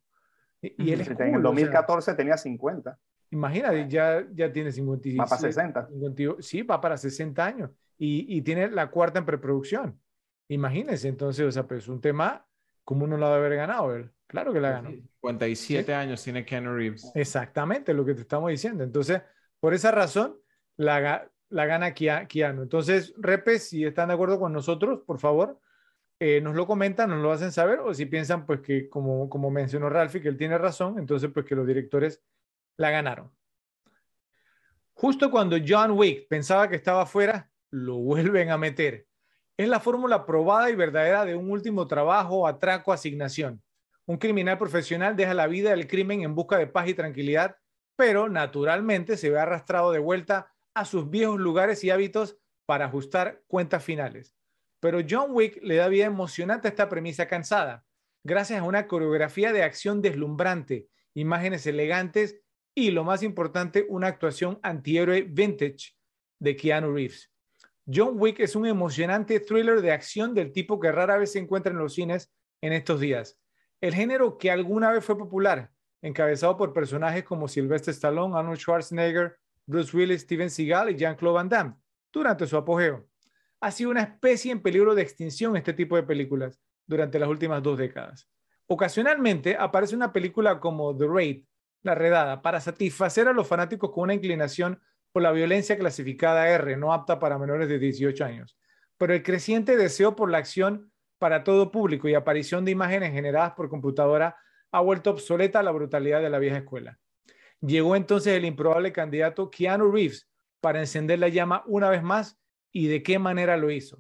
Y, y él es cool, en el 2014 o sea, tenía 50. Imagínate, ya, ya tiene 55. Va para 60. 50, sí, va para 60 años. Y, y tiene la cuarta en preproducción. Imagínense, entonces, o sea, pues un tema ¿Cómo no la debe haber ganado él? Claro que la ganó. 57 ¿Sí? años tiene Keanu Reeves. Exactamente, lo que te estamos diciendo. Entonces, por esa razón, la, la gana Keanu. Entonces, repes, si están de acuerdo con nosotros, por favor, eh, nos lo comentan, nos lo hacen saber, o si piensan, pues que como, como mencionó Ralphie, que él tiene razón, entonces, pues que los directores la ganaron. Justo cuando John Wick pensaba que estaba fuera, lo vuelven a meter. Es la fórmula probada y verdadera de un último trabajo, atraco, asignación. Un criminal profesional deja la vida del crimen en busca de paz y tranquilidad, pero naturalmente se ve arrastrado de vuelta a sus viejos lugares y hábitos para ajustar cuentas finales. Pero John Wick le da vida emocionante a esta premisa cansada, gracias a una coreografía de acción deslumbrante, imágenes elegantes y, lo más importante, una actuación antihéroe vintage de Keanu Reeves. John Wick es un emocionante thriller de acción del tipo que rara vez se encuentra en los cines en estos días. El género que alguna vez fue popular, encabezado por personajes como Sylvester Stallone, Arnold Schwarzenegger, Bruce Willis, Steven Seagal y Jean-Claude Van Damme, durante su apogeo. Ha sido una especie en peligro de extinción este tipo de películas durante las últimas dos décadas. Ocasionalmente aparece una película como The Raid, La Redada, para satisfacer a los fanáticos con una inclinación por la violencia clasificada R, no apta para menores de 18 años. Pero el creciente deseo por la acción para todo público y aparición de imágenes generadas por computadora ha vuelto obsoleta la brutalidad de la vieja escuela. Llegó entonces el improbable candidato Keanu Reeves para encender la llama una vez más y de qué manera lo hizo.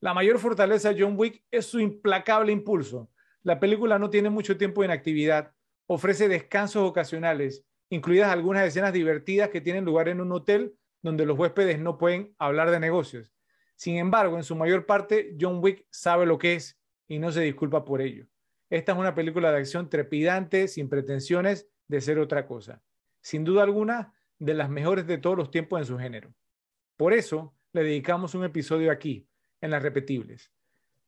La mayor fortaleza de John Wick es su implacable impulso. La película no tiene mucho tiempo en actividad, ofrece descansos ocasionales, incluidas algunas escenas divertidas que tienen lugar en un hotel donde los huéspedes no pueden hablar de negocios. Sin embargo, en su mayor parte, John Wick sabe lo que es y no se disculpa por ello. Esta es una película de acción trepidante, sin pretensiones de ser otra cosa. Sin duda alguna, de las mejores de todos los tiempos en su género. Por eso, le dedicamos un episodio aquí, en las repetibles.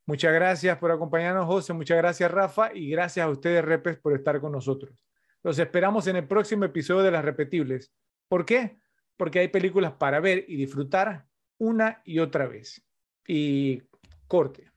Muchas gracias por acompañarnos, José. Muchas gracias, Rafa. Y gracias a ustedes, Repes, por estar con nosotros. Los esperamos en el próximo episodio de las repetibles. ¿Por qué? Porque hay películas para ver y disfrutar una y otra vez. Y corte.